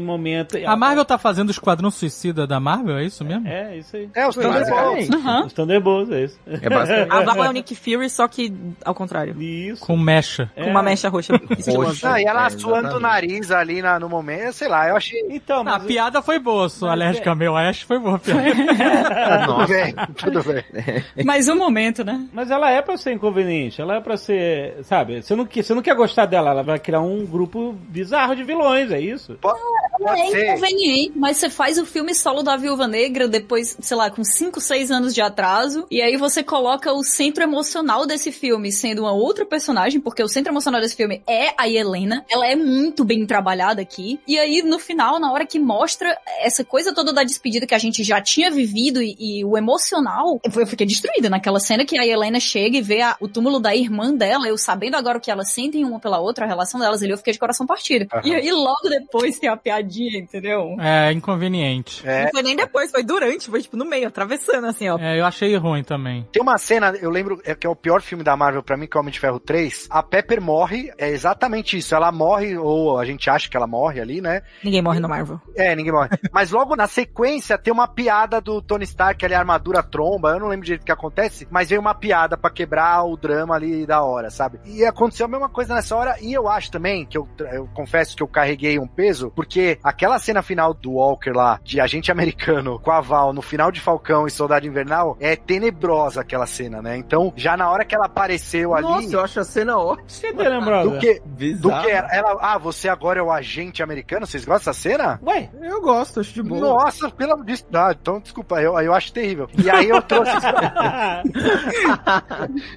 momento... A Marvel tá fazendo o Esquadrão Suicida da Marvel, é isso mesmo? É, isso aí. É, os Thunderbolts. Basicamente. Aham. Os Thunderbolts, é isso. É basicamente. A Val é o Nick Fury, só que ao contrário. Isso. Com mecha. É. Com uma mecha roxa. Roxa. Não, e ela É, suando o exatamente. nariz ali na- no momento, sei lá, eu achei. Então, A mas... piada foi boa, sou Mas alérgica é- a meu Ash, foi boa a piada. Tudo bem, tudo bem. Mais um momento, né? Mas ela é pra ser inconveniente, ela é pra ser, sabe, você não, quer- você não quer gostar dela, ela vai criar um grupo bizarro de vilões, é isso? Pode, pode É ser. inconveniente, mas você faz o filme solo da Viúva Negra depois, sei lá, com 5, 6 anos de atraso, e aí você coloca o centro emocional desse filme sendo uma outra personagem, porque o centro emocional desse filme é a Helena, ela é muito bem trabalhada aqui, e aí no final, na hora que mostra essa coisa toda da despedida que a gente já tinha vivido e, e o emocional, eu eu fiquei destruída naquela cena que a Helena chega e vê a- o túmulo da irmã dela, eu sabendo agora o que elas sentem uma pela outra, a relação delas ali, eu fiquei de coração partido. Aham. E aí logo depois tem a piadinha, entendeu? É inconveniente. É, Não foi nem depois, foi durante, foi tipo no meio, atravessando assim, ó. É, eu achei ruim também. Tem uma cena, eu lembro, é, que é o pior filme da Marvel pra mim, que é Homem de Ferro 3. A Pepper morre, é exatamente isso. Ela morre, ou a gente acha que ela morre ali, né? Ninguém morre no Marvel. É, ninguém morre. Mas logo na sequência tem uma piada do Tony Stark, ali a armadura tromba, eu não lembro direito o que acontece, mas veio uma piada pra quebrar o drama ali da hora, sabe? E aconteceu a mesma coisa nessa hora, e eu acho também, que eu, eu confesso que eu carreguei um peso, porque aquela cena final do Walker lá, de agente americano com a Val no final de Falcão e Soldado Invernal, é tenebrosa aquela cena, né? Então, já na hora que ela apareceu ali... Nossa, eu acho a cena ótima. Lembrado? do que, do Bizarro. que ela, ela- ah, você agora é o agente americano? Vocês gostam dessa cena? Ué, Eu gosto, acho de boa. Nossa, pelo amor de Deus. Ah, então desculpa, eu, eu acho terrível. E aí eu trouxe.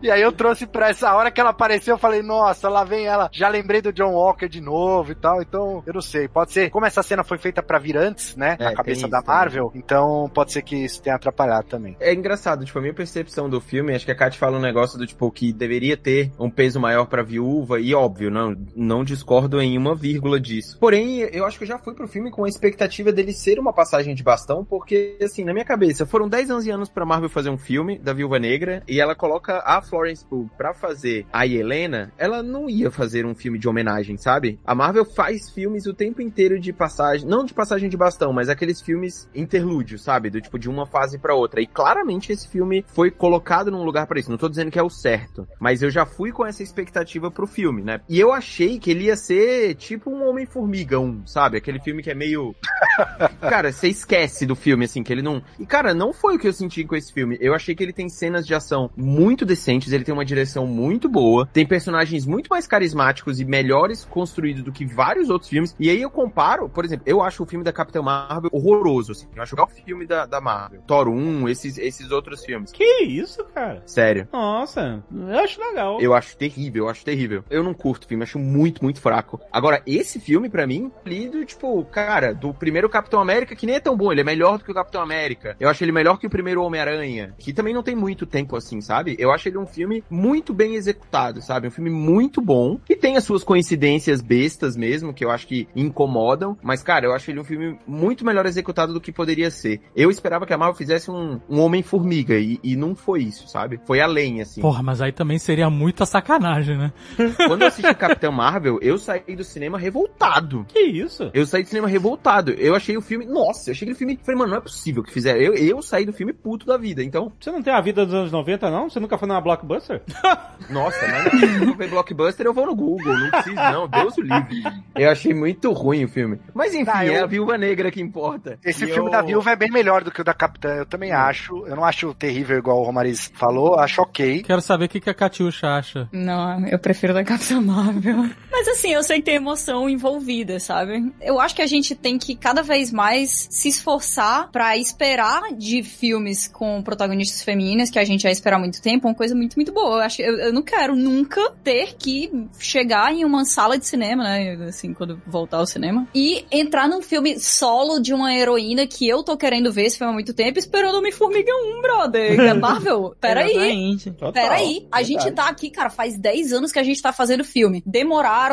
e aí eu trouxe pra essa hora que ela apareceu, eu falei, nossa, lá vem ela. Já lembrei do John Walker de novo e tal. Então, eu não sei. Pode ser. Como essa cena foi feita pra vir antes, né? É, na cabeça isso da também. Marvel, então pode ser que isso tenha atrapalhado também. É engraçado, tipo, a minha percepção do filme, acho que a Kat fala um negócio do tipo que deveria ter um peso maior pra viúva, e óbvio, não, não discordo em uma vírgula disso. Porém, eu acho que eu já fui pro filme com a expectativa dele ser uma passagem de bastão, porque, assim, na minha cabeça, foram 10 11 anos pra Marvel fazer um filme da Viúva Negra, e ela coloca a Florence Pugh pra fazer a Helena, ela não ia fazer um filme de homenagem, sabe? A Marvel faz filmes o tempo inteiro de passagem, não de passagem de bastão, mas aqueles filmes interlúdios, sabe? Do tipo de uma fase pra outra. E claramente esse filme foi colocado num lugar pra isso. Não tô dizendo que é o certo, mas eu já fui com essa expectativa pro filme, né? E eu achei que ele ia ser tipo um Homem-Formiga 1, sabe? Aquele filme que é meio Cara, você esquece do filme, assim, que ele não. E, cara, não foi o que eu senti com esse filme. Eu achei que ele tem cenas de ação muito decentes, ele tem uma direção muito boa, tem personagens muito mais carismáticos e melhores construídos do que vários outros filmes. E aí eu comparo, por exemplo, eu acho o filme da Capitã Marvel horroroso, assim. Eu acho que é o filme da, da Marvel. Thor 1, esses, esses outros filmes. Que isso, cara? Sério. Nossa, eu acho legal. Eu acho terrível, eu acho terrível. Eu não curto o filme, acho muito, muito fraco. Agora, esse filme, pra mim, lido, tipo, cara, do primeiro Capitão América, que nem é tão bom, ele é melhor do que o Capitão América. Eu acho ele melhor que o primeiro Homem-Aranha, que também não tem muito tempo assim, sabe? Eu acho ele um filme muito bem executado, sabe? Um filme muito bom, que tem as suas coincidências bestas mesmo, que eu acho que incomodam, mas, cara, eu acho ele um filme muito melhor executado do que poderia ser. Eu esperava que a Marvel fizesse um, um Homem-Formiga, e, e não foi isso, sabe? Foi além, assim. Porra, mas aí também seria muita sacanagem, né? Quando eu assisti Capitão Marvel, eu saí do cinema revoltado. Que isso? Eu saí do cinema revoltado. Eu achei o filme. Nossa, eu achei aquele filme. Falei, mano, não é possível que fizeram. Eu, eu saí do filme puto da vida. Então, Você não tem a vida dos anos 90, não? Você nunca foi numa blockbuster? nossa, mas eu vou ver blockbuster, eu vou no Google. Não preciso, não. Deus o livre. Eu achei muito ruim o filme. Mas enfim, Ah, eu- é a viúva negra que importa. Esse E filme eu- da Viúva é bem melhor do que o da Capitã, eu também acho. Eu não acho terrível igual o Romariz falou, acho ok. Quero saber o que, que a Catiuxa acha. Não, eu prefiro da Capitã Marvel. Mas assim, eu sei que tem emoção envolvida, sabe? Eu acho que a gente tem que cada vez mais se esforçar pra esperar de filmes com protagonistas femininas, que a gente já espera há muito tempo, uma coisa muito, muito boa. Eu, acho, eu, eu não quero nunca ter que chegar em uma sala de cinema, né? Assim, quando voltar ao cinema. E entrar num filme solo de uma heroína que eu tô querendo ver esse filme há muito tempo, esperando Homem-Formiga 1, brother. É Marvel? Peraí. Peraí, a gente tá aqui, cara, faz 10 anos que a gente tá fazendo filme.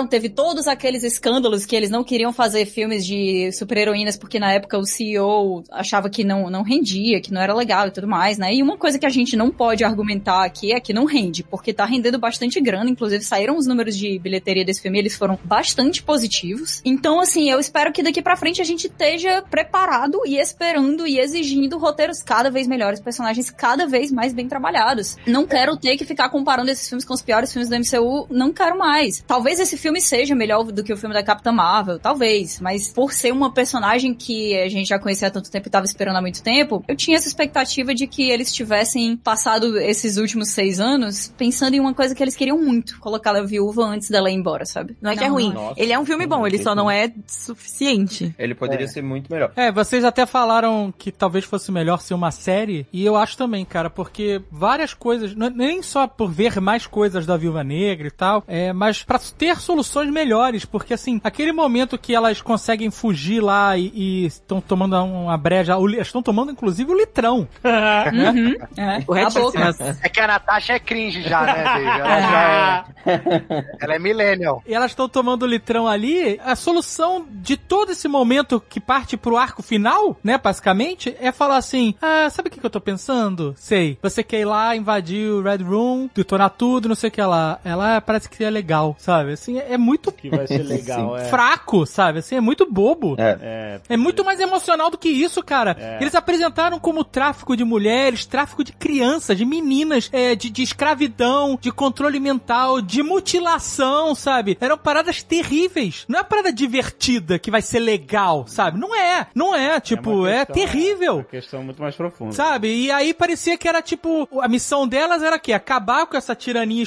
Teve todos aqueles escândalos que eles não queriam fazer filmes de super-heroínas porque na época o CEO achava que não, não rendia, que não era legal e tudo mais, né? E uma coisa que a gente não pode argumentar aqui é que não rende, porque tá rendendo bastante grana, inclusive saíram os números de bilheteria desse filme, eles foram bastante positivos. Então, assim, eu espero que daqui pra frente a gente esteja preparado e esperando e exigindo roteiros cada vez melhores, personagens cada vez mais bem trabalhados. Não quero ter que ficar comparando esses filmes com os piores filmes do MCU, não quero mais. Talvez esse filme seja melhor do que o filme da Capitã Marvel, talvez, mas por ser uma personagem que a gente já conhecia há tanto tempo e tava esperando há muito tempo, eu tinha essa expectativa de que eles tivessem passado esses últimos seis anos pensando em uma coisa que eles queriam muito, colocar a viúva antes dela ir embora, sabe? Não é que é ruim. Nossa. Ele é um filme bom, ele só não é suficiente. Ele poderia ser muito melhor. É, vocês até falaram que talvez fosse melhor ser uma série, e eu acho também, cara, porque várias coisas, não é nem só por ver mais coisas da Viúva Negra e tal, é, mas pra ter soluções melhores, porque assim, aquele momento que elas conseguem fugir lá e estão tomando uma breja, o estão tomando inclusive o litrão. Uhum, é, a Corretíssimas. boca. É que a Natasha é cringe já, né, Dave? Ela já é. Ela é millennial. E elas estão tomando o litrão ali, a solução de todo esse momento que parte pro arco final, né, basicamente, é falar assim, ah, sabe o que, que eu tô pensando? Sei, você quer ir lá, invadir o Red Room, detonar tudo, não sei o que lá. Ela parece que é legal, sabe? Assim, é, é muito Que vai ser legal, é. fraco, sabe? Assim, é muito bobo. É. É, É muito mais emocional do que isso, cara. Eles apresentaram como tráfico de mulheres, tráfico de crianças, de meninas, é, de, de escravidão, de controle mental, de mutilação, sabe? Eram paradas terríveis. Não é uma parada divertida que vai ser legal, sabe? Não é. Não é. Tipo, uma é, questão- terrível. uma questão muito mais profunda. Sabe? E aí parecia que era tipo. A missão delas era o quê? Acabar com essa tirania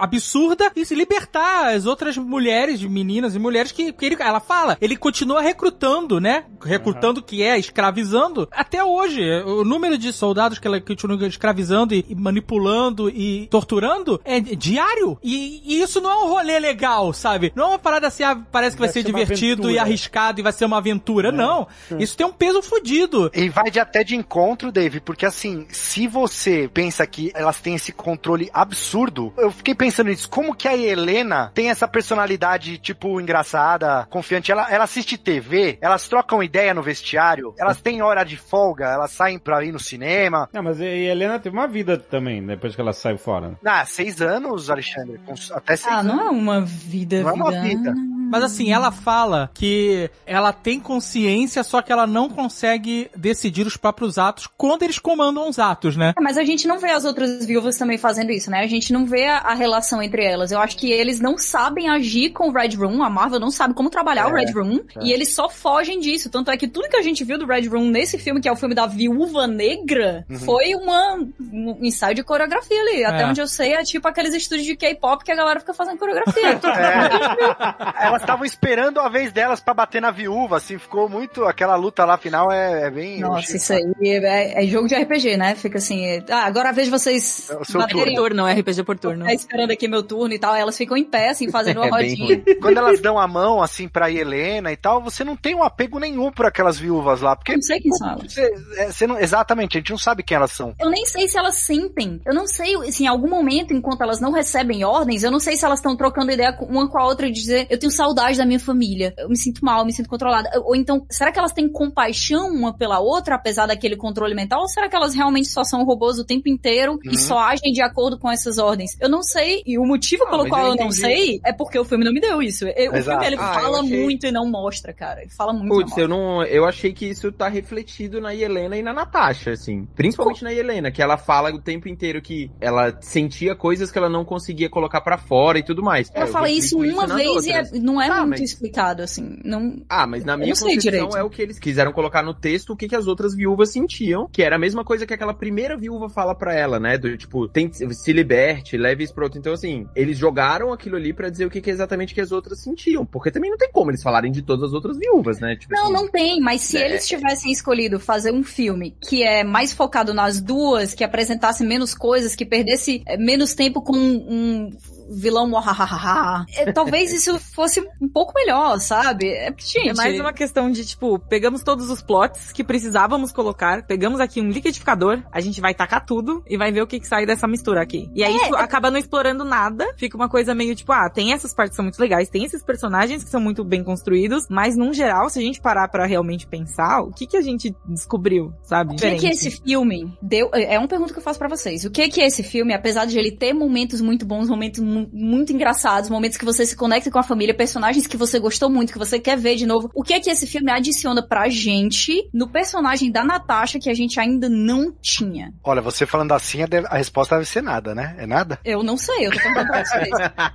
absurda e se libertar as outras mulheres, meninas e mulheres que, que ele, ela fala. Ele continua recrutando, né? Recrutando que é, escravizando. Até hoje, o número de soldados que ela continua escravizando e, e manipulando e torturando é diário. E, e isso não é um rolê legal, sabe? Não é uma parada assim, ah, parece que vai, Vai ser ser divertido e arriscado e vai ser uma aventura. Não. Isso tem um peso fudido. E vai de até de encontro, Dave, porque assim, se você pensa que elas têm esse controle absurdo, eu fiquei pensando nisso, como que a Helena tem essa personalidade, tipo, engraçada, confiante, ela, ela assiste TV, elas trocam ideia no vestiário, elas têm hora de folga, elas saem pra ir no cinema. Não, mas e a Helena teve uma vida também, depois que ela saiu fora. Ah, seis anos, Alexandre, até seis Ah, anos. não é uma vida, Não é uma vida. Mas assim, ela fala que ela tem consciência, só que ela não consegue decidir os próprios atos quando eles comandam os atos, né? É, Mas a gente não vê as outras viúvas também fazendo isso, né? A gente não vê a, a relação entre elas. Eu acho que eles não sabem agir com o Red Room, a Marvel não sabe como trabalhar o É, Red Room, e eles só fogem disso. Tanto é que tudo que a gente viu do Red Room nesse filme, que é o filme da Viúva Negra, foi uma, um ensaio de coreografia ali. Até É. onde eu sei, é tipo aqueles estúdios de K-pop que a galera fica fazendo coreografia. É. Elas estavam esperando a vez delas pra bater na viúva, assim, ficou muito. Aquela luta lá final é, é bem. Nossa, isso aí é, é jogo de RPG, né? Fica assim, ah, agora de vocês É baterem turno, é RPG por turno. tá esperando aqui meu turno e tal, aí elas ficam em pé, assim, fazendo uma É rodinha. Quando elas dão a mão, assim, pra Helena e tal, você não tem um apego nenhum por aquelas viúvas lá. Porque Eu não sei quem são elas. você, é, você não, exatamente, a gente não sabe quem elas são. Eu nem sei se elas sentem. Eu não sei se em algum momento, enquanto elas não recebem ordens, eu não sei se elas estão trocando ideia uma com a outra de dizer, eu tenho saudade da minha família, eu me sinto mal, me sinto controlada. Ou então, será que elas têm compaixão uma pela outra, apesar daquele controle mental? Ou será que elas realmente só são robôs o tempo inteiro Uhum. e só agem de acordo com essas ordens? Eu não sei, e o motivo Ah, pelo qual eu eu, não sei é porque o filme não me deu isso. Eu- o filme, ele Ah, fala achei- muito e não mostra, cara. Ele fala muito Putz, eu não. Eu achei que isso tá refletido na Helena e na Natasha, assim. Principalmente na Helena, que ela fala o tempo inteiro que ela sentia coisas que ela não conseguia colocar pra fora e tudo mais. Ela É, fala isso uma nas vez e é- não é Tá, muito mas- explicado, assim. Não, Ah, mas na minha não concepção é o que eles quiseram colocar no texto, o que, que as outras viúvas sentiam, que era a mesma coisa que aquela primeira viúva fala pra ela, né? Do tipo, tem, se liberte, leve isso pro outro. Então, assim, eles jogaram aquilo ali pra dizer o que, que exatamente que as outras sentiam. Porque também não tem como eles falarem de todas as outras viúvas, né? Tipo Não, assim, não tem, mas se É. eles tivessem escolhido fazer um filme que é mais focado nas duas, que apresentasse menos coisas, que perdesse eh, menos tempo com um vilão mohahaha, eh, talvez isso fosse um pouco melhor, sabe? É, porque, gente, É mais uma questão de, tipo, pegamos todos os plots que precisávamos colocar, pegamos aqui um liquidificador, a gente vai tacar tudo e vai ver o que, que sai dessa mistura aqui. E aí isso acaba não explorando nada, fica uma coisa meio tipo, ah, tem essas partes que são muito legais, tem esses personagens que são muito bem construídos, mas num geral, se a gente parar pra realmente pensar, o que que a gente descobriu, sabe? O que que esse filme deu? É uma pergunta que eu faço pra vocês. O que que esse filme, apesar de ele ter momentos muito bons, momentos mu- muito engraçados, momentos que você se conecta com a família, personagens que você gostou muito, que você quer ver de novo, o que é que esse filme adiciona pra gente no personagem da Natasha que a gente ainda não tinha? Olha, você falando assim, a, de- a resposta deve ser nada, né? É nada? Eu não sei, eu tô perguntando pra vocês.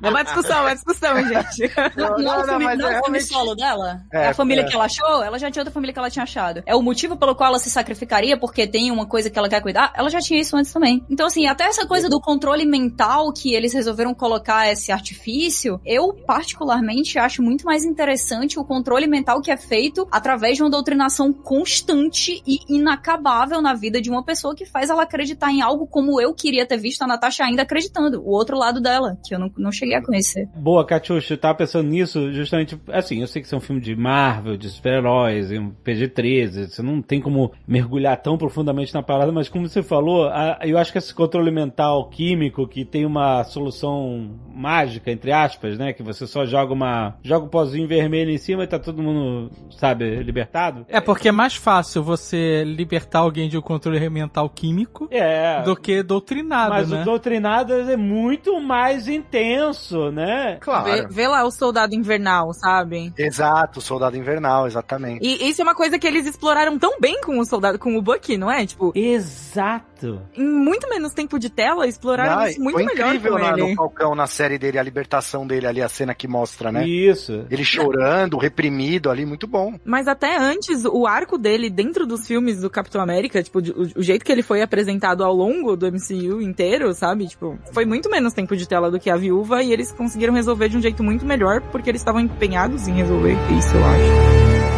É uma discussão, é uma discussão, gente. Não, não, Não, é o não, filme, mas não é é o filme realmente- solo dela? É, É, a família é. que ela achou? Ela já tinha outra família que ela tinha achado. É o motivo pelo qual ela se sacrificaria porque tem uma coisa que ela quer cuidar? Ela já tinha isso antes também. Então, assim, até essa coisa do controle mental que eles resolveram colocar esse artifício, eu particularmente acho muito mais interessante o controle mental que é feito através de uma doutrinação constante e inacabável na vida de uma pessoa que faz ela acreditar em algo como eu queria ter visto a Natasha ainda acreditando. O outro lado dela, que eu não, não cheguei a conhecer. Boa, Catiuxa, eu tava pensando nisso justamente, assim, eu sei que isso é um filme de Marvel, de super-heróis, um PG-13, você não tem como mergulhar tão profundamente na parada, mas como você falou, a- eu acho que esse controle mental químico que tem uma solução mágica, entre aspas, né, que você só joga uma, joga um pozinho vermelho em cima e tá todo mundo, sabe, libertado. É porque é mais fácil você libertar alguém de um controle mental químico É. do que doutrinado, Mas né? o doutrinado é muito mais intenso, né? Claro. Vê, vê lá o soldado invernal, sabe? Exato, Soldado Invernal, exatamente. E isso é uma coisa que eles exploraram tão bem com o soldado, com o Bucky, não é? Tipo, Exato. em muito menos tempo de tela, exploraram Ah, isso muito foi melhor incrível com na- ele. no Falcão na série dele, a libertação dele ali, a cena que mostra, né? Isso. Ele chorando, reprimido ali, muito bom. Mas até antes, o arco dele dentro dos filmes do Capitão América, tipo, de- o, o jeito que ele foi apresentado ao longo do MCU inteiro, sabe? Tipo, foi muito menos tempo de tela do que a viúva e eles conseguiram resolver de um jeito muito melhor porque eles estavam empenhados em resolver isso, eu acho.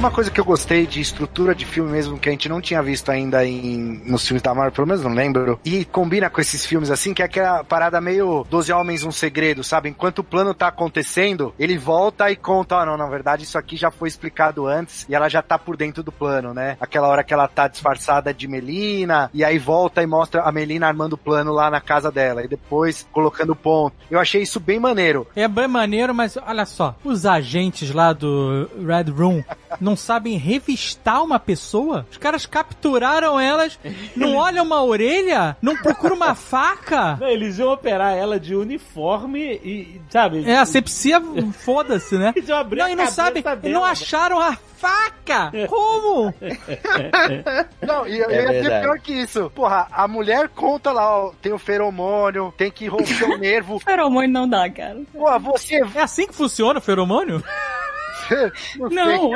Tem uma coisa que eu gostei de estrutura de filme mesmo que a gente não tinha visto ainda em, nos filmes da Marvel, pelo menos não lembro. E combina com esses filmes assim, que é aquela parada meio 12 Homens, um Segredo, sabe? Enquanto o plano tá acontecendo, ele volta e conta, ó, não, na verdade isso aqui já foi explicado antes e ela já tá por dentro do plano, né? Aquela hora que ela tá disfarçada de Melina e aí volta e mostra a Melina armando o plano lá na casa dela e depois colocando o ponto. Eu achei isso bem maneiro. É bem maneiro, mas olha só, os agentes lá do Red Room não sabem revistar uma pessoa? Os caras capturaram elas, não olham uma orelha, não procuram uma faca. Não, eles iam operar ela de uniforme e, sabe? É, asepsia, foda-se, né? Eles iam abrir Não, a e não sabem, dela. não acharam a faca! Como? Não, e eu É ia verdade. pior que isso. Porra, a mulher conta lá, ó, tem o feromônio, tem que romper o nervo. Feromônio não dá, cara. Pô, você. É assim que funciona o feromônio? Não,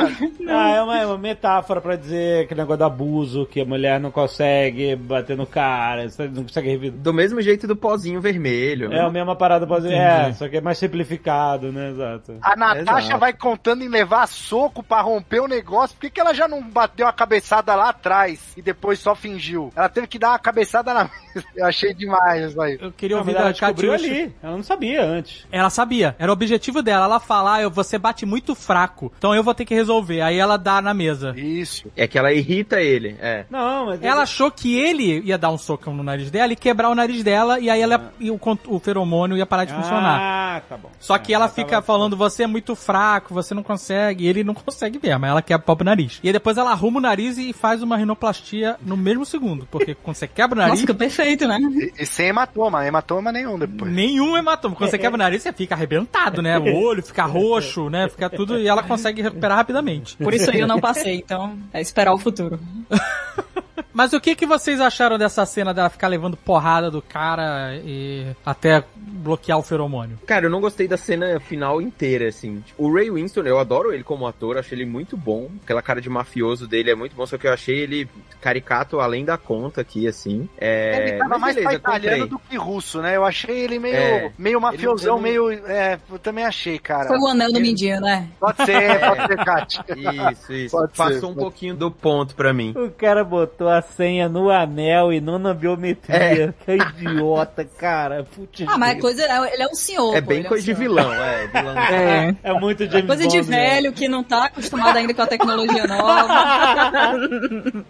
Ah, é uma, é uma metáfora pra dizer aquele negócio do abuso, que a mulher não consegue bater no cara, não consegue revidar. Do mesmo jeito do pozinho vermelho. É a né? mesma parada dizer, Entendi. é, só que é mais simplificado, né? Exato. A Natasha Exato. vai contando em levar soco pra romper o negócio. Por que, que ela já não bateu a cabeçada lá atrás e depois só fingiu? Ela teve que dar uma cabeçada na mesa. Eu achei demais isso aí. Eu queria ouvir ela descobriu ali. Ela não sabia antes. Ela sabia, era o objetivo dela. Ela falar, você bate muito fraco, então eu vou ter que resolver. Aí ela dá na mesa. Isso. É que ela irrita ele, é. Não, mas... Ela achou que ele ia dar um socão no nariz dela e quebrar o nariz dela, e aí ela, e o, o feromônio ia parar de funcionar. Ah, tá bom. Só que ela tava- fica falando, você é muito fraco, você não consegue. E ele não consegue mesmo, mas ela quebra o próprio nariz. E aí depois ela arruma o nariz e faz uma rinoplastia no mesmo segundo. Porque quando você quebra o Nossa, nariz, fica perfeito, né? E, e sem hematoma, hematoma nenhum depois. nenhum hematoma. Quando você quebra o nariz, você fica arrebentado, né? O olho fica roxo, né? Fica tudo... E ela consegue recuperar rapidamente. Por isso aí eu não passei, então é esperar o futuro. Mas o que que vocês acharam dessa cena dela ficar levando porrada do cara e até bloquear o feromônio? Cara, eu não gostei da cena final inteira, assim. O Ray Winston, eu adoro ele como ator, achei ele muito bom. Aquela cara de mafioso dele é muito bom, só que eu achei ele caricato além da conta aqui, assim. É... Ele tava mais beleza, pra italiano do que russo, né? Eu achei ele meio, É. meio mafiosão, Ele meio. É, eu também achei, cara. Foi o anel do Ele- mindinho, né? Pode ser, pode ser, Kátia. Isso, isso. Pode ser, Passou um pode pouquinho do ponto pra mim. O cara botou a senha no anel e não na biometria. Que idiota, cara. Putz Ah, mas é coisa, ele é um senhor. É pô, bem ele um coisa de senhor. vilão, é. Vilão. É. É muito James Coisa de Bond, né? velho que não tá acostumado ainda com a tecnologia nova.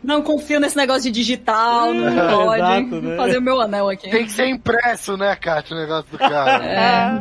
não confio nesse negócio de digital, não pode. Exato, né? Fazer o meu anel aqui. Tem que ser impresso, né, Kátia, o negócio do cara. É.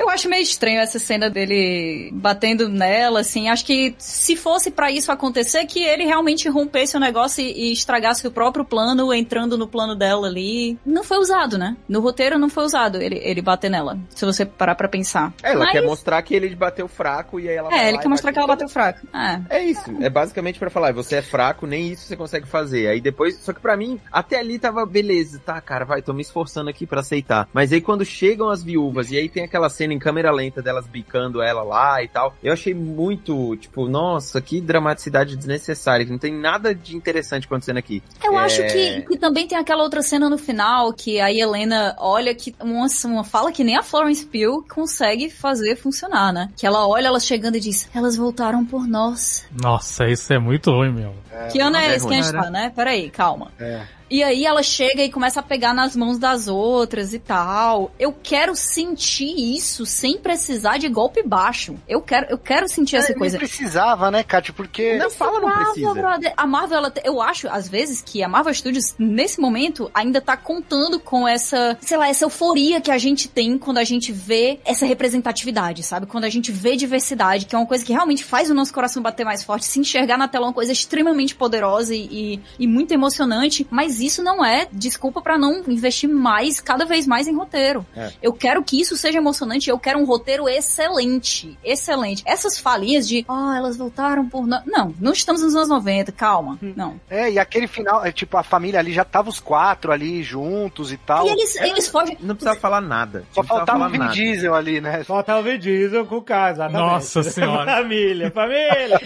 Eu acho meio estranho essa cena dele batendo nela, assim. Acho que se fosse pra isso acontecer, que ele realmente rompesse o negócio e, e estragasse o próprio plano, entrando no plano dela ali. Não foi usado, né? No roteiro não foi usado ele, ele bater nela. Se você parar pra pensar. Ela Mas- quer mostrar que ele bateu fraco e aí ela vai É, ele quer mostrar que ela bateu fraco. É. É isso, é basicamente pra falar, você é fraco, nem isso você consegue fazer. Aí depois, só que pra mim, até ali tava beleza, tá, cara, vai, tô me esforçando aqui pra aceitar. Mas aí quando chegam as viúvas e aí tem aquela cena em câmera lenta delas bicando ela lá e tal, eu achei muito, tipo, nossa, que dramaticidade desnecessária, que não tem nada de interessante acontecendo aqui. Eu É. acho que, que também tem aquela outra cena no final que a Helena olha que uma, uma fala que nem a Florence Pugh consegue fazer funcionar, né? Que ela olha elas chegando e diz: "Elas voltaram por nós". Nossa, isso é muito ruim mesmo. que ano é é esse que a gente tá, né? Peraí, calma. É. E aí ela chega e começa a pegar nas mãos das outras e tal. Eu quero sentir isso sem precisar de golpe baixo. Eu quero, eu quero sentir essa É, coisa. Nem precisava, né, Kátia? Porque. Não fala, não precisa. brother. A Marvel, ela, eu acho, às vezes, que a Marvel Studios, nesse momento, ainda tá contando com essa, sei lá, essa euforia que a gente tem quando a gente vê essa representatividade, sabe? Quando a gente vê diversidade, que é uma coisa que realmente faz o nosso coração bater mais forte, se enxergar na tela é uma coisa extremamente poderosa e, e, e muito emocionante, mas Mas isso não é desculpa pra não investir mais, cada vez mais em roteiro. É. Eu quero que isso seja emocionante, eu quero um roteiro excelente. Excelente. Essas falinhas de, ah, elas voltaram por. no-" Não, não estamos nos anos 90, calma. Não. É, e aquele final, é, tipo, a família ali já tava os quatro ali juntos e tal. E eles, eles fogem. Não precisava falar nada. Só faltava o Vin nada. Diesel ali, né? Falta o Vin Diesel com o cara, exatamente. Nossa senhora. família, família.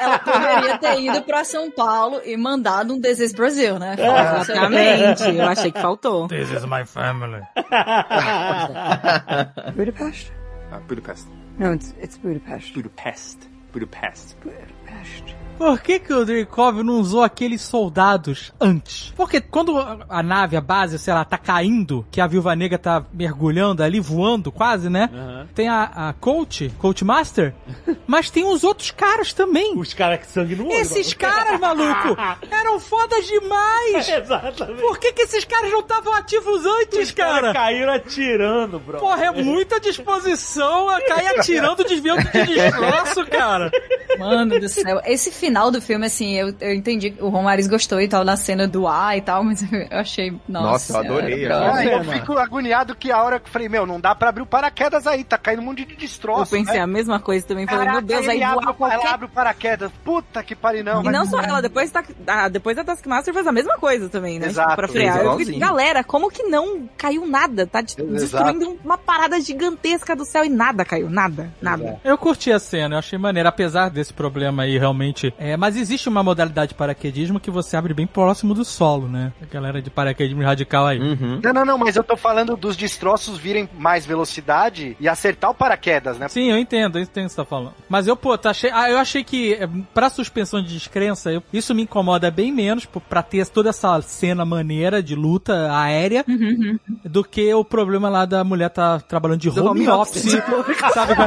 Ela poderia ter ido pra São Paulo e mandado um Desejo Brasil, né? Exatamente. Eu achei que faltou. This is my family. Budapest? Uh, Budapest. No, it's it's Budapest. Budapest. Budapest. Budapest. Por que, que o Dreykov não usou aqueles soldados antes? Porque quando a- nave, a base, sei lá, tá caindo, que a Viúva Negra tá mergulhando ali, voando quase, né? Tem a, a Coach, Coach Master, mas tem os outros caras também. Os caras que sangue no olho. Esses caras, maluco, eram fodas demais. Exatamente. Por que, que esses caras não estavam ativos antes, Os caras cara? caíram atirando, bro. Porra, é muita disposição a cair atirando, desviando de destroço, cara. Mano do céu. Esse final do filme, assim, eu, eu entendi que o Romariz gostou e tal, na cena do ar e tal, mas eu achei. Nossa, Nossa, eu adorei, senhora, eu cara. eu fico agoniado que a hora que eu falei, meu, não dá pra abrir o paraquedas aí, tá caindo um monte de Eu destroço. pensei né? a mesma coisa também. Falei, Caraca, meu Deus, aí abre, qualquer ela abre o paraquedas. Puta que pariu, não. E não só ela, depois, tá, ah, depois a Taskmaster faz a mesma coisa também, né? Exato, Tipo, pra frear. Eu fiquei, galera, como que não caiu nada? Tá Exato. destruindo uma parada gigantesca do céu e nada caiu, nada, nada. Eu curti a cena, eu achei maneiro, apesar desse problema aí realmente. É, mas existe uma modalidade de paraquedismo que você abre bem próximo do solo, né? A galera de paraquedismo radical aí. Uhum. Não, não, não, mas eu tô falando dos destroços virem mais velocidade e acertar o paraquedas, né? Sim, eu entendo, eu entendo o que você tá falando. Mas eu, pô, tá achei, ah, eu achei que é, pra suspensão de descrença, eu- isso me incomoda bem menos, pra ter toda essa cena maneira de luta aérea, do que o problema lá da mulher tá trabalhando de home, home office, sabe?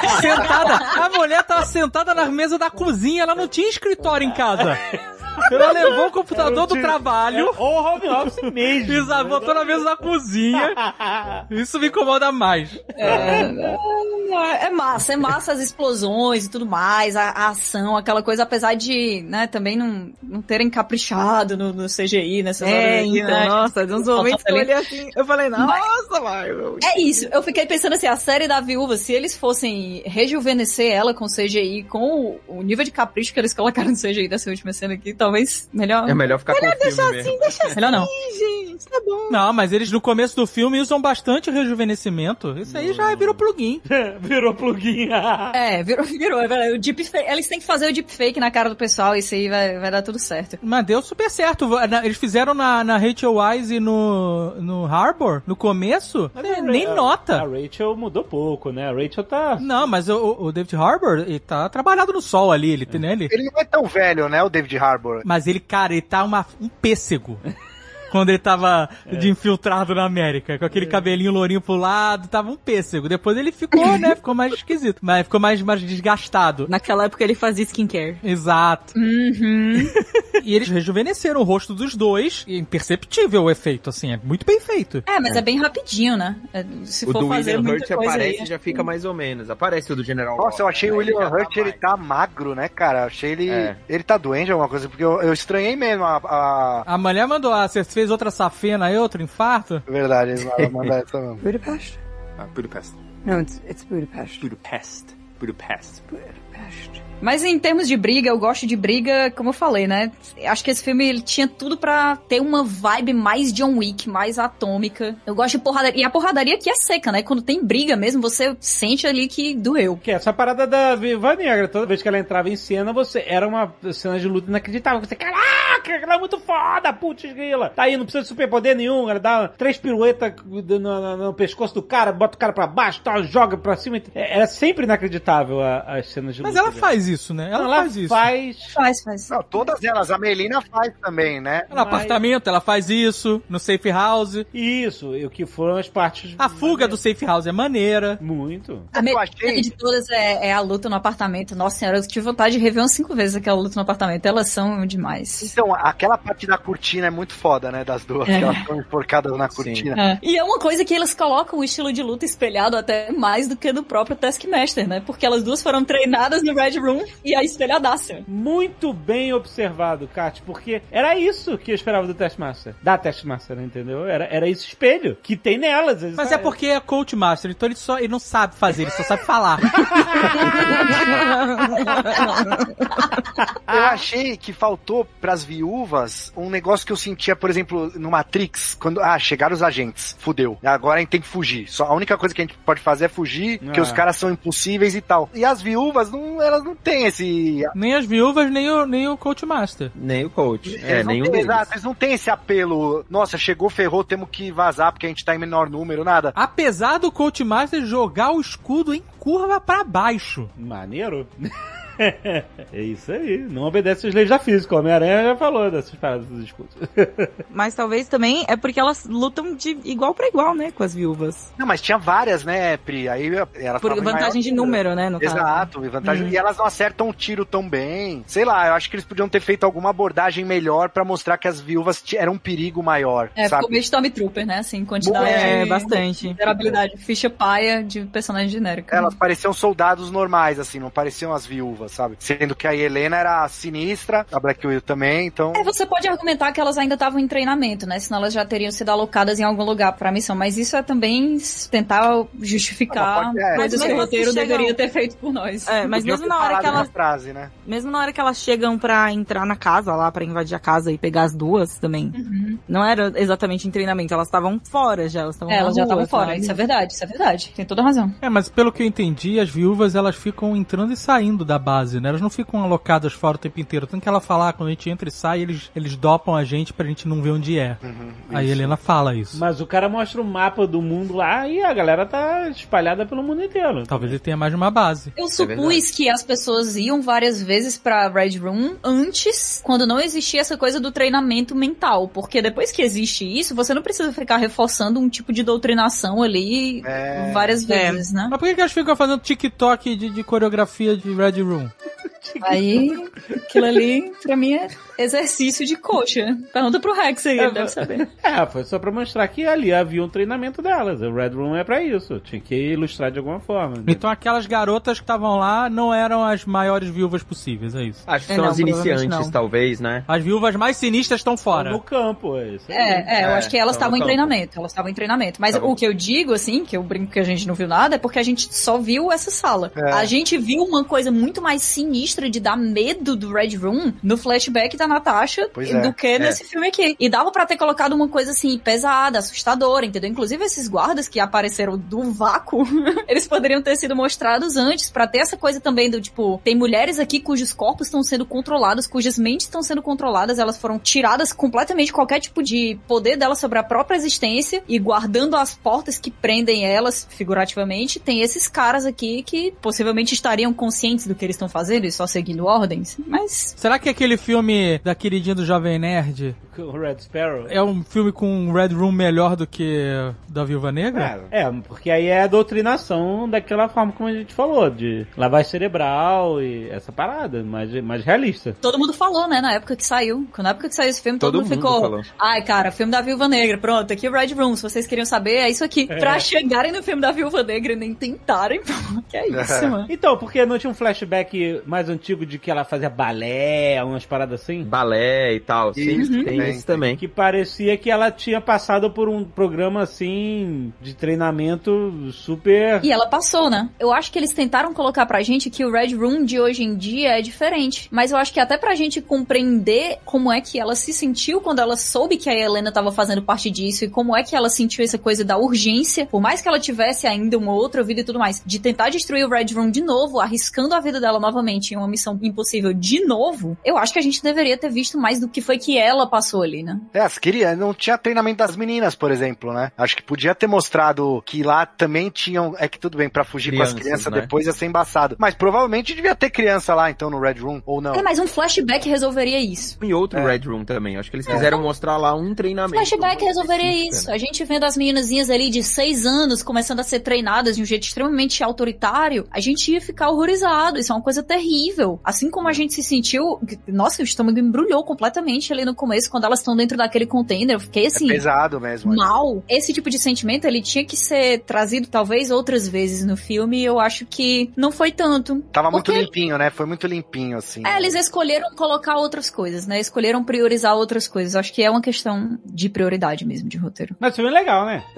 Ah, sentada, a mulher tava sentada na mesa da cozinha, ela não tinha escritório em casa. Ela levou o computador do trabalho, Ou home office mesmo. Exato, botou na mesa da cozinha. Isso me incomoda mais. É, é massa, é massa as explosões e tudo mais, a, a ação, aquela coisa, apesar de, né, também não, não terem caprichado no, no CGI nessas horas É, aí, então, né? nossa, de uns momentos que eu ali. olhei assim, eu falei, nossa, Marvel. É isso, eu fiquei pensando assim, a série da viúva, se eles fossem rejuvenescer ela com CGI, com o, o nível de capricho que eles colocaram no CGI dessa última cena aqui, talvez melhor. É melhor ficar com o filme mesmo. melhor não. Gente, tá bom. Não, mas eles no começo do filme usam bastante rejuvenescimento. Isso aí já virou plugin. Virou plugin. É, virou, virou, é. O deepfake, eles têm que fazer o deepfake na cara do pessoal, isso aí vai, vai dar tudo certo. Mas deu super certo. Eles fizeram na, na Rachel Wise e no, no Harbor, no começo, é, nem A nota. Rachel mudou pouco, né? A Rachel tá. Não, mas o, o David Harbour, ele tá trabalhado no sol ali, ele tem, né? Ele, Ele não é tão velho, né, o David Harbour. Mas ele, cara, ele tá uma, um pêssego. Quando ele tava de infiltrado na América, com aquele cabelinho lourinho pro lado, tava um pêssego. Depois ele ficou, né? Ficou mais esquisito. Mas ficou mais, mais desgastado. Naquela época ele fazia skincare. Exato. Uhum. E eles rejuvenesceram o rosto dos dois. E é imperceptível o efeito, assim, é muito bem feito. É, mas é, bem rapidinho, né? É, Se O for do fazer William muita Hurt coisa aparece aí, e já fica mais ou menos. Aparece o do General Nossa, eu Ross, achei né? o William Aí já tá Hurt, ele tá magro, né, cara? Achei ele. É. Ele tá doente alguma coisa, porque eu, eu estranhei mesmo a. a... A mulher mandou, ah, você fez outra safena aí, outro infarto? Verdade, eles vão mandar essa mesmo. Budapest? Uh, Budapest. No, it's it's Budapest. Budapest. Budapest. Budapest. Mas em termos de briga, eu gosto de briga, como eu falei, né? Acho que esse filme ele tinha tudo pra ter uma vibe mais John Wick, mais atômica. Eu gosto de porradaria. E a porradaria aqui é seca, né? Quando tem briga mesmo, você sente ali que doeu. Que é essa parada da Viva Negra. Toda vez que ela entrava em cena, você era uma cena de luta inacreditável. Você, caraca, ela é muito foda, putz grila. Tá aí, não precisa de superpoder nenhum. Ela dá três piruetas no, no- no pescoço do cara, bota o cara pra baixo, tal, joga pra cima. É, era sempre inacreditável a- as cenas de Mas luta. ela dela. faz isso, né? Ela, Ela faz isso. faz. Faz, faz. Não, todas elas. A Melina faz também, né? No apartamento, ela faz isso. No safe house. Isso, e o que foram as partes. A fuga do safe house é maneira. Muito. A melhor achei- de todas é, é a luta no apartamento. Nossa senhora, eu tive vontade de rever umas cinco vezes aquela luta no apartamento. Elas são demais. Então, aquela parte da cortina é muito foda, né? Das duas, É. que elas estão enforcadas na cortina. É. E é uma coisa que eles colocam o estilo de luta espelhado até mais do que do próprio Taskmaster, né? Porque elas duas foram treinadas no Red Room e a espelhadaça. Muito bem observado, Kat, porque era isso que eu esperava do Taskmaster. Da Taskmaster, entendeu? Era, era esse espelho que tem nelas. Mas é porque é coach master, então ele só ele não sabe fazer, ele só sabe falar. Eu achei que faltou pras viúvas um negócio que eu sentia, por exemplo, no Matrix, quando, ah, chegaram os agentes, fudeu. Agora a gente tem que fugir. Só a única coisa que a gente pode fazer é fugir, porque Ah. os caras são impossíveis e tal. E as viúvas, não, elas não têm esse... nem as viúvas, nem o, nem o coach master. Nem o coach. É, eles não nenhum deles. Exato, eles não têm esse apelo, nossa, chegou, ferrou, temos que vazar porque a gente tá em menor número, nada. Apesar do coach master jogar o escudo em curva pra baixo. Maneiro. é isso aí. Não obedece as leis da física. O Homem-Aranha já falou dessas paradas dos escudos. Mas talvez também é porque elas lutam de igual pra igual, né, com as viúvas. Não, mas tinha várias, né, Pri? Aí elas Por vantagem maior de número, né, no caso. Exato, e vantagem. Hum. E elas não acertam o tiro tão bem. Sei lá, eu acho que eles podiam ter feito alguma abordagem melhor pra mostrar que as viúvas eram um perigo maior, É, sabe? ficou meio Stormtrooper, né? Assim, quantidade. É, bastante. Vulnerabilidade. Ficha paia de personagem genérico. Elas pareciam soldados normais, assim, não pareciam as viúvas, sabe? Sendo que a Helena era sinistra, a Black Widow também, então. É, você pode argumentar que elas ainda estavam em treinamento, né? Senão elas já teriam sido alocadas em algum lugar pra missão. Mas isso é também tentar justificar pode- é. coisas que o roteiro assim chegam- deveria ter feito por nós. É, mas mesmo na hora que elas frase, né? Mesmo na hora que elas chegam pra entrar na casa lá, pra invadir a casa e pegar as duas também. Não era exatamente em treinamento, elas estavam fora já, elas estavam É, elas já estavam fora. sabe? Isso é verdade, isso é verdade. Tem toda razão. É, mas pelo que eu entendi, as viúvas elas ficam entrando e saindo da base, né? Elas não ficam alocadas fora o tempo inteiro. Tanto que ela fala, ah, quando a gente entra e sai, eles, eles dopam a gente pra gente não ver onde é. Aí a Helena fala isso. Mas o cara mostra o mapa do mundo lá e a galera tá espalhada pelo mundo inteiro. Talvez ele tenha mais de uma base. Eu é supus que as pessoas iam várias vezes pra Red Room antes, quando não existia essa coisa do treinamento mental. Porque depois que existe isso, você não precisa ficar reforçando um tipo de doutrinação ali É. várias vezes, né? Mas por que, que elas ficam fazendo TikTok de, de coreografia de Red Room? Aí, aquilo ali, pra mim, é exercício de coxa. Pergunta pro Rex aí, ele deve saber. É, foi só pra mostrar que ali havia um treinamento delas. O Red Room é pra isso. Tinha que ilustrar de alguma forma. né? Então aquelas garotas que estavam lá não eram as maiores viúvas possíveis, é isso. Acho que É, são não, as iniciantes, não. talvez, né? As viúvas mais sinistras estão fora. No campo, é isso. É, é, eu acho que elas estavam em treinamento. Elas estavam em treinamento. Mas o que eu digo, assim, que eu brinco que a gente não viu nada, é porque a gente só viu essa sala. É. A gente viu uma coisa muito mais sinistra de dar medo do Red Room no flashback da Natasha Pois é. do que nesse filme aqui. E dava pra ter colocado uma coisa assim, pesada, assustadora, entendeu? Inclusive esses guardas que apareceram do vácuo, eles poderiam ter sido mostrados antes pra ter essa coisa também do tipo, tem mulheres aqui cujos corpos estão sendo controlados, cujas mentes estão sendo controladas, elas foram tiradas completamente de qualquer tipo de poder delas sobre a própria existência e guardando as portas que prendem elas, figurativamente, tem esses caras aqui que possivelmente estariam conscientes do que eles estão fazendo e só seguindo ordens. Mas Será que aquele filme da queridinha do Jovem Nerd O Red Sparrow. é um filme com um Red Room melhor do que da Viúva Negra? É, é, porque aí é a doutrinação daquela forma como a gente falou, de lavagem cerebral e essa parada, mais, mais realista. todo mundo falou, né, na época que saiu. Na época que saiu esse filme, todo, Todo mundo, mundo ficou. falou. Ai, cara, filme da Viúva Negra, pronto, aqui o Red Room. Se vocês queriam saber, é isso aqui. Pra chegarem no filme da Viúva Negra e nem tentarem, pô, que é isso, mano. Então, porque não tinha um flashback mais antigo de que ela fazia balé, umas paradas assim? Balé e tal. Sim, Isso, tem isso também. Que parecia que ela tinha passado por um programa assim de treinamento super. E ela passou, né? Eu acho que eles tentaram colocar pra gente que o Red Room de hoje em dia é diferente. Mas eu acho que até pra gente compreender como é que ela se sentiu quando ela soube que a Helena tava fazendo parte disso e como é que ela sentiu essa coisa da urgência, por mais que ela tivesse ainda uma outra vida e tudo mais, de tentar destruir o Red Room de novo, arriscando a vida dela novamente em uma missão impossível de novo, eu acho que a gente deveria ter visto mais do que foi que ela passou ali, né? É, as queria, não tinha treinamento das meninas, por exemplo, né? Acho que podia ter mostrado que lá também tinham, é que tudo bem, pra fugir com Crianças, as crianças né? depois ia ser embaçado. Mas provavelmente devia ter criança lá, então, no Red Room, ou não. É, mas um flashback resolveria isso. E outro É. Red Room também. Acho que eles quiseram mostrar lá um treinamento. Flashback resolveria isso. né? A gente vendo as meninazinhas ali de seis anos começando a ser treinadas de um jeito extremamente autoritário, a gente ia ficar horrorizado. Isso é uma coisa terrível. Assim como a gente se sentiu. Nossa, o estômago embrulhou completamente ali no começo, quando quando elas estão dentro daquele container, eu fiquei assim. É pesado mesmo. Mal. Esse tipo de sentimento, ele tinha que ser trazido talvez outras vezes no filme, e eu acho que não foi tanto. Tava muito Porque- limpinho, né? Foi muito limpinho, assim. É, eles escolheram colocar outras coisas, né? Escolheram priorizar outras coisas. Acho que é uma questão de prioridade mesmo, de roteiro. Mas o filme é legal, né?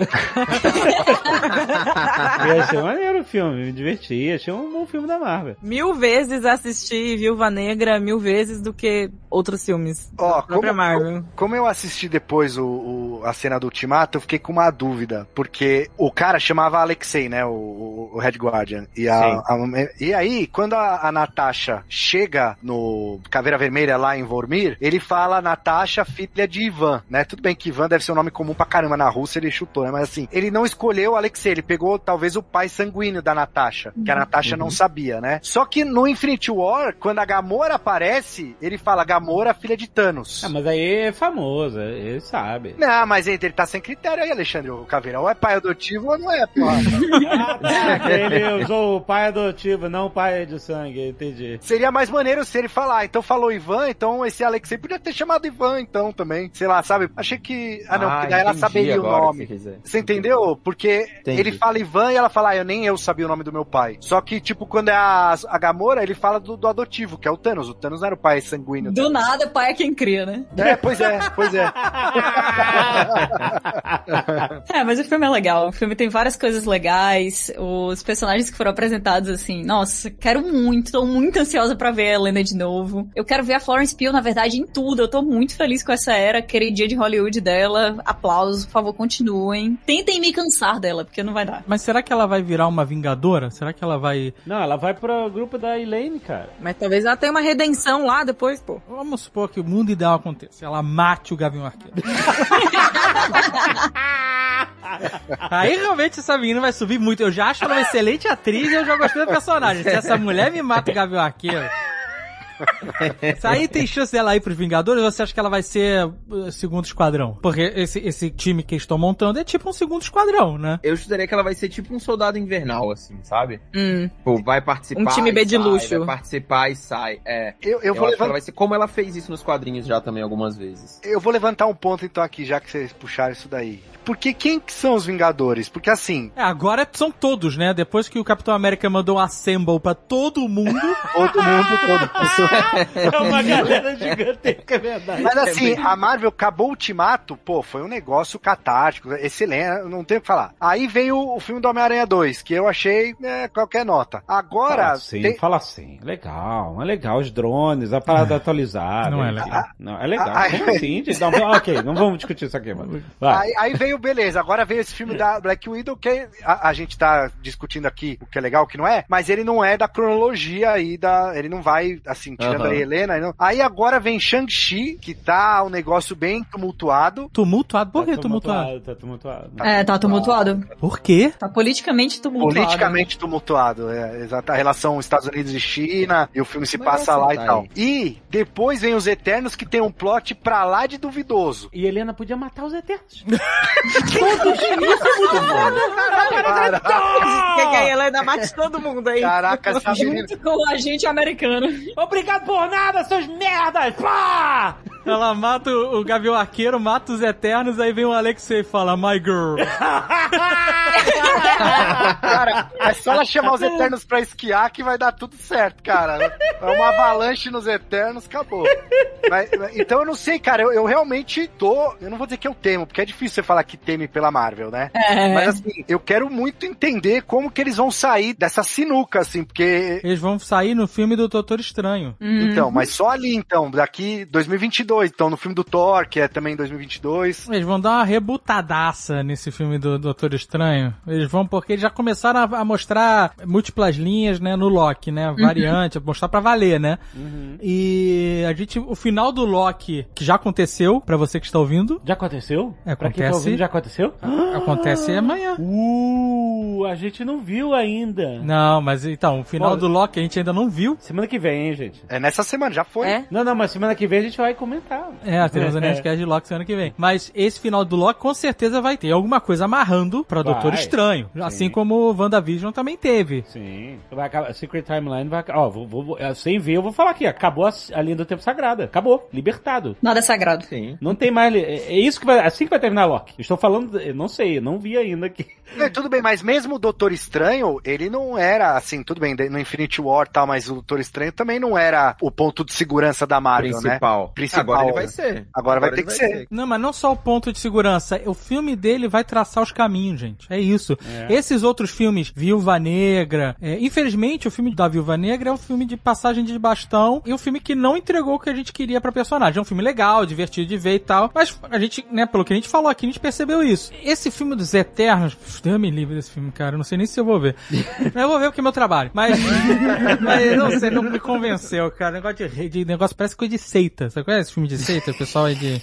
eu achei maneiro o filme, me diverti, achei um bom filme da Marvel. Mil vezes assisti Viúva Negra, mil vezes do que outros filmes. Ó, própria como, Marvel. Como eu assisti depois o, o- a cena do Ultimato, eu fiquei com uma dúvida, porque o cara chamava Alexei, né, o, o- o Red Guardian, e, a, a- e aí, quando a, a Natasha chega no Caveira Vermelha lá em Vormir, ele fala Natasha, filha de Ivan, né, tudo bem que Ivan deve ser um nome comum pra caramba na Rússia, ele chutou, né, mas assim, ele não escolheu o Alexei, ele pegou talvez o pai sanguíneo da Natasha, que a Natasha não sabia, né, só que no Infinity War, quando a Gamora aparece, ele fala Gamora, filha de Thanos. Ah, mas aí é famoso, ele sabe. Não, mas ele tá sem critério aí, Alexandre o Caveira. Ou é pai adotivo ou não é, porra. ele usou o pai adotivo, não o pai de sangue, entendi. Seria mais maneiro se ele falar, então falou Ivan, então esse Alexei podia ter chamado Ivan, então também. Sei lá, sabe? Achei que. Ah, não, Ah, porque daí ela saberia o nome. você. Você entendeu? Porque Entendi. ele fala Ivan e ela fala, ah, eu nem eu sabia o nome do meu pai. Só que, tipo, quando é a, a Gamora, ele fala do, do adotivo, que é o Thanos. O Thanos não era o pai sanguíneo. Do nada, pai é quem cria, né? É, pois é, pois é. É, mas o filme é legal. O filme tem várias coisas legais. Os personagens que foram apresentados, assim, nossa, quero muito, tô muito ansiosa pra ver a Helena de novo. Eu quero ver a Florence Pugh, na verdade, em tudo. Eu tô muito feliz com essa era, queridinha de Hollywood dela. Aplausos, por favor, continuem. Tentem me cansar dela, porque não vai dar. Mas será que ela vai virar uma vingadora? Será que ela vai. Não, ela vai pro grupo da Elaine, cara. Mas talvez ela tenha uma redenção lá depois, pô. Vamos supor que o mundo ideal aconteça. Ela mate o Gavião Arqueiro. Aí realmente essa menina vai subir muito. Eu já acho ela uma excelente atriz e eu já gostei do personagem. Se essa mulher me mata o Gavião Arqueiro. Se aí tem chance dela ir pros Vingadores, ou você acha que ela vai ser uh, segundo esquadrão? Porque esse, esse time que eles estão montando é tipo um segundo esquadrão, né? Eu chutaria que ela vai ser tipo um soldado invernal, assim, sabe? Hum. Tipo, vai participar. Um time B de sai, luxo. Vai participar e sai. É. Eu, eu, Eu, vou acho que ela levantar. vai ser como ela fez isso nos quadrinhos já também algumas vezes. Eu vou levantar um ponto então aqui, já que vocês puxaram isso daí. Porque quem que são os Vingadores? Porque assim, É, agora são todos, né? Depois que o Capitão América mandou um assemble pra todo mundo. todo mundo, todo É uma galera gigantesca, é verdade. Mas assim, a Marvel acabou o Ultimato, pô, foi um negócio catártico, excelente, não tem o que falar. Aí veio o filme do Homem-Aranha 2, que eu achei né, qualquer nota. Agora, Fala assim, tem- fala assim. Legal, é legal os drones, a parada atualizada. Não é legal. Não, é legal. Ah, Como assim? Não, ok, não vamos discutir isso aqui, mano. Vai. Aí, aí veio, beleza, agora veio esse filme da Black Widow, que a, a gente tá discutindo aqui o que é legal, o que não é, mas ele não é da cronologia aí, da, ele não vai, assim, tirando Aham. a Helena. Não. Aí agora vem Shang-Chi, que tá um negócio bem tumultuado. Tumultuado? Por que Tá tumultuado? Tá tumultuado. É, tá tumultuado. Por quê? Tá politicamente tumultuado. Politicamente tumultuado, é, exata a relação Estados Unidos e China, e o filme se Mas passa essa lá e tá tal. aí. E depois vem os Eternos, que tem um plot pra lá de duvidoso. E Helena podia matar os Eternos. Cara, Quer que a Helena mate todo mundo aí. caraca, essa menina. Junto com o agente americano. Obrigado por nada, seus merdas! Pá! Ela mata o, o Gavião Arqueiro, mata os Eternos, aí vem o Alexei e fala, my girl. Cara, é só ela chamar os Eternos pra esquiar que vai dar tudo certo, cara. É uma avalanche nos Eternos, acabou. Mas- então eu não sei, cara, eu, eu realmente tô. Eu não vou dizer que eu temo, porque é difícil você falar que teme pela Marvel, né? É. Mas assim, eu quero muito entender como que eles vão sair dessa sinuca, assim, porque. Eles vão sair no filme do Doutor Estranho. Então, mas só ali então, daqui 2022. Então, no filme do Thor, que é também 2022. Eles vão dar uma rebutadaça nesse filme do Doutor Estranho. Eles vão, porque eles já começaram a, a mostrar múltiplas linhas, né, no Loki, né? Variante, mostrar pra valer, né? E a gente, o final do Loki, que já aconteceu, pra você que está ouvindo, Já aconteceu? É, Pra quem tá acontece. ouvindo, já aconteceu? acontece amanhã. Uh, Uh, a gente não viu ainda. Não, mas então, o final Pô, do Loki a gente ainda não viu. Semana que vem, hein, gente? É nessa semana, já foi. É? Não, não, mas semana que vem a gente vai comentar. É, teremos a Nerdcast de Loki semana que vem. Mas esse final do Loki com certeza vai ter alguma coisa amarrando pra Vai. Doutor Estranho. Assim como o WandaVision também teve. Sim. Vai acabar, Secret Timeline vai acabar. Ó, vou, vou, é, sem ver, eu vou falar aqui. Acabou a, a linha do tempo sagrada. Acabou. Libertado. Nada é sagrado. Sim. Não tem mais. É, é isso que vai. Assim que vai terminar Loki. Estou falando. Eu não sei, eu não vi ainda aqui. É, tudo bem, mas mesmo o Doutor Estranho, ele não era assim, tudo bem, no Infinity War e tal, mas o Doutor Estranho também não era o ponto de segurança da Marvel, né? Principal. Principal. Agora ele vai ser. Agora vai ter que ser. Não, mas não só o ponto de segurança. O filme dele vai traçar os caminhos, gente. É isso. É. Esses outros filmes, Viúva Negra. é, infelizmente, o filme da Viúva Negra é um filme de passagem de bastão e um filme que não entregou o que a gente queria pra personagem. É um filme legal, divertido de ver e tal. Mas a gente, né, pelo que a gente falou aqui, a gente percebeu isso. Esse filme dos Eternos, Deus me livre desse filme, cara. Eu não sei nem se eu vou ver. Mas eu vou ver porque é meu trabalho. Mas, mas eu não sei, não me convenceu, cara. Negócio de, rei- de negócio parece coisa de seita. Você conhece esse filme de seita? O pessoal é de.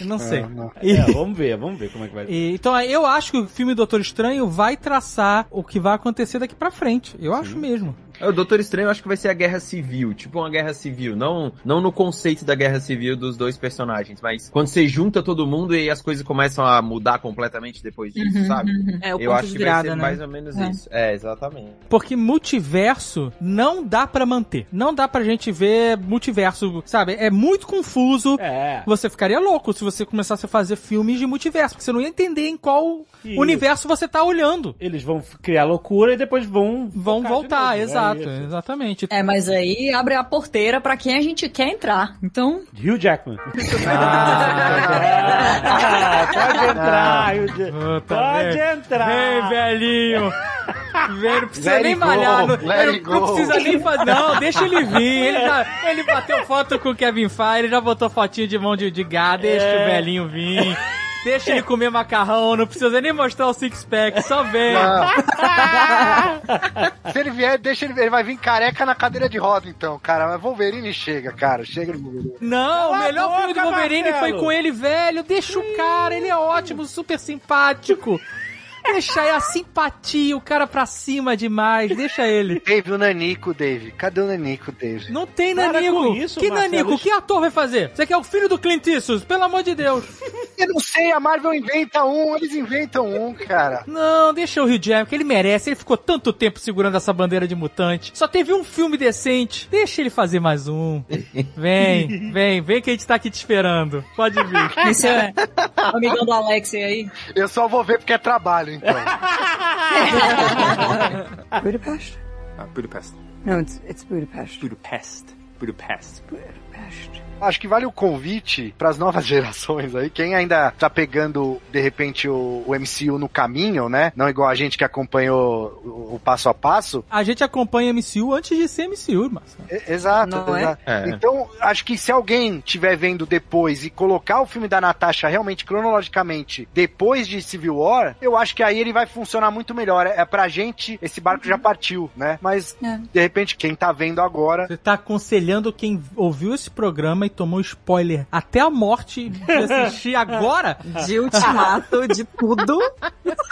Eu não sei. E- É, vamos ver, vamos ver como é que vai ser. e- então, eu acho que o filme Doutor Estranho vai traçar o que vai acontecer daqui pra frente. Eu acho mesmo. É, O Doutor Estranho eu acho que vai ser a guerra civil, tipo uma guerra civil, não, não no conceito da guerra civil dos dois personagens, mas quando você junta todo mundo e as coisas começam a mudar completamente depois disso, Uhum, sabe? uhum. É o eu acho que virada, vai ser né? mais ou menos É. isso. É, exatamente. Porque multiverso não dá pra manter. Não dá pra gente ver multiverso, sabe? É muito confuso. É. Você ficaria louco se você começasse a fazer filmes de multiverso, porque você não ia entender em qual Isso. universo você tá olhando. Eles vão criar loucura e depois vão. Vão voltar, novo. Exato, isso. exatamente. É, mas aí abre a porteira pra quem a gente quer entrar. Então, Hugh Jackman. Ah, pode entrar, Hugh Jackman. Puta, Pode entrar. Vem, velhinho. Vem, não precisa Let nem go, malhar. Não, não- precisa nem fazer. Não, deixa ele vir. Ele, já, ele bateu foto com o Kevin Feige, ele já botou fotinho de mão de, de gado. Deixa É. o velhinho vir. Deixa ele comer macarrão, não precisa nem mostrar o six-pack, só vem. Se ele vier, deixa ele, ele vai vir careca na cadeira de roda, então, cara. Mas Wolverine chega, cara. Chega no Wolverine. Não, o melhor boca, filme do Wolverine Marcelo. foi com ele velho. Deixa o cara, ele é ótimo, super simpático. Deixa aí a simpatia, o cara pra cima demais, deixa ele. Dave, o Nanico, Dave. Cadê o Nanico, Dave? Não tem Para Nanico. isso, que Marcelo. Nanico? Que ator vai fazer? Você quer o filho do Clint Eastwood? Pelo amor de Deus. Eu não sei, a Marvel inventa um, eles inventam um, cara. Não, deixa o Hugh Jackman, que ele merece. Ele ficou tanto tempo segurando essa bandeira de mutante. Só teve um filme decente. Deixa ele fazer mais um. Vem, vem, vem que a gente tá aqui te esperando. Pode vir. esse é o amigão do Alex aí. Eu só vou ver porque é trabalho, então. Budapest? Uh, Budapest. No, it's it's Budapest. Budapest. Budapest. Budapest. Acho que vale o convite para as novas gerações aí. Quem ainda tá pegando, de repente, o, o MCU no caminho, né? Não igual a gente que acompanhou o, o passo a passo. A gente acompanha MCU antes de ser MCU, mas. E- Exato, Não é? exato. É. Então, acho que se alguém tiver vendo depois e colocar o filme da Natasha realmente cronologicamente depois de Civil War, eu acho que aí ele vai funcionar muito melhor. É, é pra gente, esse barco já partiu, né? Mas, É. de repente, quem tá vendo agora. Você tá aconselhando quem ouviu esse programa e tomou spoiler até a morte de assistir agora? De ultimato, de tudo.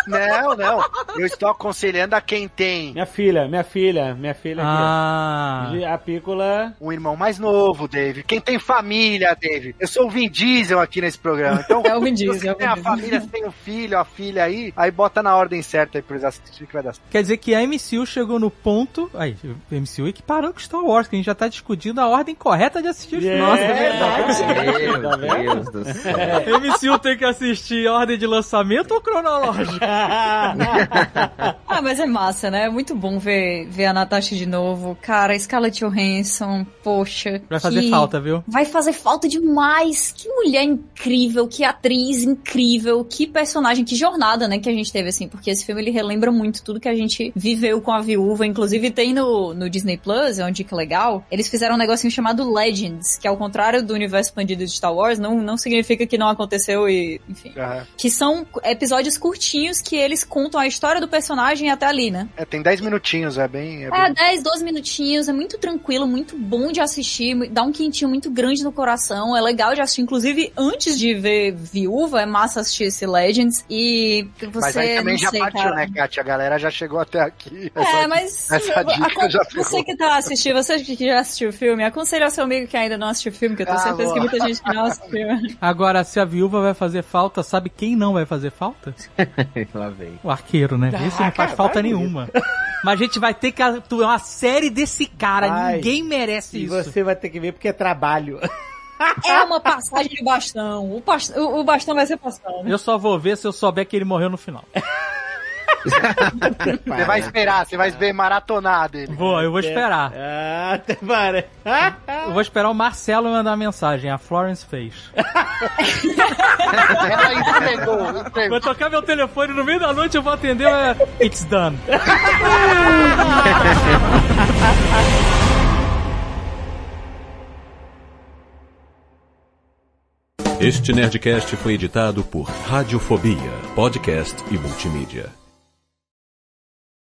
Não, não. Eu estou aconselhando a quem tem Minha filha, minha filha, minha filha Ah. aqui. A pícola. um irmão mais novo, Dave. Quem tem família, Dave. Eu sou o Vin Diesel aqui nesse programa. Então, É o Vin se Diesel, você é o tem a família, você tem um filho, a filha aí, aí bota na ordem certa aí pra eles assistirem que vai dar certo. Quer dizer que a MCU chegou no ponto. Aí, o MCU equiparando com Star Wars, que a gente já tá discutindo a ordem correta de assistir os Yeah. filmes. Nossa, é verdade. Meu Tá? Deus do céu. MCU tem que assistir ordem de lançamento ou cronológico? Ah, mas é massa, né? É muito bom ver, ver a Natasha de novo. Cara, Scarlett Johansson, poxa. Vai fazer que- falta, viu? Vai fazer falta demais. Que mulher incrível, que atriz incrível, que personagem, que jornada, né, que a gente teve, assim, porque esse filme ele relembra muito tudo que a gente viveu com a viúva. Inclusive tem no, no Disney Plus, é uma dica legal. Eles fizeram um negocinho chamado Legends, que ao contrário do universo expandido de Star Wars, não, não significa que não aconteceu e, enfim. Aham. Que são episódios curtinhos que eles contam a história do personagem até ali, né? É, tem 10 minutinhos, é bem. É É, bem... 10, 12 minutinhos, é muito tranquilo, muito bom de assistir, dá um quentinho muito grande no coração, é legal de assistir, inclusive antes de ver Viúva, é massa assistir esse Legends, e você, Mas aí também já sei, partiu, cara. né, Kátia? A galera já chegou até aqui. É, Essa- mas essa dica a- já você ficou. que tá assistindo, você que já assistiu o filme, aconselha ao seu amigo que ainda não assistiu o filme, que eu tenho Ah, certeza que boa. muita gente que não assistiu. Agora, se a viúva vai fazer falta, sabe quem não vai fazer falta? Lá vem. O arqueiro, né? Esse não faz cara, falta vai, nenhuma. Mas a gente vai ter que atuar uma série desse cara. Vai. Ninguém merece E isso. você vai ter que ver porque é trabalho. É uma passagem de bastão. O, pas- o- bastão vai ser bastão. né? Eu só vou ver se eu souber que ele morreu no final. Você vai esperar, você vai ver maratonar dele. Vou, eu vou esperar. Ah, até parece. Eu vou esperar o Marcelo mandar uma mensagem. A Florence fez. Ela entregou, entregou. Vou tocar meu telefone no meio da noite, eu vou atender. é, It's done. Este Nerdcast foi editado por Radiofobia, podcast e multimídia.